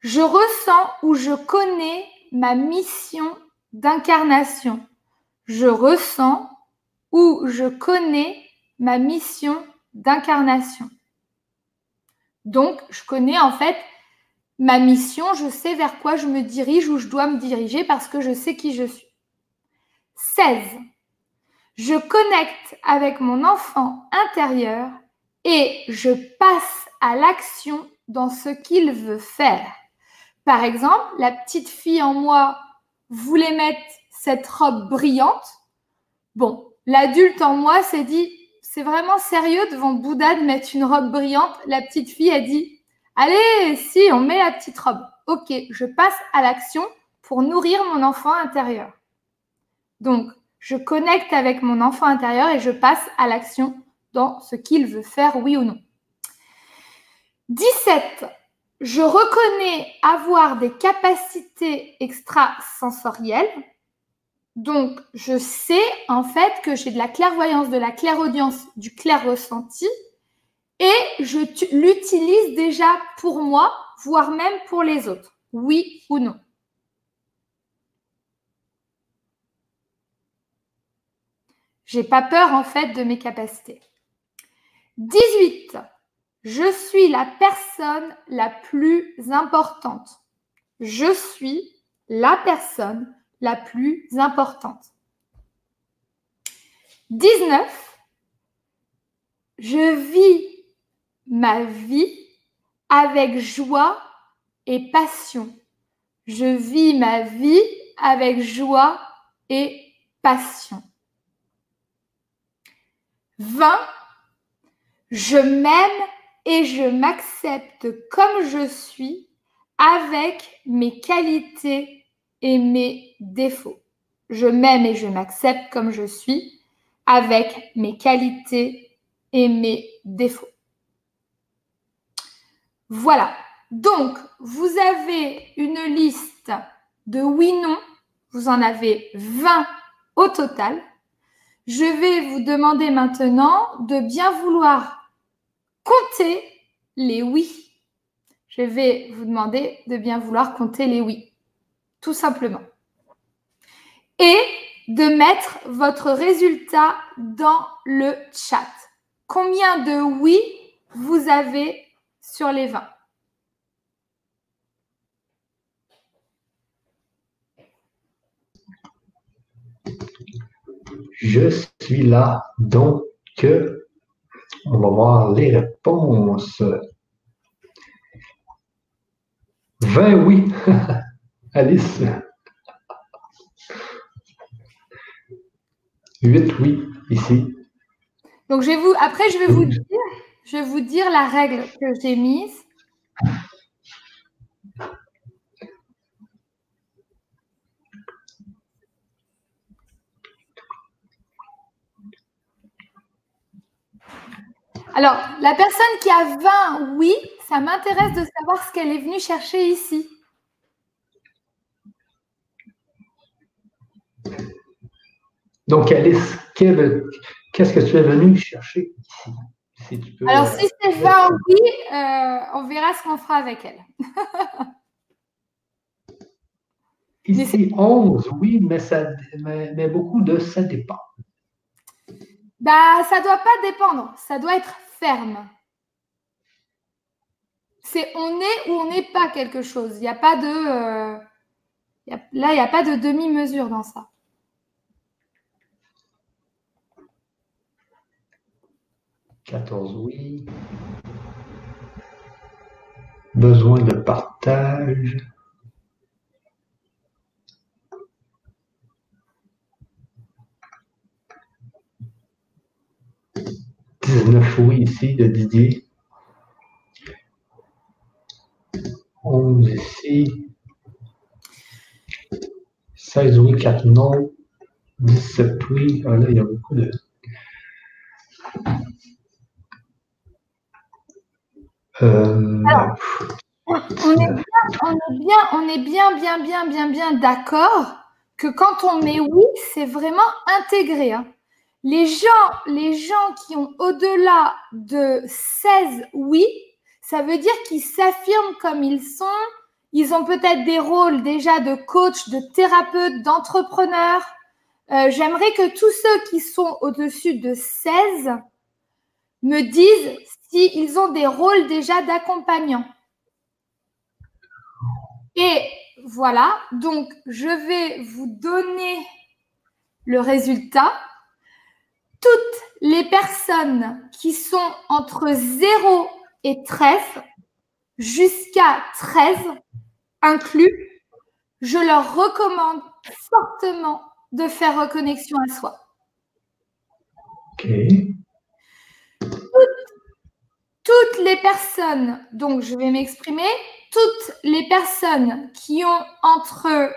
Speaker 2: Je ressens ou je connais ma mission d'incarnation. Je ressens ou je connais ma mission d'incarnation. Donc, je connais en fait ma mission, je sais vers quoi je me dirige ou je dois me diriger parce que je sais qui je suis. 16. Je connecte avec mon enfant intérieur et je passe à l'action dans ce qu'il veut faire. Par exemple, la petite fille en moi voulait mettre cette robe brillante. Bon, l'adulte en moi s'est dit, c'est vraiment sérieux devant Bouddha de mettre une robe brillante? La petite fille a dit Allez, si, on met la petite robe. Ok, je passe à l'action pour nourrir mon enfant intérieur. Donc, je connecte avec mon enfant intérieur et je passe à l'action dans ce qu'il veut faire, oui ou non. 17. Je reconnais avoir des capacités extrasensorielles donc, je sais en fait que j'ai de la clairvoyance, de la clairaudience, du clair ressenti et je l'utilise déjà pour moi, voire même pour les autres. Oui ou non J'ai pas peur en fait de mes capacités. 18. Je suis la personne la plus importante. Je suis la personne la plus importante. 19. Je vis ma vie avec joie et passion. Je vis ma vie avec joie et passion. 20. Je m'aime et je m'accepte comme je suis avec mes qualités et mes défauts. Je m'aime et je m'accepte comme je suis avec mes qualités et mes défauts. Voilà. Donc, vous avez une liste de oui-non. Vous en avez 20 au total. Je vais vous demander maintenant de bien vouloir compter les oui. Je vais vous demander de bien vouloir compter les oui, tout simplement. Et de mettre votre résultat dans le chat. Combien de oui vous avez sur les 20
Speaker 1: Je suis là. Donc, on va voir les réponses. 20 oui? Alice. 8 oui, ici.
Speaker 2: Donc, je vais vous, après, je vais vous dire, je vais vous dire la règle que j'ai mise. Alors, la personne qui a 20, oui, ça m'intéresse de savoir ce qu'elle est venue chercher ici.
Speaker 1: Donc, Alice, qu'est-ce que tu es venue chercher
Speaker 2: ici Alors, si c'est 20 oui, euh, on verra ce qu'on fera avec elle.
Speaker 1: ici, 11, oui, mais, ça, mais beaucoup de ça dépend.
Speaker 2: Bah, ça doit pas dépendre, ça doit être ferme. C'est on est ou on n'est pas quelque chose. Il n'y a pas de. Euh, là, il n'y a pas de demi-mesure dans ça.
Speaker 1: « 14 oui. Besoin de partage. 19 oui ici de Didier. 11 ici. 16 oui, 4 non. 17 oui. Ah là, il y a beaucoup de.
Speaker 2: Euh, on, est bien, on, est bien, on est bien, bien, bien, bien, bien d'accord que quand on met oui, c'est vraiment intégré. Hein. Les gens, qui ont au-delà de 16 oui, ça veut dire qu'ils s'affirment comme ils sont. Ils ont peut-être des rôles déjà de coach, de thérapeute, d'entrepreneur. Euh, j'aimerais que tous ceux qui sont au-dessus de 16 me disent s'ils ont des rôles déjà d'accompagnant. Et voilà, donc je vais vous donner le résultat toutes les personnes qui sont entre 0 et 13, jusqu'à 13 inclus, je leur recommande fortement de faire reconnexion à soi. toutes les personnes, donc je vais m'exprimer, toutes les personnes qui ont entre,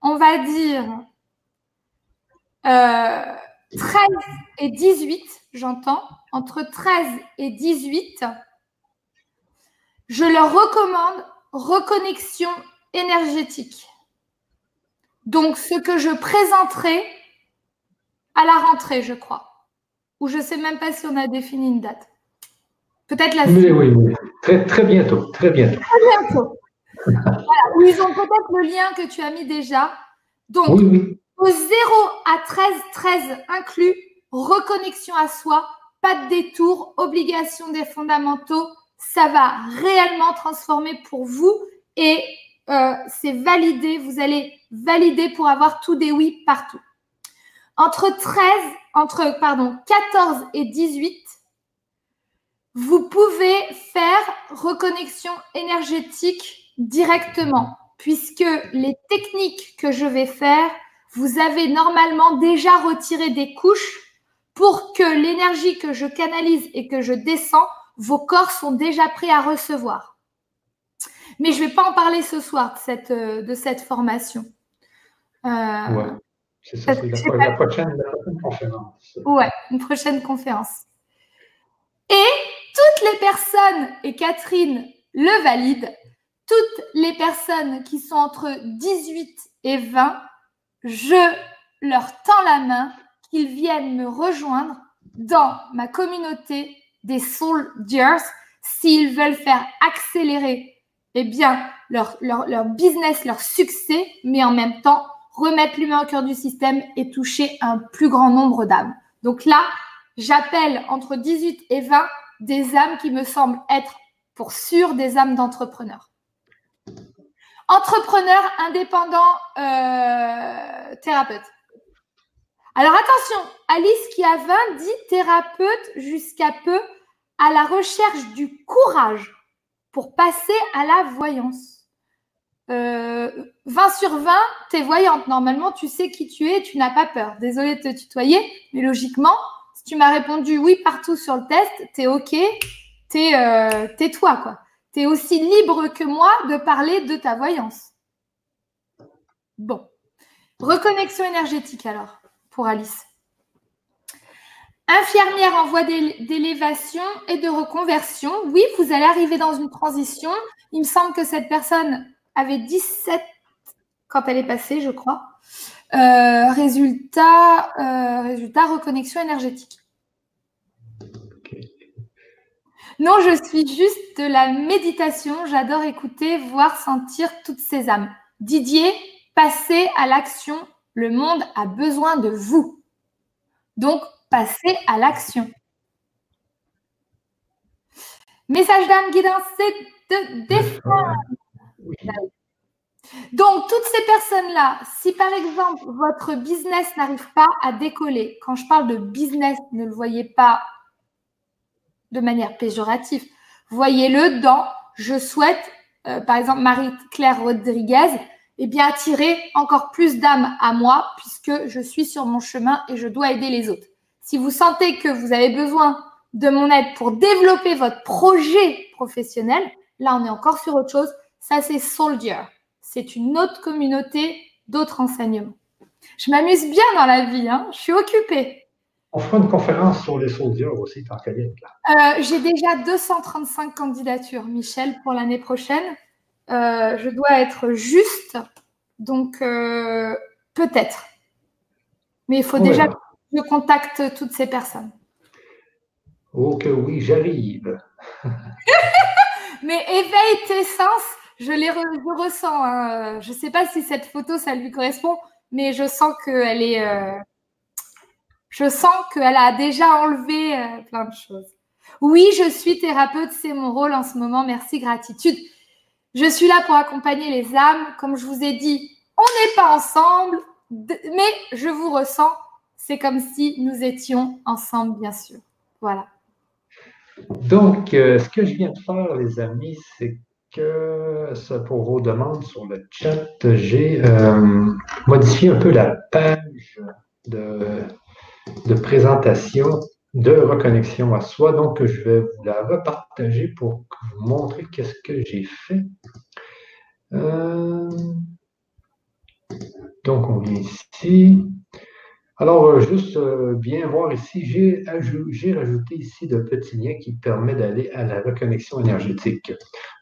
Speaker 2: on va dire, euh, 13 et 18, j'entends, entre 13 et 18, je leur recommande reconnexion énergétique. Donc, ce que je présenterai à la rentrée, je crois. Ou je ne sais même pas si on a défini une date. Peut-être la
Speaker 1: Oui, oui, oui. Très, très bientôt. Très bientôt.
Speaker 2: Très bientôt. Ou ils ont peut-être le lien que tu as mis déjà. Donc, oui, oui. Au 0 à 13, 13 inclus, reconnexion à soi, pas de détour, obligation des fondamentaux, ça va réellement transformer pour vous et euh, c'est validé, vous allez valider pour avoir tout des oui partout. Entre 13, entre pardon, 14 et 18, vous pouvez faire reconnexion énergétique directement puisque les techniques que je vais faire vous avez normalement déjà retiré des couches pour que l'énergie que je canalise et que je descends, vos corps sont déjà prêts à recevoir. Mais je ne vais pas en parler ce soir de cette, euh, de cette formation.
Speaker 1: Euh, ouais, c'est ça, c'est la, prochaine, conférence.
Speaker 2: Ouais, une prochaine conférence. Et toutes les personnes, et Catherine le valide, toutes les personnes qui sont entre 18 et 20, je leur tends la main qu'ils viennent me rejoindre dans ma communauté des Soldiers s'ils veulent faire accélérer eh bien, leur, leur, business, leur succès, mais en même temps remettre l'humain au cœur du système et toucher un plus grand nombre d'âmes. Donc là, j'appelle entre 18 et 20 des âmes qui me semblent être pour sûr des âmes d'entrepreneurs. Entrepreneur indépendant euh, thérapeute. Alors attention, Alice qui a 20 dit thérapeute jusqu'à peu à la recherche du courage pour passer à la voyance. 20 euh, sur 20, tu es voyante. Normalement, tu sais qui tu es, tu n'as pas peur. Désolée de te tutoyer, mais logiquement, si tu m'as répondu oui partout sur le test, tu es OK, tu es, euh, toi. quoi. Tu es aussi libre que moi de parler de ta voyance. Bon. Reconnexion énergétique alors pour Alice. Infirmière en voie d'élévation et de reconversion. Oui, vous allez arriver dans une transition. Il me semble que cette personne avait 17 quand elle est passée, je crois. Euh, résultat, euh, résultat, reconnexion énergétique. Non, je suis juste de la méditation. J'adore écouter, voir, sentir toutes ces âmes. Didier, passez à l'action le monde a besoin de vous. Donc, passez à l'action. Message d'âme guidance, c'est de défendre. Donc, toutes ces personnes-là, si par exemple votre business n'arrive pas à décoller, quand je parle de business, ne le voyez pas de manière péjorative, voyez-le dans je souhaite, euh, par exemple Marie-Claire Rodriguez, eh bien, attirer encore plus d'âmes à moi puisque je suis sur mon chemin et je dois aider les autres. Si vous sentez que vous avez besoin de mon aide pour développer votre projet professionnel, là, on est encore sur autre chose. Ça, c'est Soldier. C'est une autre communauté d'autres enseignements. Je m'amuse bien dans la vie, hein. je suis occupée.
Speaker 1: On fera une conférence sur les soldiers aussi, par
Speaker 2: euh, J'ai déjà 235 candidatures, Michel, pour l'année prochaine. Euh, je dois être juste. Donc, euh, peut-être. Mais il faut déjà que je contacte toutes ces personnes.
Speaker 1: Oh que oui, j'arrive.
Speaker 2: Mais éveille tes sens, je les ressens. Hein. Je ne sais pas si cette photo, ça lui correspond, mais je sens qu'elle est... Euh, je sens qu'elle a déjà enlevé plein de choses. Oui, je suis thérapeute, c'est mon rôle en ce moment. Merci, gratitude. Je suis là pour accompagner les âmes. Comme je vous ai dit, on n'est pas ensemble, mais je vous ressens. C'est comme si nous étions ensemble, bien sûr. Voilà.
Speaker 1: Donc, euh, ce que je viens de faire, les amis, c'est que pour vos demandes sur le chat, j'ai euh, modifié un peu la page de, de présentation de reconnexion à soi. Donc, je vais vous la repartager pour vous montrer qu'est-ce que j'ai fait. Euh, donc, on vient ici. Alors, euh, juste euh, bien voir ici, j'ai rajouté ici de petits liens qui permet d'aller à la reconnexion énergétique.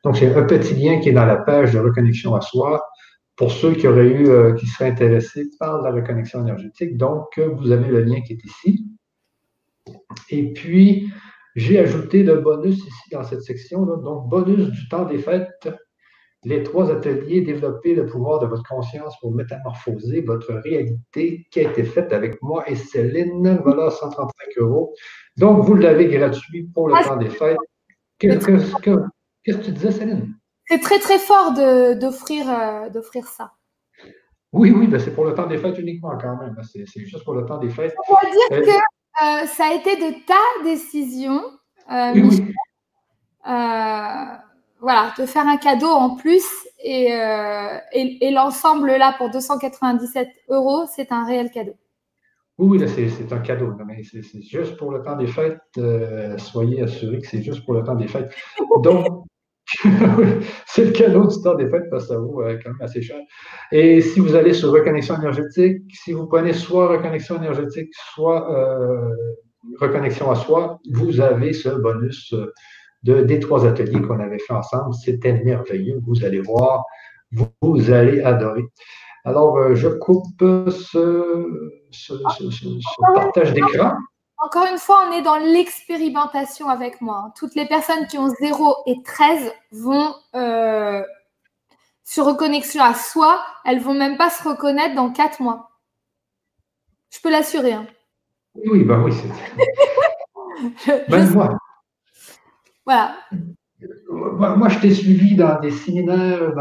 Speaker 1: Donc, j'ai un petit lien qui est dans la page de reconnexion à soi pour ceux qui auraient eu, qui seraient intéressés par la reconnexion énergétique. Donc, vous avez le lien qui est ici. Et puis, j'ai ajouté le bonus ici dans cette section. Là. Donc, bonus du temps des fêtes, les trois ateliers développer le pouvoir de votre conscience pour métamorphoser votre réalité qui a été faite avec moi et Céline. Voilà, 135 euros. Donc, vous l'avez gratuit pour le temps des fêtes. Qu'est-ce que, tu disais, Céline?
Speaker 2: C'est très, très fort d'offrir euh, ça.
Speaker 1: Oui, oui, ben c'est pour le temps des fêtes uniquement quand même. C'est juste pour le temps des fêtes.
Speaker 2: On va dire euh, que euh, ça a été de ta décision, euh, Michel, voilà, de faire un cadeau en plus et, et, l'ensemble là pour 297 euros, c'est un réel cadeau.
Speaker 1: Oui, là, c'est un cadeau. mais c'est juste pour le temps des fêtes. Soyez assurés que c'est juste pour le temps des fêtes. Donc, c'est le cadeau du temps des fêtes? Parce que ça vaut euh, quand même assez cher. Et si vous allez sur reconnexion énergétique, si vous prenez soit reconnexion énergétique, soit euh, reconnexion à soi, vous avez ce bonus de, des trois ateliers qu'on avait fait ensemble. C'était merveilleux. Vous allez voir, vous, allez adorer. Alors, euh, je coupe ce partage d'écran.
Speaker 2: Encore une fois, on est dans l'expérimentation avec moi. Toutes les personnes qui ont 0 et 13 vont euh, sur reconnexion à soi, elles vont même pas se reconnaître dans 4 mois. Je peux l'assurer. Hein.
Speaker 1: Oui, bah oui, c'est. Même moi.
Speaker 2: Voilà.
Speaker 1: Moi, je t'ai suivi dans des séminaires,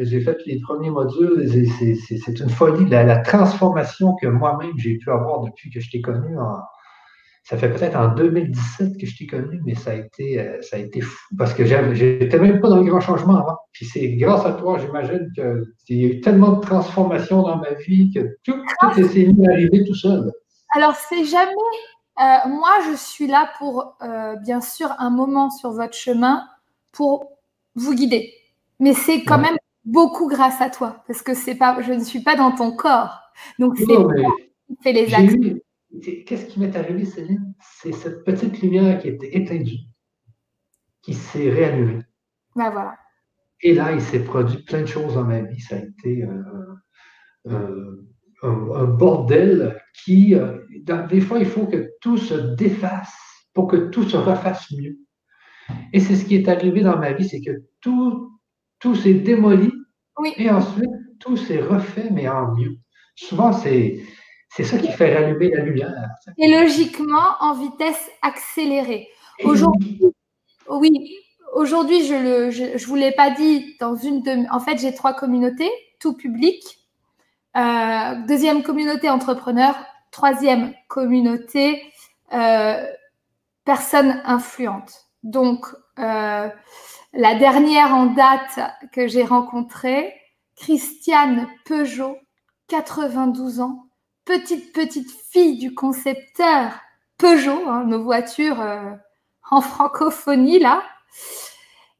Speaker 1: j'ai fait les premiers modules. C'est une folie, la, la transformation que moi-même j'ai pu avoir depuis que je t'ai connu en, ça fait peut-être en 2017 que je t'ai connu, mais ça a été, euh, ça a été fou parce que j'étais même pas dans le grand changement avant. Puis c'est grâce à toi, j'imagine qu'il y a eu tellement de transformations dans ma vie que tout, tout s'est mis à arriver tout seul.
Speaker 2: Alors, c'est jamais. Euh, moi, je suis là pour, euh, bien sûr, un moment sur votre chemin pour vous guider. Mais c'est quand même beaucoup grâce à toi parce que c'est pas, je ne suis pas dans ton corps. Donc, c'est toi qui fais les actes.
Speaker 1: Qu'est-ce qui m'est arrivé, Céline? C'est cette petite lumière qui était éteindue, qui s'est réallumée.
Speaker 2: Ben voilà.
Speaker 1: Et là, il s'est produit plein de choses dans ma vie. Ça a été un, bordel qui, euh, des fois, il faut que tout se défasse pour que tout se refasse mieux. Et c'est ce qui est arrivé dans ma vie, c'est que tout, tout s'est démoli et ensuite tout s'est refait, mais en mieux. Souvent, c'est c'est ça qui fait rallumer la lumière.
Speaker 2: Et logiquement, en vitesse accélérée. Aujourd'hui, oui, aujourd'hui, je ne je, vous l'ai pas dit, dans une de, en fait, j'ai trois communautés, tout public. Euh, deuxième communauté entrepreneur. Troisième communauté euh, personne influente. Donc, euh, la dernière en date que j'ai rencontrée, Christiane Peugeot, 92 ans, petite, petite fille du concepteur Peugeot, hein, nos voitures euh, en francophonie, là.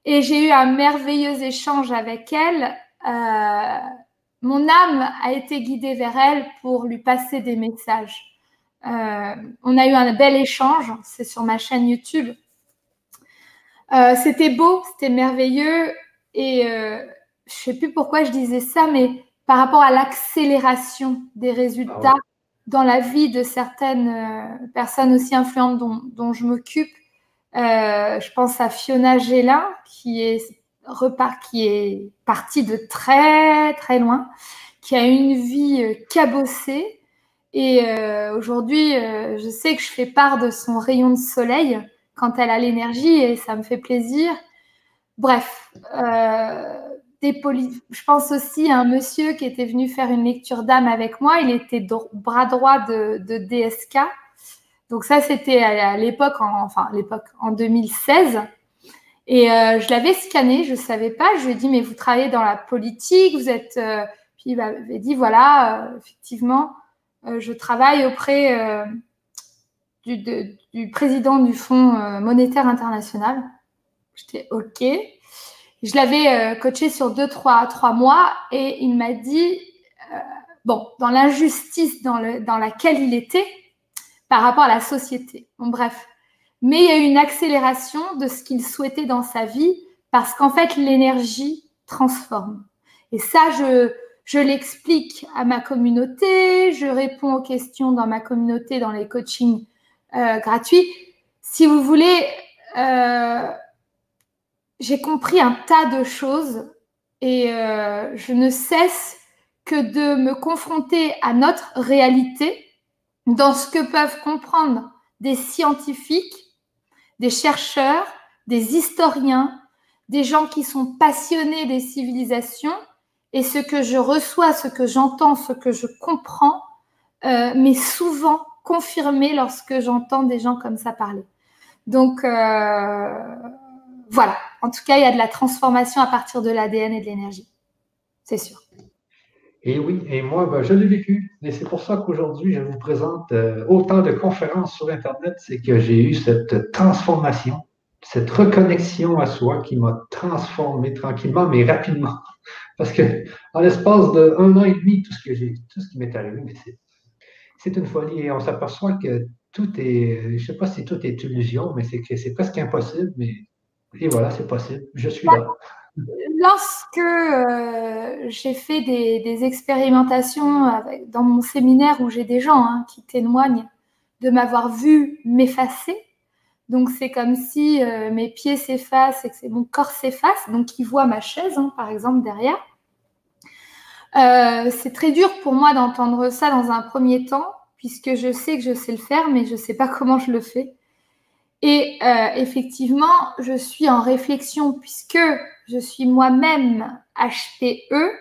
Speaker 2: Et j'ai eu un merveilleux échange avec elle. Euh, mon âme a été guidée vers elle pour lui passer des messages. Euh, on a eu un bel échange, c'est sur ma chaîne YouTube. c'était beau, c'était merveilleux. Et je ne sais plus pourquoi je disais ça, mais par rapport à l'accélération des résultats ah dans la vie de certaines euh, personnes aussi influentes dont, je m'occupe. Euh, je pense à Fiona Gélin, qui est, repart, qui est partie de très très loin, qui a une vie euh, cabossée. Et aujourd'hui, je sais que je fais part de son rayon de soleil quand elle a l'énergie et ça me fait plaisir. Bref, je pense aussi à un monsieur qui était venu faire une lecture d'âme avec moi. Il était bras droit de, DSK. Donc ça, c'était à, l'époque, enfin l'époque en 2016. Et euh, je l'avais scanné, je ne savais pas. Je lui ai dit, mais vous travaillez dans la politique, vous êtes... Euh, puis il m'avait dit, voilà, euh, effectivement, je travaille auprès du, président du Fonds monétaire international. J'étais OK. Je l'avais euh, coaché sur deux, trois, trois mois et il m'a dit, euh, bon, dans l'injustice dans, le, dans laquelle il était par rapport à la société. Bon, bref. Mais il y a eu une accélération de ce qu'il souhaitait dans sa vie parce qu'en fait, l'énergie transforme. Et ça, je, je l'explique à ma communauté, je réponds aux questions dans ma communauté, dans les coachings euh, gratuits. Si vous voulez, j'ai compris un tas de choses et euh, je ne cesse que de me confronter à notre réalité dans ce que peuvent comprendre des scientifiques, des chercheurs, des historiens, des gens qui sont passionnés des civilisations et ce que je reçois, ce que j'entends, ce que je comprends, euh, mais souvent confirmé lorsque j'entends des gens comme ça parler. Donc, euh, voilà. En tout cas, il y a de la transformation à partir de l'ADN et de l'énergie. C'est sûr.
Speaker 1: Et oui, et moi, ben, je l'ai vécu. Et c'est pour ça qu'aujourd'hui, je vous présente euh, autant de conférences sur Internet. C'est que j'ai eu cette transformation, cette reconnexion à soi qui m'a transformé tranquillement, mais rapidement. Parce que en l'espace d'un an et demi, tout ce que j'ai, tout ce qui m'est arrivé, mais c'est une folie. Et on s'aperçoit que tout est, je ne sais pas si tout est illusion, mais c'est que c'est presque impossible. Mais et voilà, c'est possible. Je suis là.
Speaker 2: Lorsque euh, j'ai fait des, expérimentations dans mon séminaire où j'ai des gens hein, qui témoignent de m'avoir vu m'effacer, donc c'est comme si euh, mes pieds s'effacent et que mon corps s'efface, donc ils voient ma chaise, hein, par exemple, derrière. Euh, c'est très dur pour moi d'entendre ça dans un premier temps, puisque je sais que je sais le faire, mais je ne sais pas comment je le fais. Et euh, effectivement, je suis en réflexion puisque je suis moi-même HPE,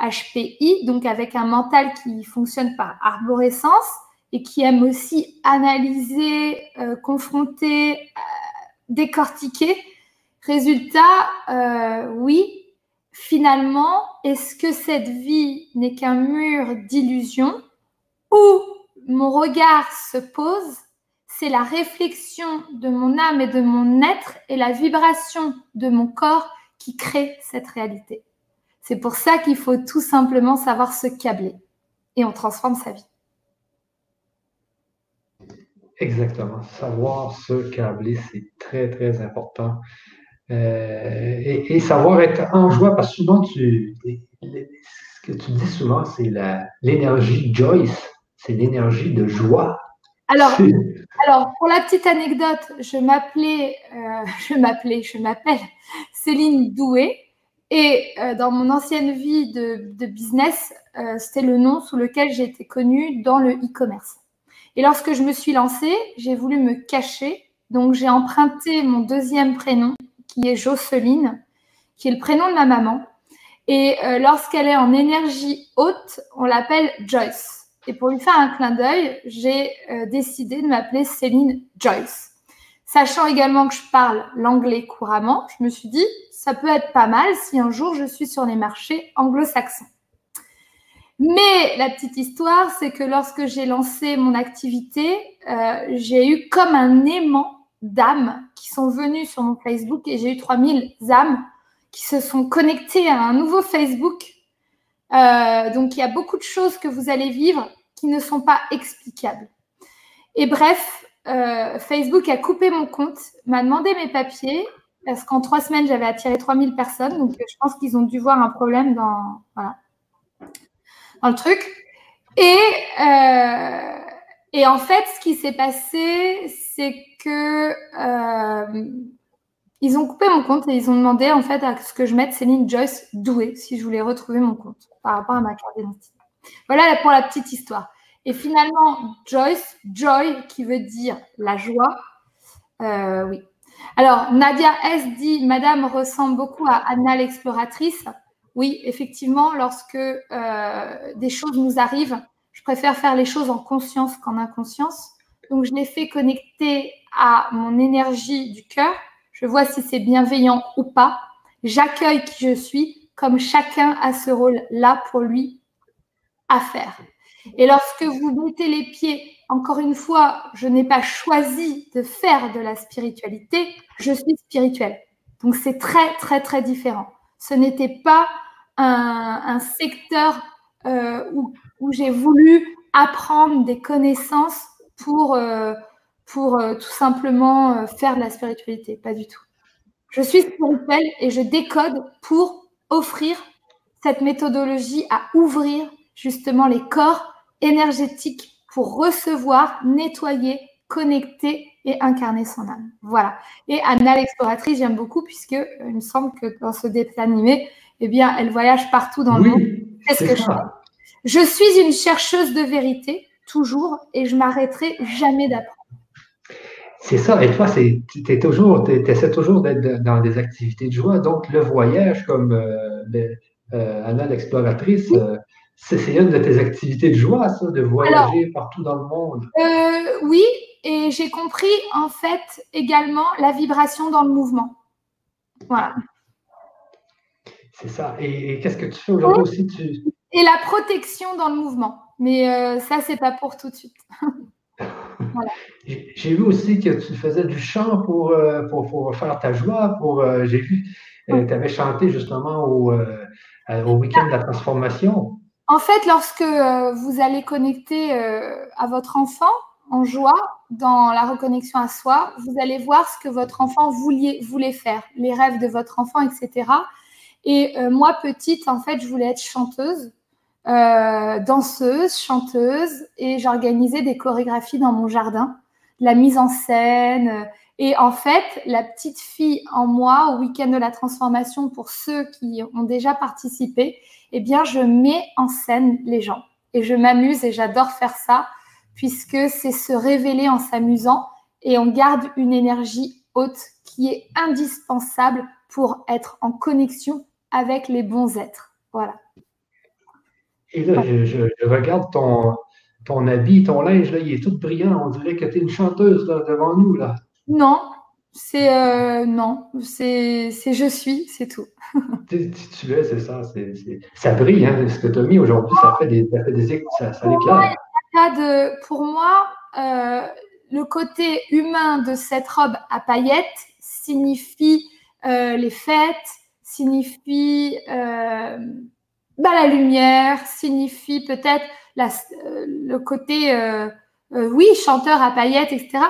Speaker 2: HPI, donc avec un mental qui fonctionne par arborescence et qui aime aussi analyser, euh, confronter, euh, décortiquer. Résultat, oui, finalement, est-ce que cette vie n'est qu'un mur d'illusion où mon regard se pose c'est la réflexion de mon âme et de mon être et la vibration de mon corps qui crée cette réalité. C'est pour ça qu'il faut tout simplement savoir se câbler et on transforme sa vie.
Speaker 1: Exactement. Savoir se câbler, c'est très, très important. Euh, et, savoir être en joie, parce que souvent, tu, ce que tu dis souvent, c'est l'énergie Joyce, c'est l'énergie de joie.
Speaker 2: Alors, alors, pour la petite anecdote, je m'appelais, euh, je m'appelais, je m'appelle Céline Doué. Et euh, dans mon ancienne vie de, business, euh, c'était le nom sous lequel j'ai été connue dans le e-commerce. Et lorsque je me suis lancée, j'ai voulu me cacher. Donc, j'ai emprunté mon deuxième prénom, qui est Jocelyne, qui est le prénom de ma maman. Et lorsqu'elle est en énergie haute, on l'appelle Joyce. Et pour lui faire un clin d'œil, j'ai euh, décidé de m'appeler Céline Joyce. Sachant également que je parle l'anglais couramment, je me suis dit, ça peut être pas mal si un jour je suis sur les marchés anglo-saxons. Mais la petite histoire, c'est que lorsque j'ai lancé mon activité, euh, j'ai eu comme un aimant d'âmes qui sont venues sur mon Facebook et j'ai eu 3000 âmes qui se sont connectées à un nouveau Facebook. Euh, donc il y a beaucoup de choses que vous allez vivre qui ne sont pas explicables. Et bref, euh, Facebook a coupé mon compte, m'a demandé mes papiers, parce qu'en trois semaines, j'avais attiré 3000 personnes. Donc, je pense qu'ils ont dû voir un problème dans, dans le truc. Et, euh, et en fait, ce qui s'est passé, c'est que euh, ils ont coupé mon compte et ils ont demandé en fait à ce que je mette Céline Joyce Doué si je voulais retrouver mon compte par rapport à ma carte d'identité. Voilà pour la petite histoire. Et finalement, Joyce, Joy, qui veut dire la joie. Euh, oui. Alors, Nadia S dit Madame ressemble beaucoup à Anna l'exploratrice. Oui, effectivement, lorsque euh, des choses nous arrivent, je préfère faire les choses en conscience qu'en inconscience. Donc, je les fais connecter à mon énergie du cœur. Je vois si c'est bienveillant ou pas. J'accueille qui je suis, comme chacun a ce rôle-là pour lui à faire. Et lorsque vous mettez les pieds, encore une fois, je n'ai pas choisi de faire de la spiritualité, je suis spirituelle. Donc c'est très, très, très différent. Ce n'était pas un, secteur euh, où, j'ai voulu apprendre des connaissances pour, euh, pour euh, tout simplement faire de la spiritualité. Pas du tout. Je suis spirituelle et je décode pour offrir cette méthodologie à ouvrir justement les corps énergétiques pour recevoir, nettoyer, connecter et incarner son âme. Voilà. Et Anna l'exploratrice, j'aime beaucoup puisque euh, il me semble que dans ce dessin animé, eh bien, elle voyage partout dans le monde. Qu'est-ce que je fais Je suis une chercheuse de vérité, toujours, et je m'arrêterai jamais d'apprendre.
Speaker 1: C'est ça. Et toi, tu toujours, essaies toujours d'être dans des activités de joie. Donc, le voyage, comme euh, euh, Anna l'exploratrice, c'est une de tes activités de joie, ça, de voyager partout dans le monde.
Speaker 2: Euh, oui, et j'ai compris en fait également la vibration dans le mouvement. Voilà.
Speaker 1: C'est ça. Et, qu'est-ce que tu fais aujourd'hui aussi?
Speaker 2: Tu... et la protection dans le mouvement. Mais euh, ça, c'est pas pour tout de suite.
Speaker 1: J'ai vu aussi que tu faisais du chant pour, euh, pour, faire ta joie. Pour, euh, J'ai vu tu avais chanté justement au, au week-end de la transformation.
Speaker 2: En fait, lorsque vous allez connecter à votre enfant en joie, dans la reconnexion à soi, vous allez voir ce que votre enfant voulait, faire, les rêves de votre enfant, etc. Et moi, petite, en fait, je voulais être chanteuse. Euh, danseuse, chanteuse, et j'organisais des chorégraphies dans mon jardin, la mise en scène. Et en fait, la petite fille en moi, au week-end de la transformation, pour ceux qui ont déjà participé, eh bien, je mets en scène les gens. Et je m'amuse et j'adore faire ça, puisque c'est se révéler en s'amusant et on garde une énergie haute qui est indispensable pour être en connexion avec les bons êtres. Voilà.
Speaker 1: Et là, je, regarde ton, ton habit, ton linge, là, il est tout brillant. On dirait que tu es une chanteuse devant nous. là.
Speaker 2: Non, c'est euh, non, c'est je suis, c'est tout.
Speaker 1: tu, tu es, c'est ça. ça brille, hein, ce que tu as mis aujourd'hui, ça fait des, ça, fait des ça, ça
Speaker 2: de, pour moi, euh, le côté humain de cette robe à paillettes signifie euh, les fêtes, signifie bah, la lumière signifie peut-être le côté, oui, chanteur à paillettes, etc.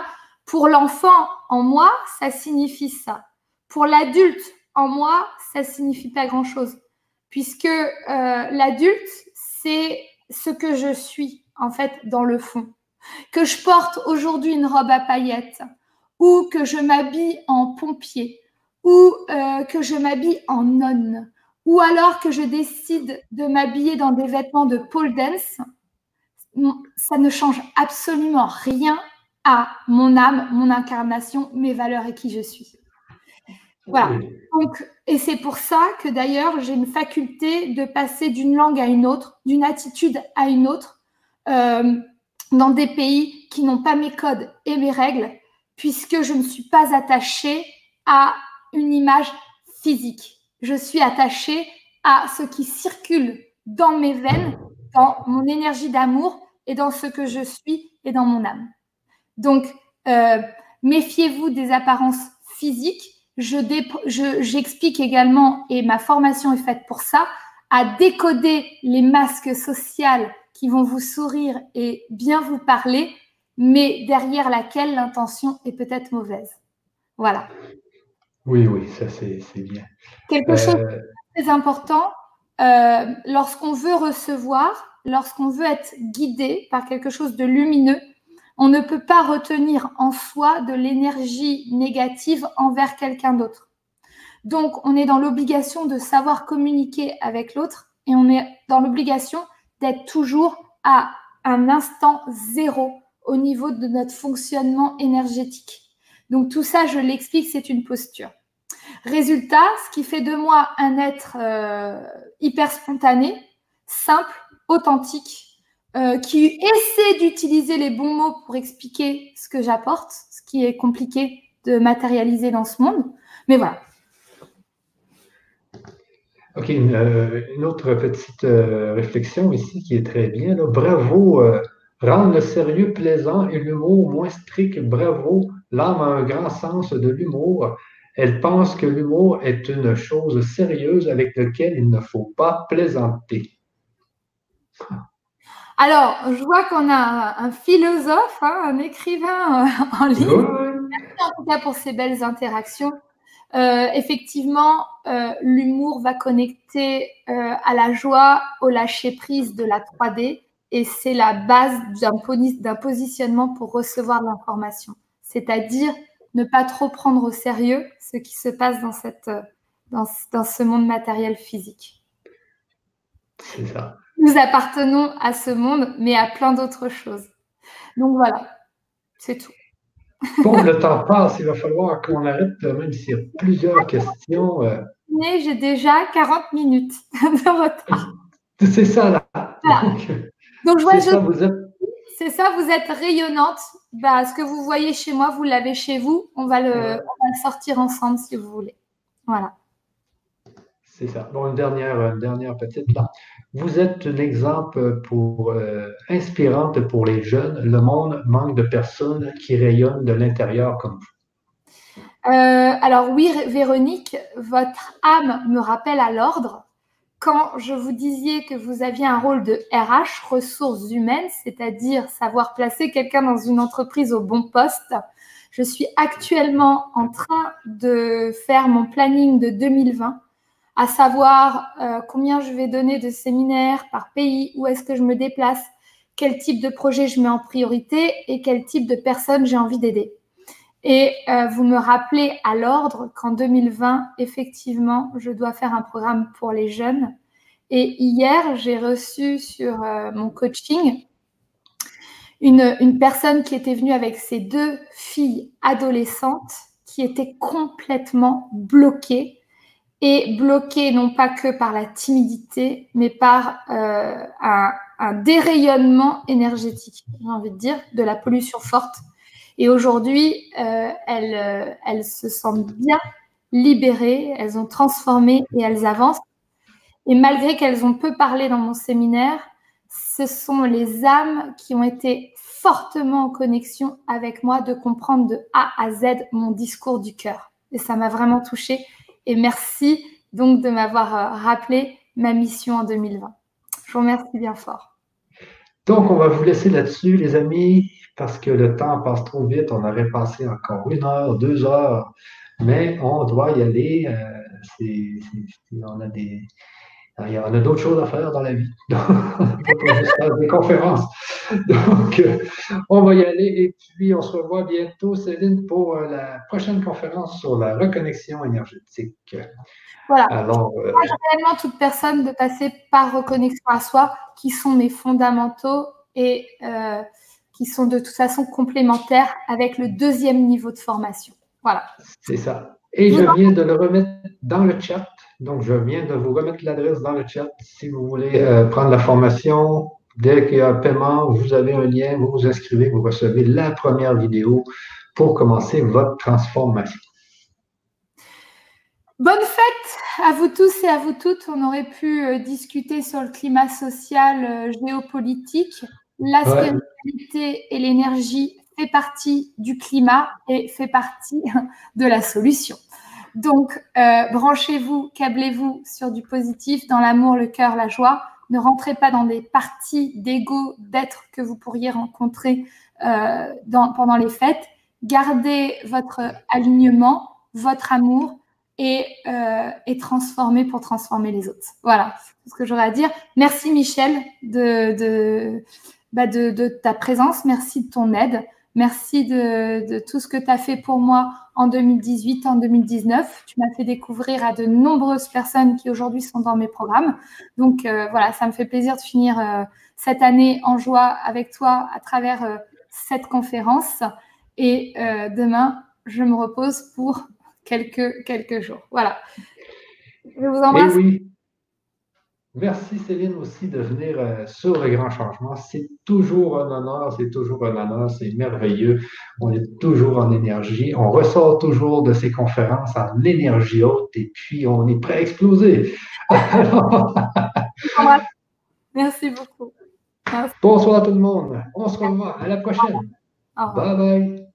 Speaker 2: Pour l'enfant, en moi, ça signifie ça. Pour l'adulte, en moi, ça signifie pas grand-chose. Puisque l'adulte, c'est ce que je suis, en fait, dans le fond. Que je porte aujourd'hui une robe à paillettes, ou que je m'habille en pompier, ou que je m'habille en nonne, ou alors que je décide de m'habiller dans des vêtements de pole dance, ça ne change absolument rien à mon âme, mon incarnation, mes valeurs et qui je suis. Voilà. Donc, et c'est pour ça que d'ailleurs, j'ai une faculté de passer d'une langue à une autre, d'une attitude à une autre, euh, dans des pays qui n'ont pas mes codes et mes règles, puisque je ne suis pas attachée à une image physique je suis attachée à ce qui circule dans mes veines, dans mon énergie d'amour et dans ce que je suis et dans mon âme. Donc, euh, méfiez-vous des apparences physiques. J'explique également, et ma formation est faite pour ça, à décoder les masques sociaux qui vont vous sourire et bien vous parler, mais derrière laquelle l'intention est peut-être mauvaise. Voilà.
Speaker 1: Oui, oui, ça c'est bien.
Speaker 2: Quelque chose de euh, très important, euh, lorsqu'on veut recevoir, lorsqu'on veut être guidé par quelque chose de lumineux, on ne peut pas retenir en soi de l'énergie négative envers quelqu'un d'autre. Donc, on est dans l'obligation de savoir communiquer avec l'autre et on est dans l'obligation d'être toujours à un instant zéro au niveau de notre fonctionnement énergétique. Donc tout ça, je l'explique, c'est une posture. Résultat, ce qui fait de moi un être euh, hyper spontané, simple, authentique, euh, qui essaie d'utiliser les bons mots pour expliquer ce que j'apporte, ce qui est compliqué de matérialiser dans ce monde. Mais voilà.
Speaker 1: OK, une, euh, autre petite réflexion ici qui est très bien. Bravo, rendre le sérieux plaisant et l'humour moins strict. Bravo, l'âme a un grand sens de l'humour. Elle pense que l'humour est une chose sérieuse avec laquelle il ne faut pas plaisanter.
Speaker 2: Alors, je vois qu'on a un philosophe, hein, un écrivain euh, en ligne. Merci en tout cas pour ces belles interactions. Euh, effectivement, euh, l'humour va connecter à la joie, au lâcher-prise de la 3D et c'est la base d'un positionnement pour recevoir l'information. C'est-à-dire ne pas trop prendre au sérieux ce qui se passe dans, cette, dans, dans ce monde matériel physique.
Speaker 1: C'est ça.
Speaker 2: Nous appartenons à ce monde, mais à plein d'autres choses. Donc voilà, c'est tout.
Speaker 1: Bon, le temps passe, il va falloir qu'on arrête, même s'il y a plusieurs questions. Euh.
Speaker 2: J'ai déjà 40 minutes de retard.
Speaker 1: C'est ça, là.
Speaker 2: Donc, je vois, je... vous êtes c'est ça, vous êtes rayonnante. Bah, ce que vous voyez chez moi, vous l'avez chez vous. On va, le, sortir ensemble si vous voulez. Voilà.
Speaker 1: C'est ça. Bon, une dernière, dernière petite là. Vous êtes un exemple pour, euh, inspirante pour les jeunes. Le monde manque de personnes qui rayonnent de l'intérieur comme vous.
Speaker 2: Euh, alors oui, Véronique, votre âme me rappelle à l'ordre. Quand je vous disais que vous aviez un rôle de RH, ressources humaines, c'est-à-dire savoir placer quelqu'un dans une entreprise au bon poste, je suis actuellement en train de faire mon planning de 2020 à savoir euh, combien je vais donner de séminaires par pays, où est-ce que je me déplace, quel type de projet je mets en priorité et quel type de personnes j'ai envie d'aider. Et euh, vous me rappelez à l'ordre qu'en 2020, effectivement, je dois faire un programme pour les jeunes. Et hier, j'ai reçu sur euh, mon coaching une, une personne qui était venue avec ses deux filles adolescentes qui étaient complètement bloquées et bloqué non pas que par la timidité, mais par euh, un, dérayonnement énergétique, j'ai envie de dire, de la pollution forte. Et aujourd'hui, euh, elles, euh, elles se sentent bien libérées, elles ont transformé et elles avancent. Et malgré qu'elles ont peu parlé dans mon séminaire, ce sont les âmes qui ont été fortement en connexion avec moi de comprendre de A à Z mon discours du cœur. Et ça m'a vraiment touchée. Et merci donc de m'avoir euh, rappelé ma mission en 2020. Je vous remercie bien fort.
Speaker 1: Donc, on va vous laisser là-dessus, les amis, parce que le temps passe trop vite. On aurait passé encore une heure, deux heures, mais on doit y aller. Euh, on a des, il y en a d'autres choses à faire dans la vie. Des conférences. Donc, euh, on va y aller et puis on se revoit bientôt, Céline, pour euh, la prochaine conférence sur la reconnexion énergétique.
Speaker 2: Voilà. Alors, euh, réellement toute personne de passer par reconnexion à soi, qui sont mes fondamentaux et qui sont de toute façon complémentaires avec le deuxième niveau de formation. Voilà.
Speaker 1: C'est ça. Et je viens de le remettre dans le chat. Donc, je viens de vous remettre l'adresse dans le chat si vous voulez euh, prendre la formation. Dès qu'il y a un paiement, vous avez un lien, vous vous inscrivez, vous recevez la première vidéo pour commencer votre transformation.
Speaker 2: Bonne fête à vous tous et à vous toutes. On aurait pu euh, discuter sur le climat social, euh, géopolitique. La spiritualité et l'énergie fait partie du climat et fait partie de la solution. Donc, euh, branchez-vous, câblez-vous sur du positif, dans l'amour, le cœur, la joie. Ne rentrez pas dans des parties d'ego, d'être que vous pourriez rencontrer euh, pendant les fêtes. Gardez votre alignement, votre amour et, euh, transformez pour transformer les autres. Voilà, ce que j'aurais à dire. Merci Michel de, bah, ta présence, merci de ton aide. Merci de, tout ce que tu as fait pour moi en 2018, en 2019. Tu m'as fait découvrir à de nombreuses personnes qui aujourd'hui sont dans mes programmes. Donc euh, voilà, ça me fait plaisir de finir euh, cette année en joie avec toi à travers euh, cette conférence. Et demain, je me repose pour quelques, quelques jours. Voilà.
Speaker 1: Je vous embrasse. Merci Céline aussi de venir euh, sur le grand changement. C'est toujours un honneur, c'est toujours un honneur, c'est merveilleux. On est toujours en énergie. On ressort toujours de ces conférences en énergie haute et puis on est prêt à exploser.
Speaker 2: Merci beaucoup.
Speaker 1: Bonsoir à tout le monde. On se revoit. À la prochaine. Bye bye.